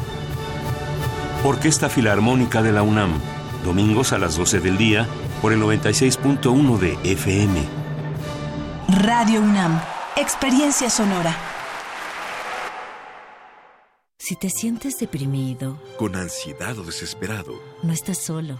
Orquesta Filarmónica de la UNAM, domingos a las 12 del día por el 96.1 de FM.
Radio UNAM, experiencia sonora.
Si te sientes deprimido,
Con ansiedad o desesperado,
no estás solo.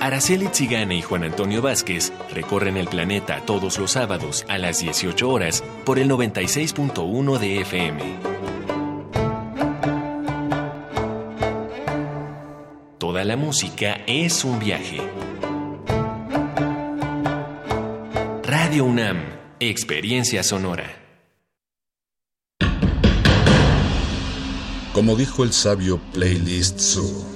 Araceli Tzigane y Juan Antonio Vázquez recorren el planeta todos los sábados a las 18 horas por el 96.1 de FM. Toda la música es un viaje. Radio UNAM, experiencia sonora.
Como dijo el sabio Playlist Zoo,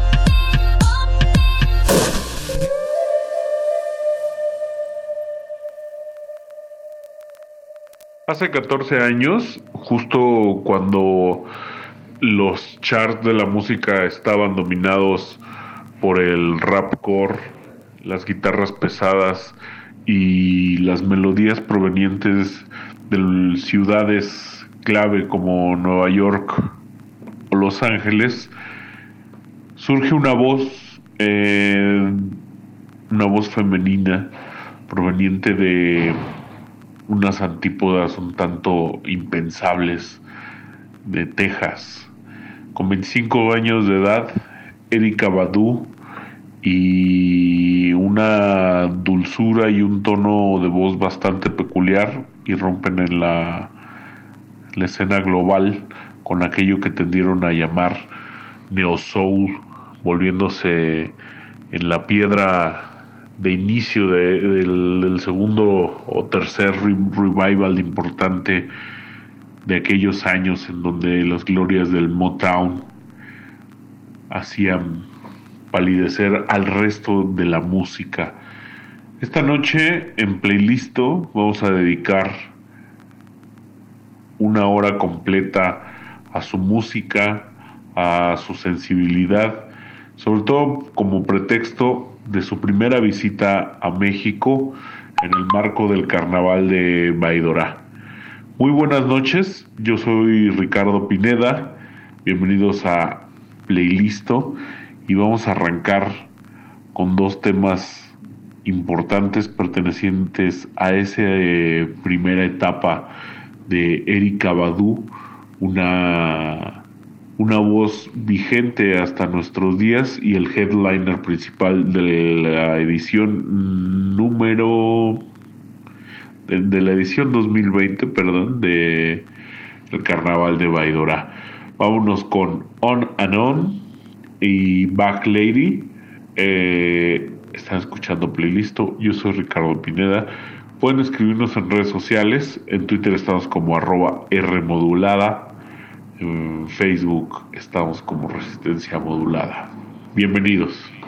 Hace 14 años, justo cuando los charts de la música estaban dominados por el rapcore, las guitarras pesadas y las melodías provenientes de ciudades clave como Nueva York o Los Ángeles, surge una voz, eh, una voz femenina proveniente de unas antípodas un tanto impensables de Texas. Con 25 años de edad, Erika Badu y una dulzura y un tono de voz bastante peculiar irrumpen en la, la escena global con aquello que tendieron a llamar neo soul, volviéndose en la piedra de inicio de- del, segundo o tercer re- revival importante de aquellos años en donde las glorias del Motown hacían
palidecer al resto de la música. Esta noche en Playlisto vamos a dedicar una hora completa a su música, a su sensibilidad, sobre todo como pretexto de su primera visita a México en el marco del carnaval de Baidorá. Muy buenas noches, yo soy Ricardo Pineda, bienvenidos a Playlisto y vamos a arrancar con dos temas importantes pertenecientes a esa eh, primera etapa de Erika Badu, una, una voz vigente hasta nuestros días y el headliner principal de la edición número de, la edición 2020, perdón, de el Carnaval de Baidora. Vámonos con On and On y Back Lady. Eh, están escuchando playlist. Yo soy Ricardo Pineda. Pueden escribirnos en redes sociales. En Twitter estamos como arroba Rmodulada. Facebook estamos como Resistencia Modulada. Bienvenidos.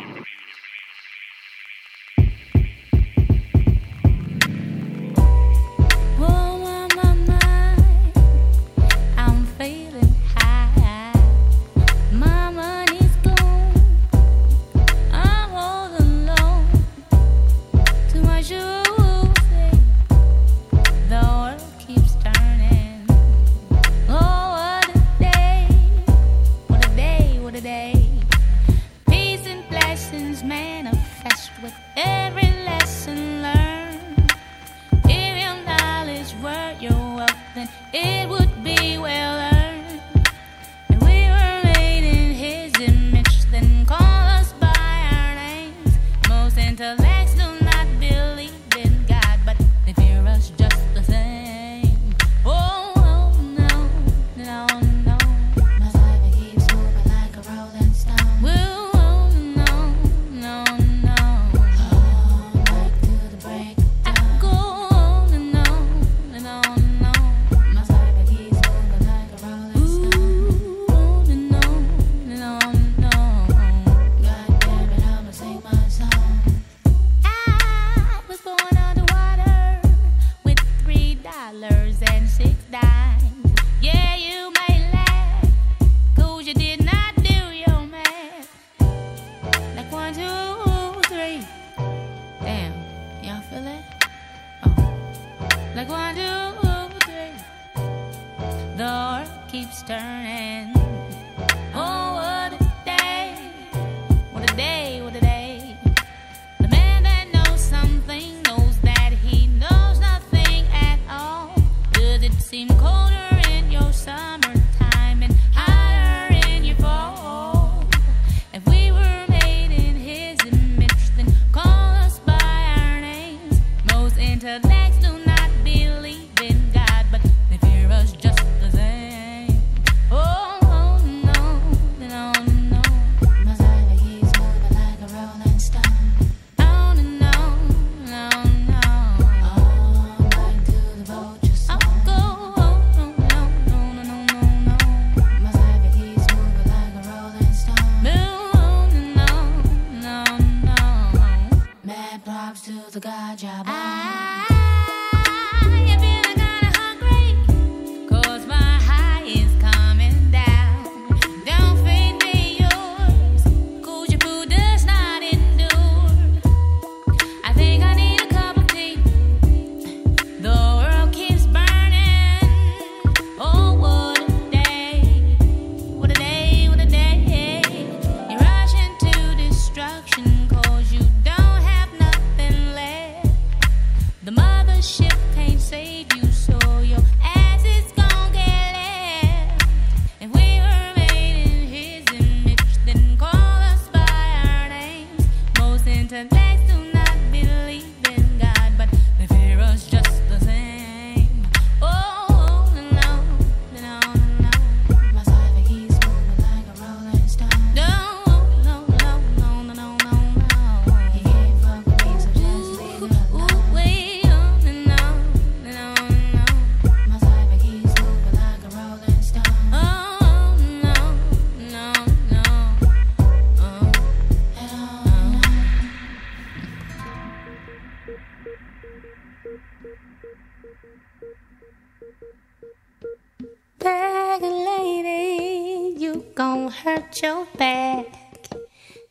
Gonna
hurt your back.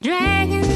Dragon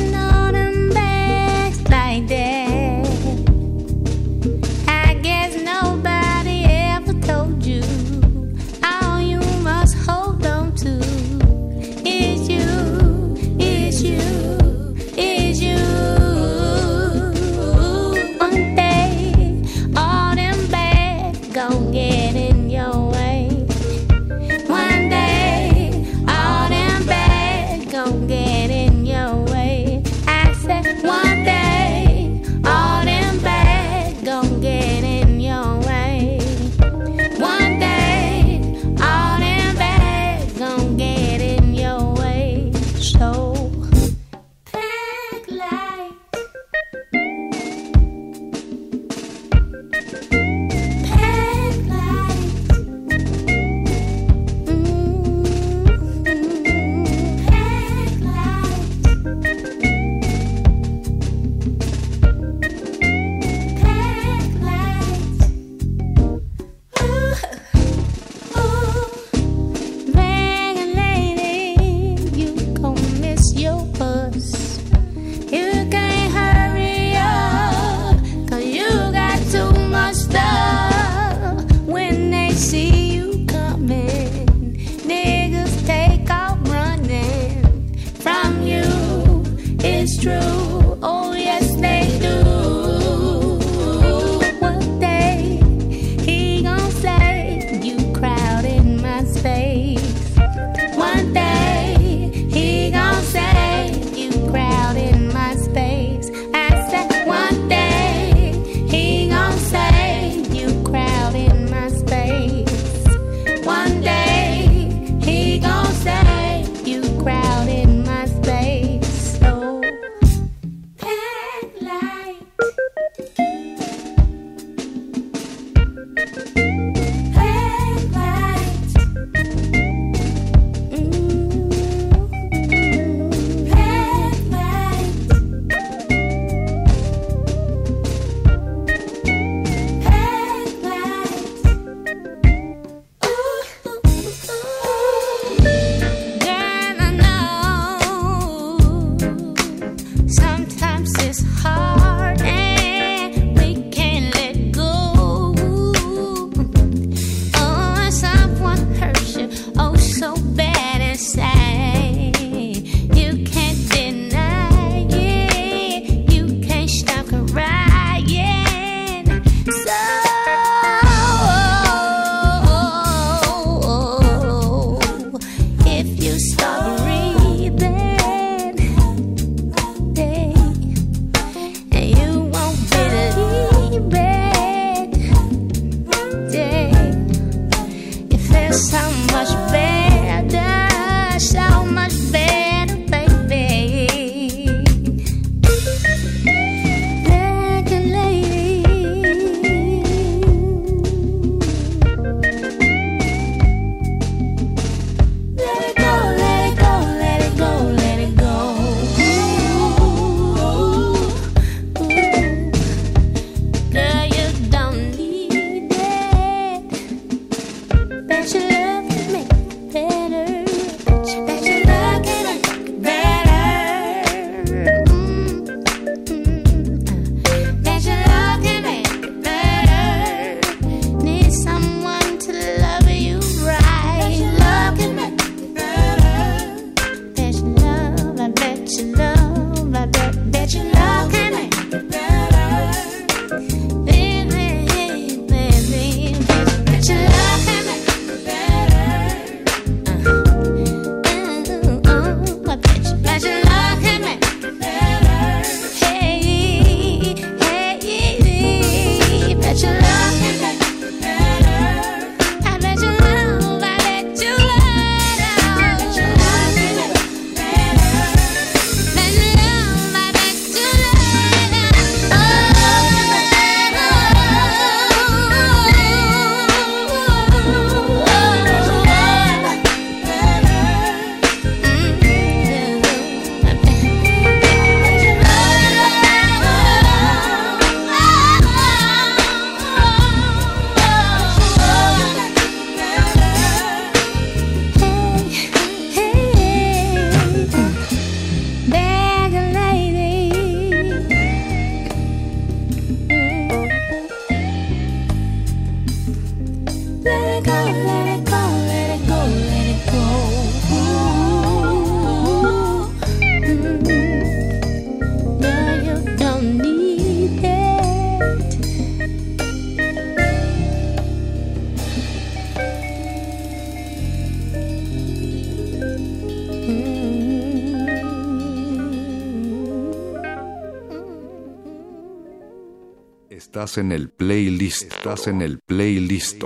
Estás en el playlist. Estás en el playlist.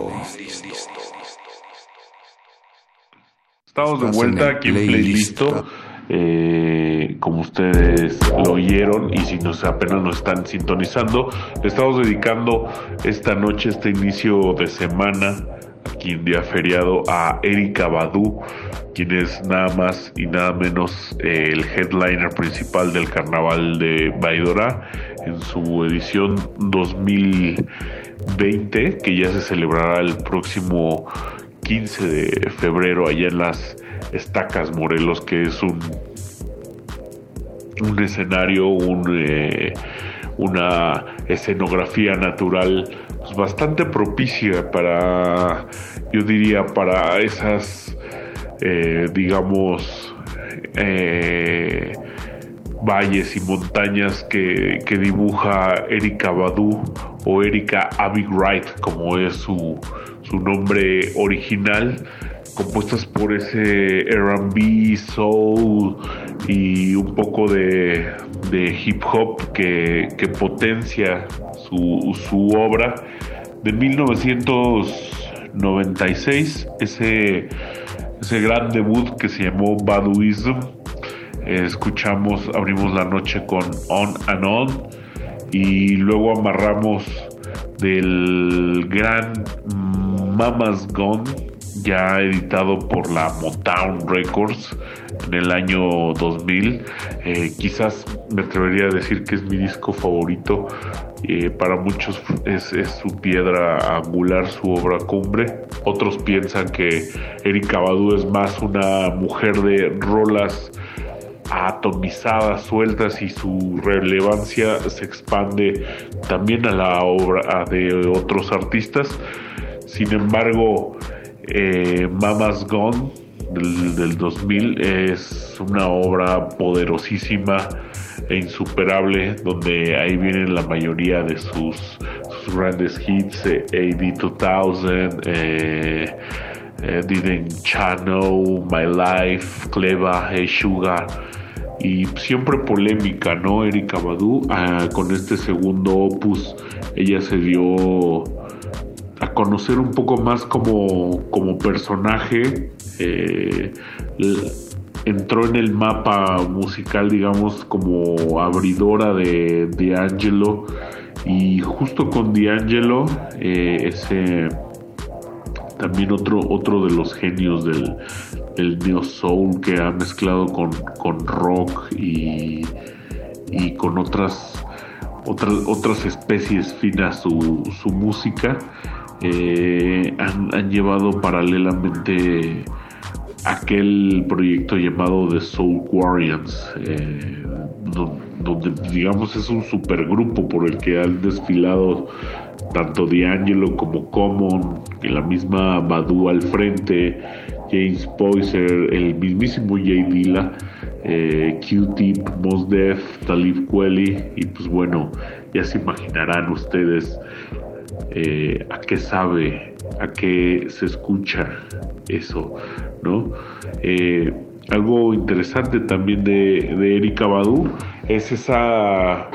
Estamos de vuelta aquí en
playlist.
Eh, como ustedes lo oyeron y si nos apenas nos están sintonizando, le estamos dedicando esta noche, este inicio de semana, aquí en día feriado, a Erika Badu, quien es nada más y nada menos eh, el headliner principal del carnaval de Baidora en su edición 2020, que ya se celebrará el próximo 15 de febrero allá en las Estacas Morelos, que es un, un escenario, un, eh, una escenografía natural pues, bastante propicia para, yo diría, para esas, eh, digamos, eh, valles y montañas que, que dibuja Erika Badu o Erika Abby Wright, como es su, su nombre original, compuestas por ese RB, soul y un poco de, de hip hop que, que potencia su, su obra. De 1996, ese, ese gran debut que se llamó Baduism. Escuchamos, abrimos la noche con On and On y luego amarramos del gran Mama's Gone, ya editado por la Motown Records en el año 2000. Eh, quizás me atrevería a decir que es mi disco favorito. Eh, para muchos es, es su piedra angular, su obra cumbre. Otros piensan que Erika Badu es más una mujer de rolas atomizadas, sueltas y su relevancia se expande también a la obra de otros artistas. Sin embargo, eh, Mama's Gone del, del 2000 es una obra poderosísima e insuperable donde ahí vienen la mayoría de sus, grandes hits, eh, AD 2000, eh, eh, Didn't Channel, My Life, Cleva, Hey Sugar y siempre polémica, ¿no? Erika Badu, ah, con este segundo opus, ella se dio a conocer un poco más como, como personaje, eh, entró en el mapa musical, digamos, como abridora de D'Angelo y justo con D'Angelo, eh, ese también otro, otro de los genios del, del neo soul que ha mezclado con, con rock y, y con otras, otras, otras especies finas su, su música, eh, han, han llevado paralelamente aquel proyecto llamado The Soul Guardians, eh, do- donde digamos es un supergrupo por el que han desfilado tanto D'Angelo como Common, la misma Badu al frente, James Poyser, el mismísimo Jay Dilla, eh, Q-Tip, Mos Def, Talib Kweli, y pues bueno, ya se imaginarán ustedes eh, a qué sabe, a qué se escucha eso, ¿no? Eh, algo interesante también de, de Erika Badu es esa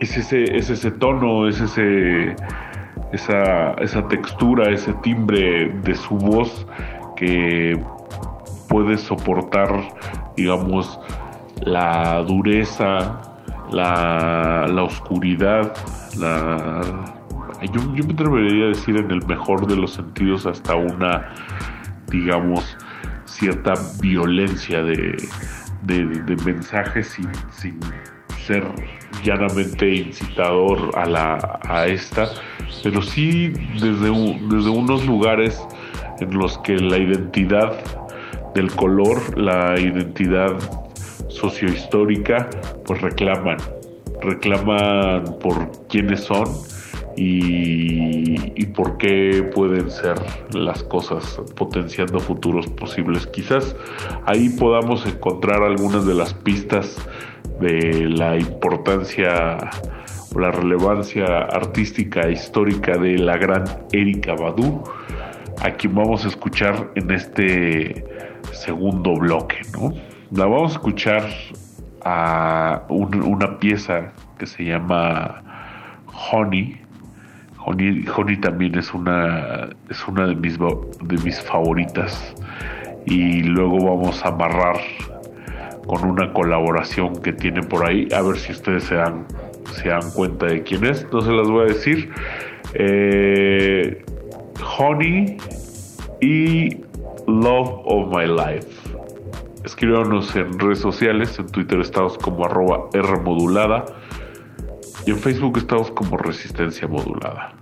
es ese, es ese tono, es ese esa, esa textura, ese timbre de su voz que puede soportar, digamos, la dureza, la, la oscuridad, la yo, yo me atrevería a decir en el mejor de los sentidos hasta una, digamos, cierta violencia de, de, mensajes sin ser llanamente incitador a, la, a esta, pero sí desde, desde unos lugares en los que la identidad del color, la identidad sociohistórica, pues reclaman, reclaman por quiénes son
y, y, por qué pueden ser las cosas, potenciando futuros posibles. Quizás ahí podamos encontrar algunas de las pistas de la importancia o la relevancia artística e histórica de la gran Erika Badu, a quien vamos a escuchar en este segundo bloque, ¿no? La vamos a escuchar a una pieza que se llama Honey. Honey, también es una, es una de, mis, de mis favoritas. Y luego vamos a amarrar con una colaboración que tiene por ahí. A ver si ustedes se dan, se dan cuenta de quién es. No se las voy a decir. Eh, Honey y Love of My Life. Escríbanos en redes sociales, en Twitter estamos como arroba Rmodulada y en Facebook estamos como Resistencia Modulada.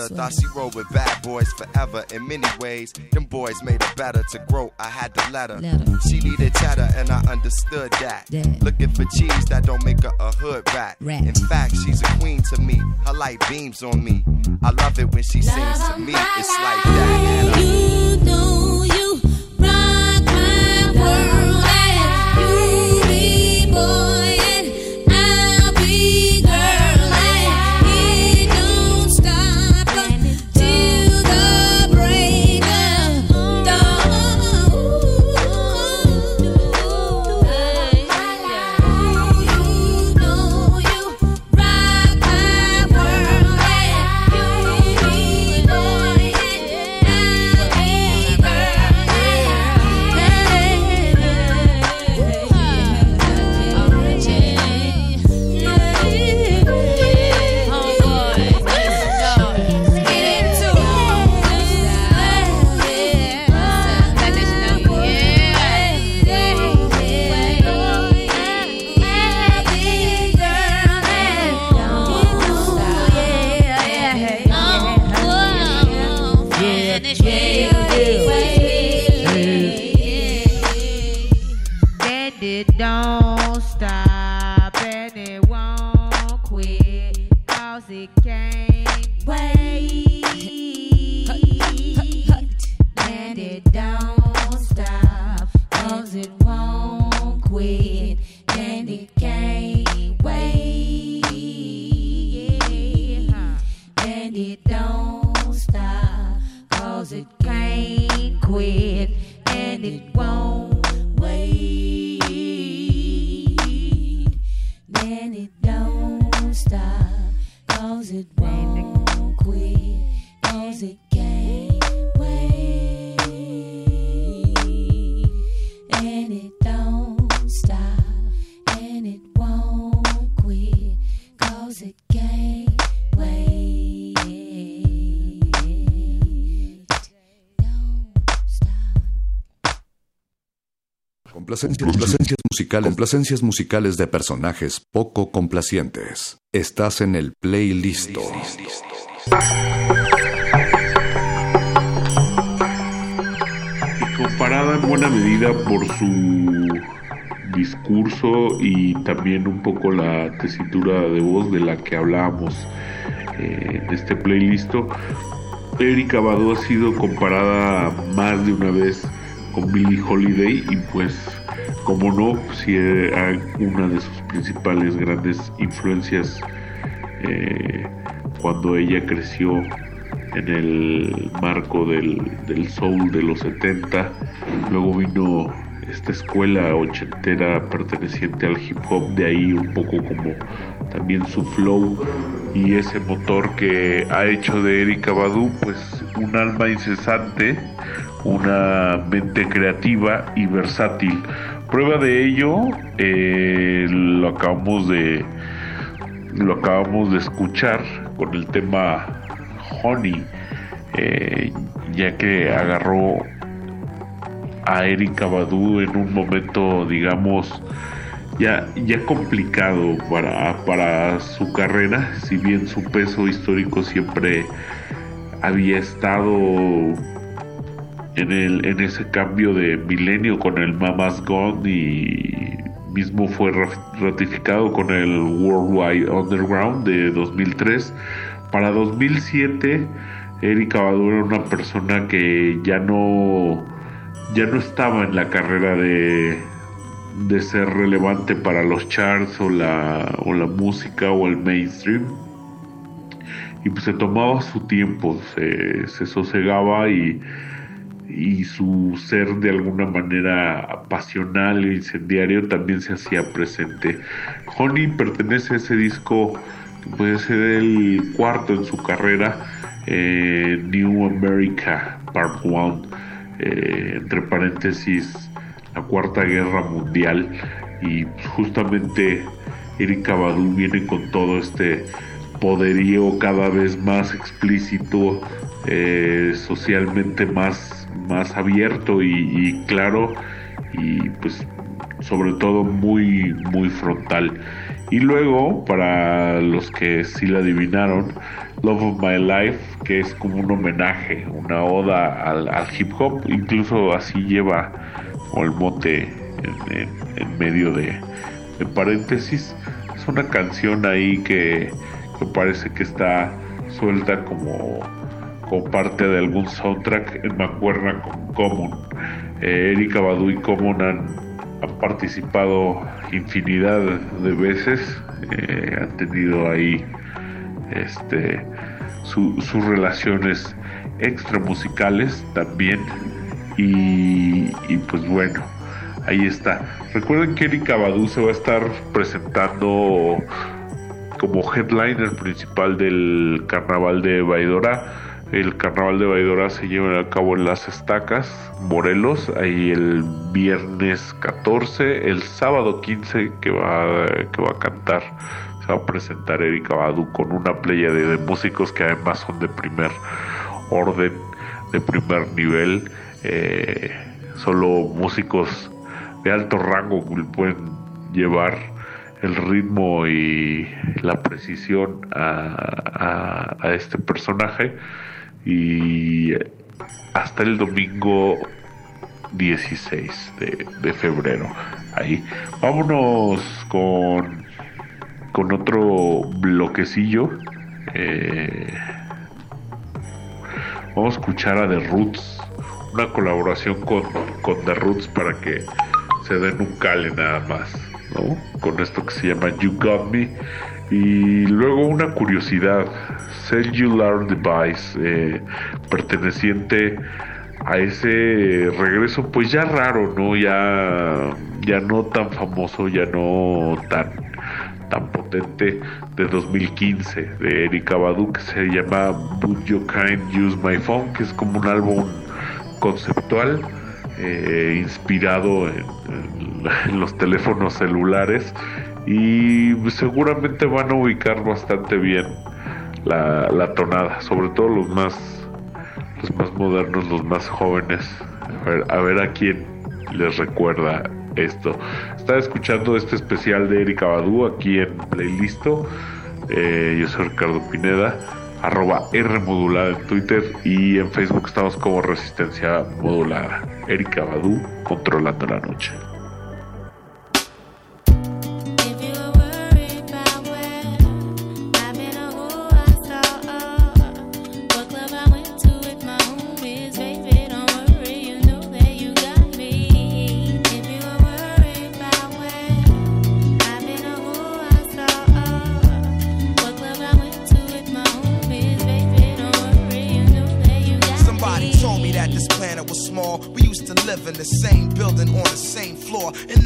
Had thought she rolled with bad boys forever. In many ways, them boys made her better. To grow, I had to let her. She needed cheddar, and I understood that. Looking for cheese that don't make her a hood rat. In fact, she's a queen to me. Her light beams on me. I love it when she sings to me. It's like that.
You know
Complacencias, complacencias musicales, complacencias musicales de personajes poco complacientes. Estás en el playlist.
y comparada en buena medida por su discurso y también un poco la tesitura de voz de la que hablábamos eh, en este playlist. Erika Badu ha sido comparada más de una vez con Billie Holiday y pues como no, si era una de sus principales grandes influencias eh, cuando ella creció en el marco del, del soul de los 70. Luego vino esta escuela ochentera perteneciente al hip hop, de ahí un poco como también su flow y ese motor que ha hecho de Erika Badu pues un alma incesante, una mente creativa y versátil, Prueba de ello eh, lo acabamos de lo acabamos de escuchar con el tema Honey, eh, ya que agarró a Erika Badu en un momento, digamos, ya, ya complicado para, para su carrera, si bien su peso histórico siempre había estado en, el, en ese cambio de milenio con el Mama's Gone y mismo fue ra- ratificado con el Worldwide Underground de 2003. Para 2007, Erika Badu era una persona que ya no, ya no estaba en la carrera de, de ser relevante para los charts o la, o la música o el mainstream. Y pues se tomaba su tiempo, se, se sosegaba y, y su ser de alguna manera pasional e incendiario también se hacía presente. Honey pertenece a ese disco que puede ser el cuarto en su carrera, eh, New America Part 1, entre paréntesis, la Cuarta Guerra Mundial. Y justamente Erika Badu viene con todo este poderío cada vez más explícito, eh, socialmente más, más abierto y, y claro y pues sobre todo muy muy frontal. Y luego para los que sí la adivinaron Love of My Life que es como un homenaje una oda al, hip hop incluso así lleva como el mote en medio de, de paréntesis. Es una canción ahí que, que parece que está suelta como como parte de algún soundtrack en Mancuerna con Common. Eh, Erika Badu y Common han, han participado infinidad de veces, eh, han tenido ahí este, su- sus relaciones extramusicales también y, y pues bueno, ahí está. Recuerden que Erika Badu se va a estar presentando como headliner principal del carnaval de Baidora. El carnaval de Baidora se lleva a cabo en las estacas, Morelos, ahí el viernes 14, el sábado 15 que va, que va a cantar, se va a presentar Erika Badu con una playa de, músicos que además son de primer orden, de primer nivel, eh, solo músicos de alto rango pueden llevar el ritmo y la precisión a- a este personaje y hasta el domingo 16 de, de febrero ahí vámonos con con otro bloquecillo eh, vamos a escuchar a The Roots una colaboración con, con The Roots para que se den un cale nada más ¿no? con esto que se llama You Got Me y luego una curiosidad Cellular Device eh, perteneciente a ese regreso pues ya raro no ya ya no tan famoso ya no tan tan potente de 2015 de Erika Badu que se llama Would You Kind Use My Phone que es como un álbum conceptual eh, inspirado en, los teléfonos celulares y seguramente van a ubicar bastante bien la, la tonada, sobre todo los más los más modernos, los más jóvenes. A ver, a quién les recuerda esto. Está escuchando este especial de Erika Badu aquí en Playlisto. Eh, yo soy Ricardo Pineda, arroba R modulada en Twitter y en Facebook estamos como Resistencia Modulada. Erika Badu controlando la noche.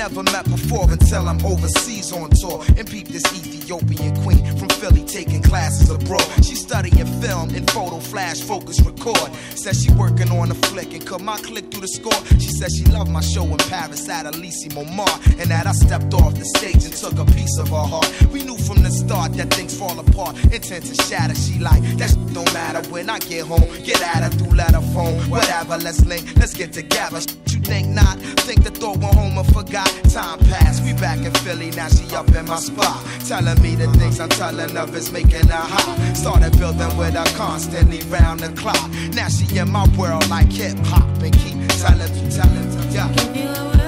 Never met before until I'm overseas on tour and peep this Ethiopian queen from Philly taking classes abroad. She studying film and photo flash focus record. Says she working on a flick and cut my click through the score. She said she loved my show in Paris at Elise Momar. And that I stepped off the stage and took a piece of her heart. We knew from the start that things fall apart, intent to shatter. She like, that shit don't matter when I get home. Get at her through letter phone. Whatever, let's link, let's get together. You think not? Think thought went home and forgot. Time passed, we back in Philly, now she up in my spot. Telling me the things I'm telling of is making her hot. Started building with her constantly round the clock. Now she in my world like hip hop and keep telling me, telling me, yeah.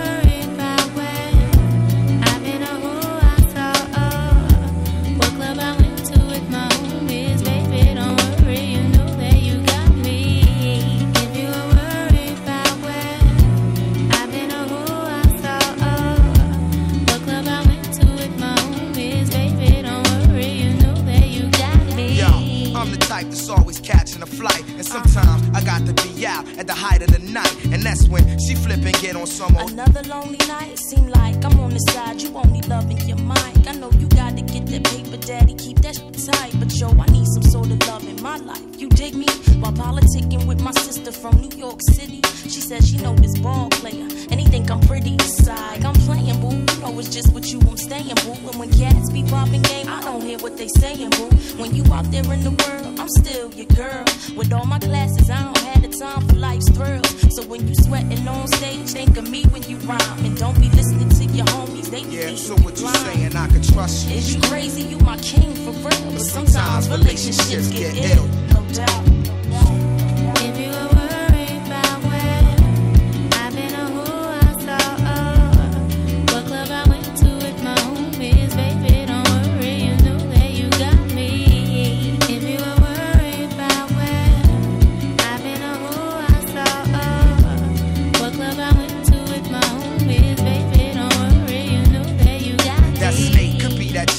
Sometimes I got to be out at the height of the night. And that's when she flip and get on some old.
Another lonely night, seem like I'm on the side. You only loving your mind. I know you gotta get that paper, daddy. Keep that tight. But yo, I need some sort of love in my life. You dig me? While politicking with my sister from New York City. She said she know this ball player. And he think I'm pretty side. I'm playing, know it's just with you I'm staying, boo. And when cats be popping game, I don't hear what they saying, boo. When you out there in the world, I'm still your girl. With all my classes, I don't have the time for life's thrills. So when you sweating on stage, think of me when you rhyme. And don't be listening to your homies, they be
Yeah, so what you saying? I can trust you.
Is you crazy? You my king for real. But sometimes relationships get ill, no doubt.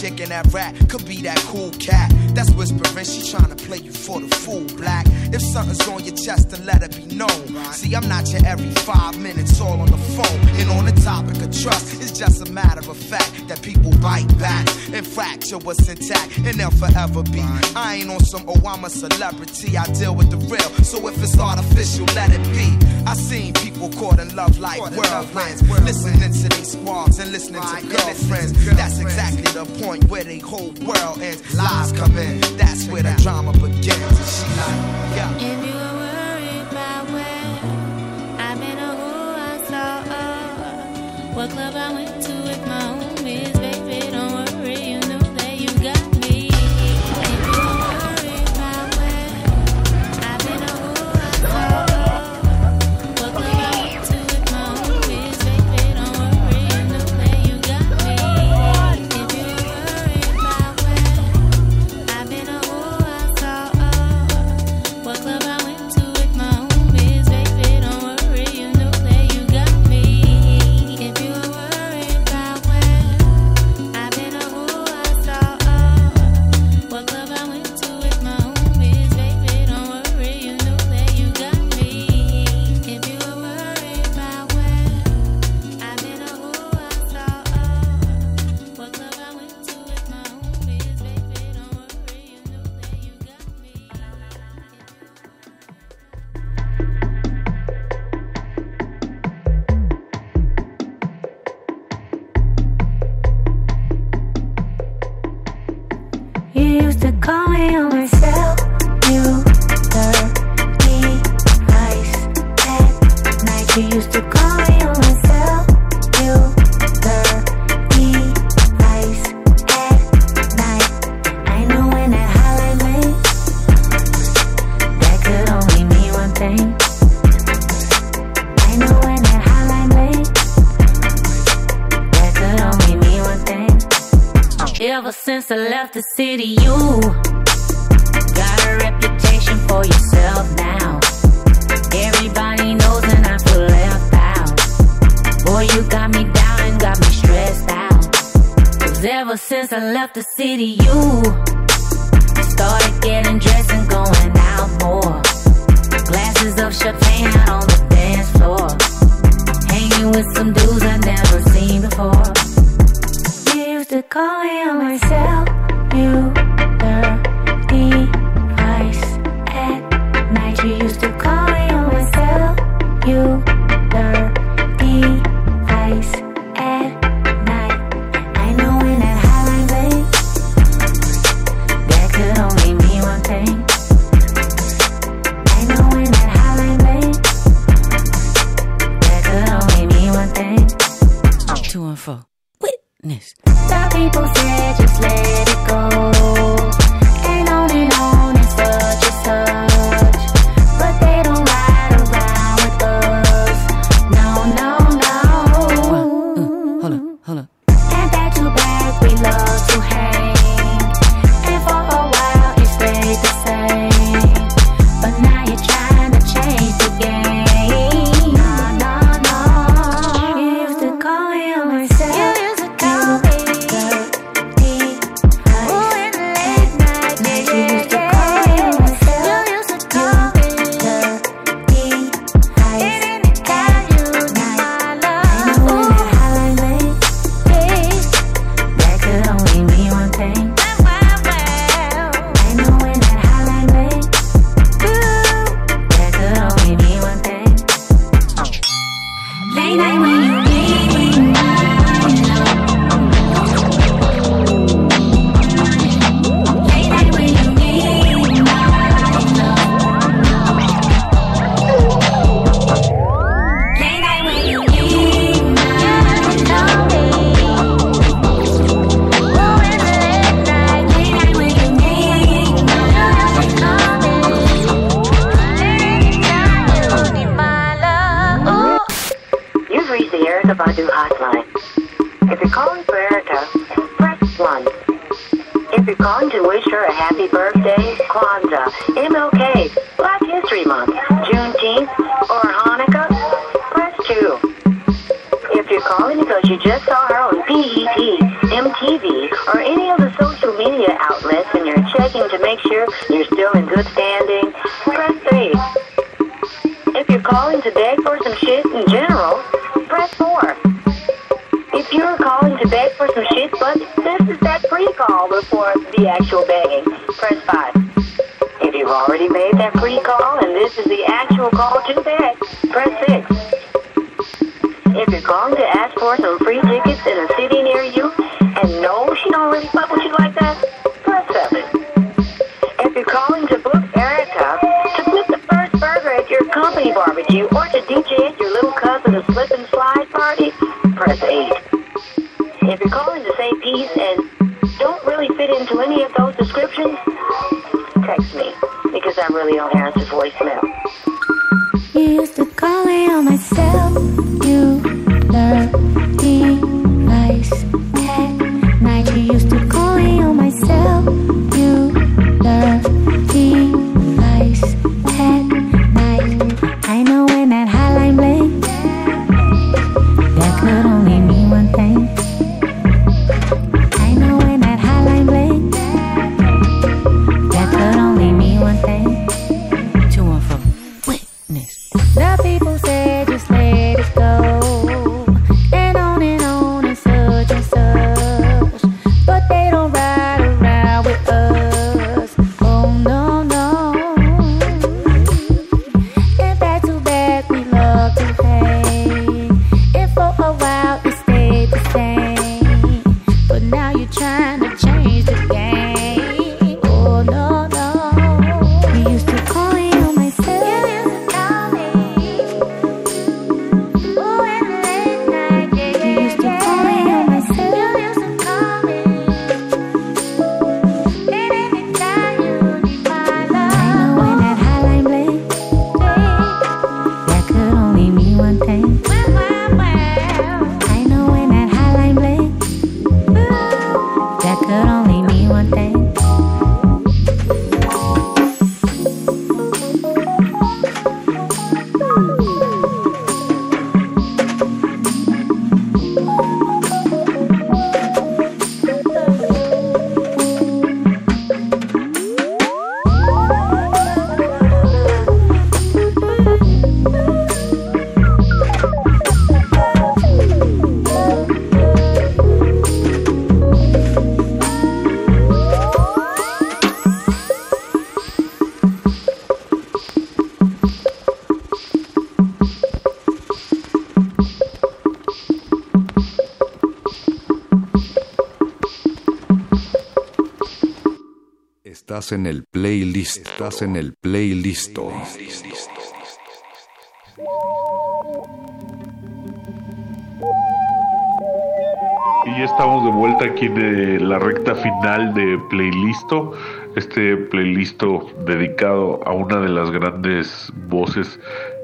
Chick that rat, could be that cool cat. That's whispering, she tryna play you for the fool, black. If something's on your chest, then let it be known. See, I'm not your every five minutes all on the phone. And on the topic of trust, it's just a matter of fact that people bite back and fracture what's intact, and they'll forever be. I ain't on some, oh, I'm a celebrity, I deal with the real. So if it's artificial, let it be. I seen people caught in love like whirlwinds, listening to these squads and listening to girlfriends. That's exactly the point where they whole world ends. Lies come in, that's where the drama begins. And she like, yeah.
You were I've or who I saw, what club I went to with my homies, baby, don't worry,
yeah en el playlist. Estás en el playlist.
Y ya estamos de vuelta aquí de la recta final de Playlisto, este playlisto dedicado a una de las grandes voces,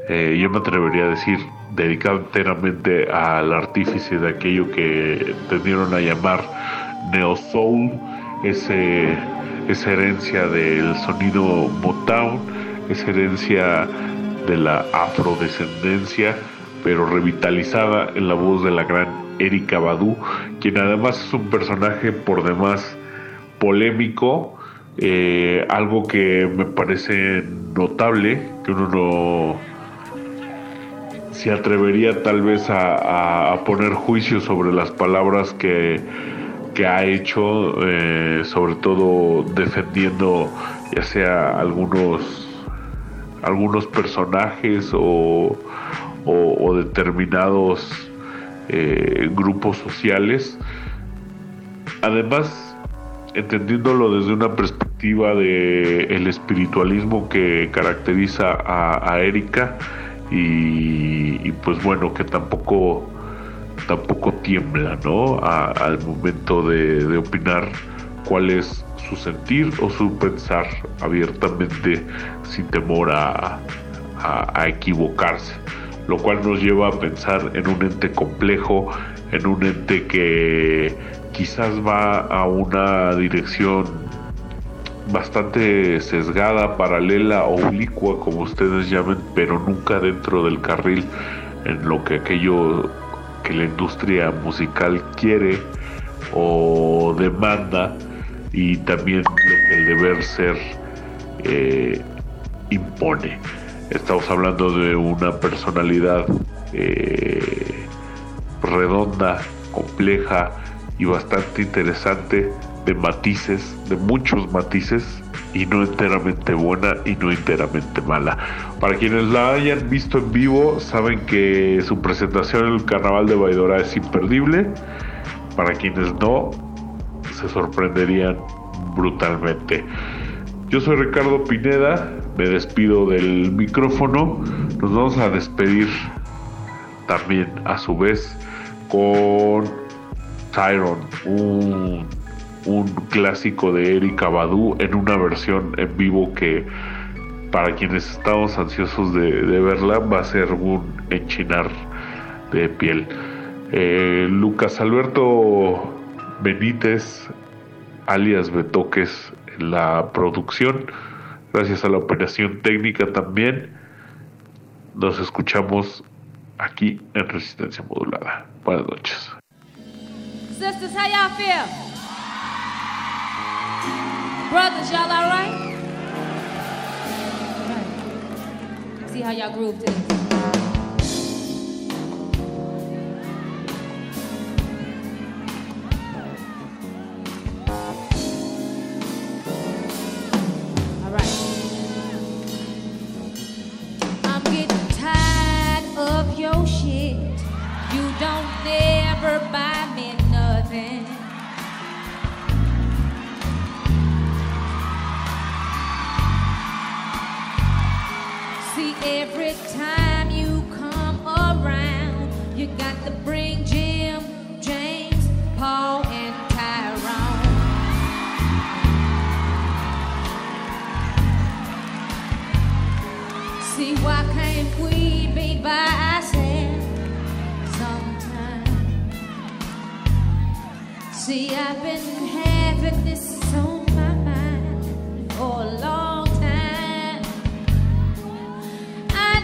eh, yo me atrevería a decir, dedicado enteramente al artífice de aquello que tendieron a llamar Neo Soul, ese es herencia del sonido Motown, es herencia de la afrodescendencia, pero revitalizada en la voz de la gran Erika Badu, quien además es un personaje por demás polémico, eh, algo que me parece notable, que uno no se atrevería tal vez a poner juicio sobre las palabras que ha hecho, eh, sobre todo defendiendo ya sea algunos algunos personajes o, determinados eh, grupos sociales. Además, entendiéndolo desde una perspectiva de el espiritualismo que caracteriza a, Erika y, pues bueno, que tampoco tampoco tiembla, ¿no? Al momento de, opinar cuál es su sentir o su pensar abiertamente sin temor a, a, equivocarse, lo cual nos lleva a pensar en un ente complejo, en un ente que quizás va a una dirección bastante sesgada, paralela, oblicua, como ustedes llamen, pero nunca dentro del carril en lo que aquello que la industria musical quiere o demanda y también el deber ser eh, impone. Estamos hablando de una personalidad eh, redonda, compleja y bastante interesante, de matices, de muchos matices, y no enteramente buena y no enteramente mala. Para quienes la hayan visto en vivo, saben que su presentación en el Carnaval de Baidora es imperdible. Para quienes no, se sorprenderían brutalmente. Yo soy Ricardo Pineda, me despido del micrófono. Nos vamos a despedir también a su vez con Tyron, un, un clásico de Erika Badu en una versión en vivo que para quienes estamos ansiosos de, verla va a ser un enchinar de piel. Eh, Lucas Alberto Benítez, alias Betoques, en la producción. Gracias a la operación técnica también. Nos escuchamos aquí en Resistencia Modulada. Buenas noches.
Sisters, how? Brothers, y'all all right? Right. See how y'all groove to time you come around, you got to bring Jim, James, Paul, and Tyrone. See, why can't we be by ourselves sometime? See, I've been having this on my mind for a long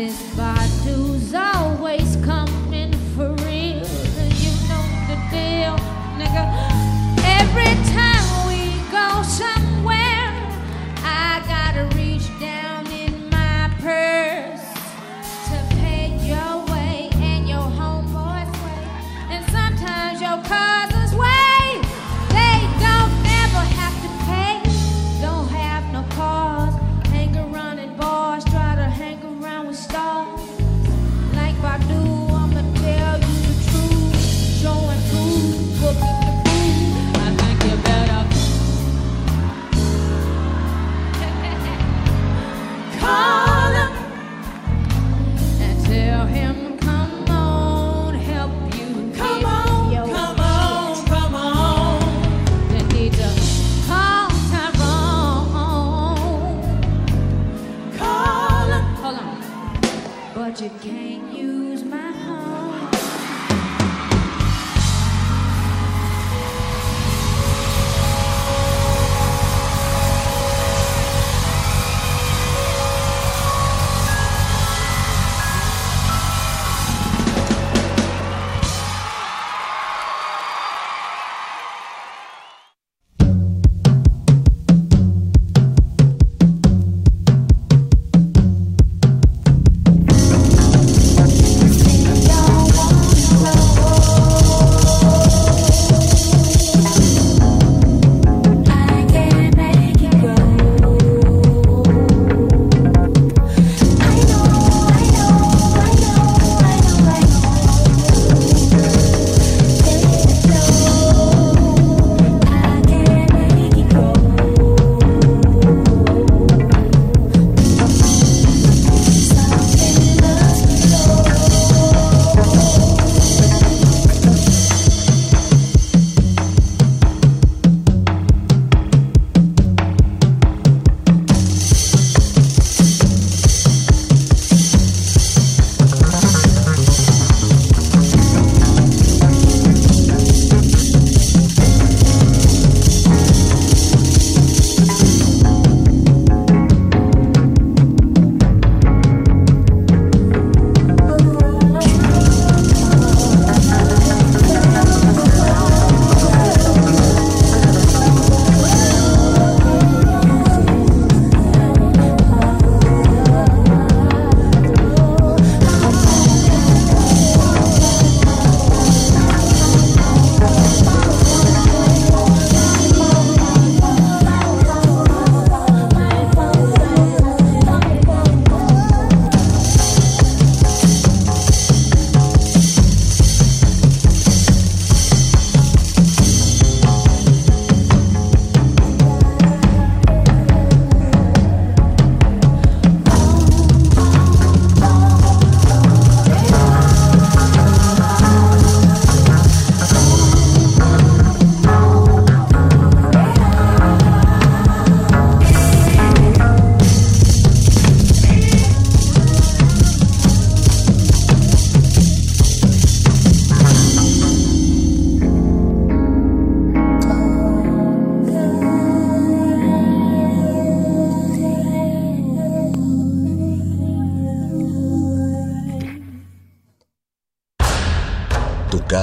Cause you came.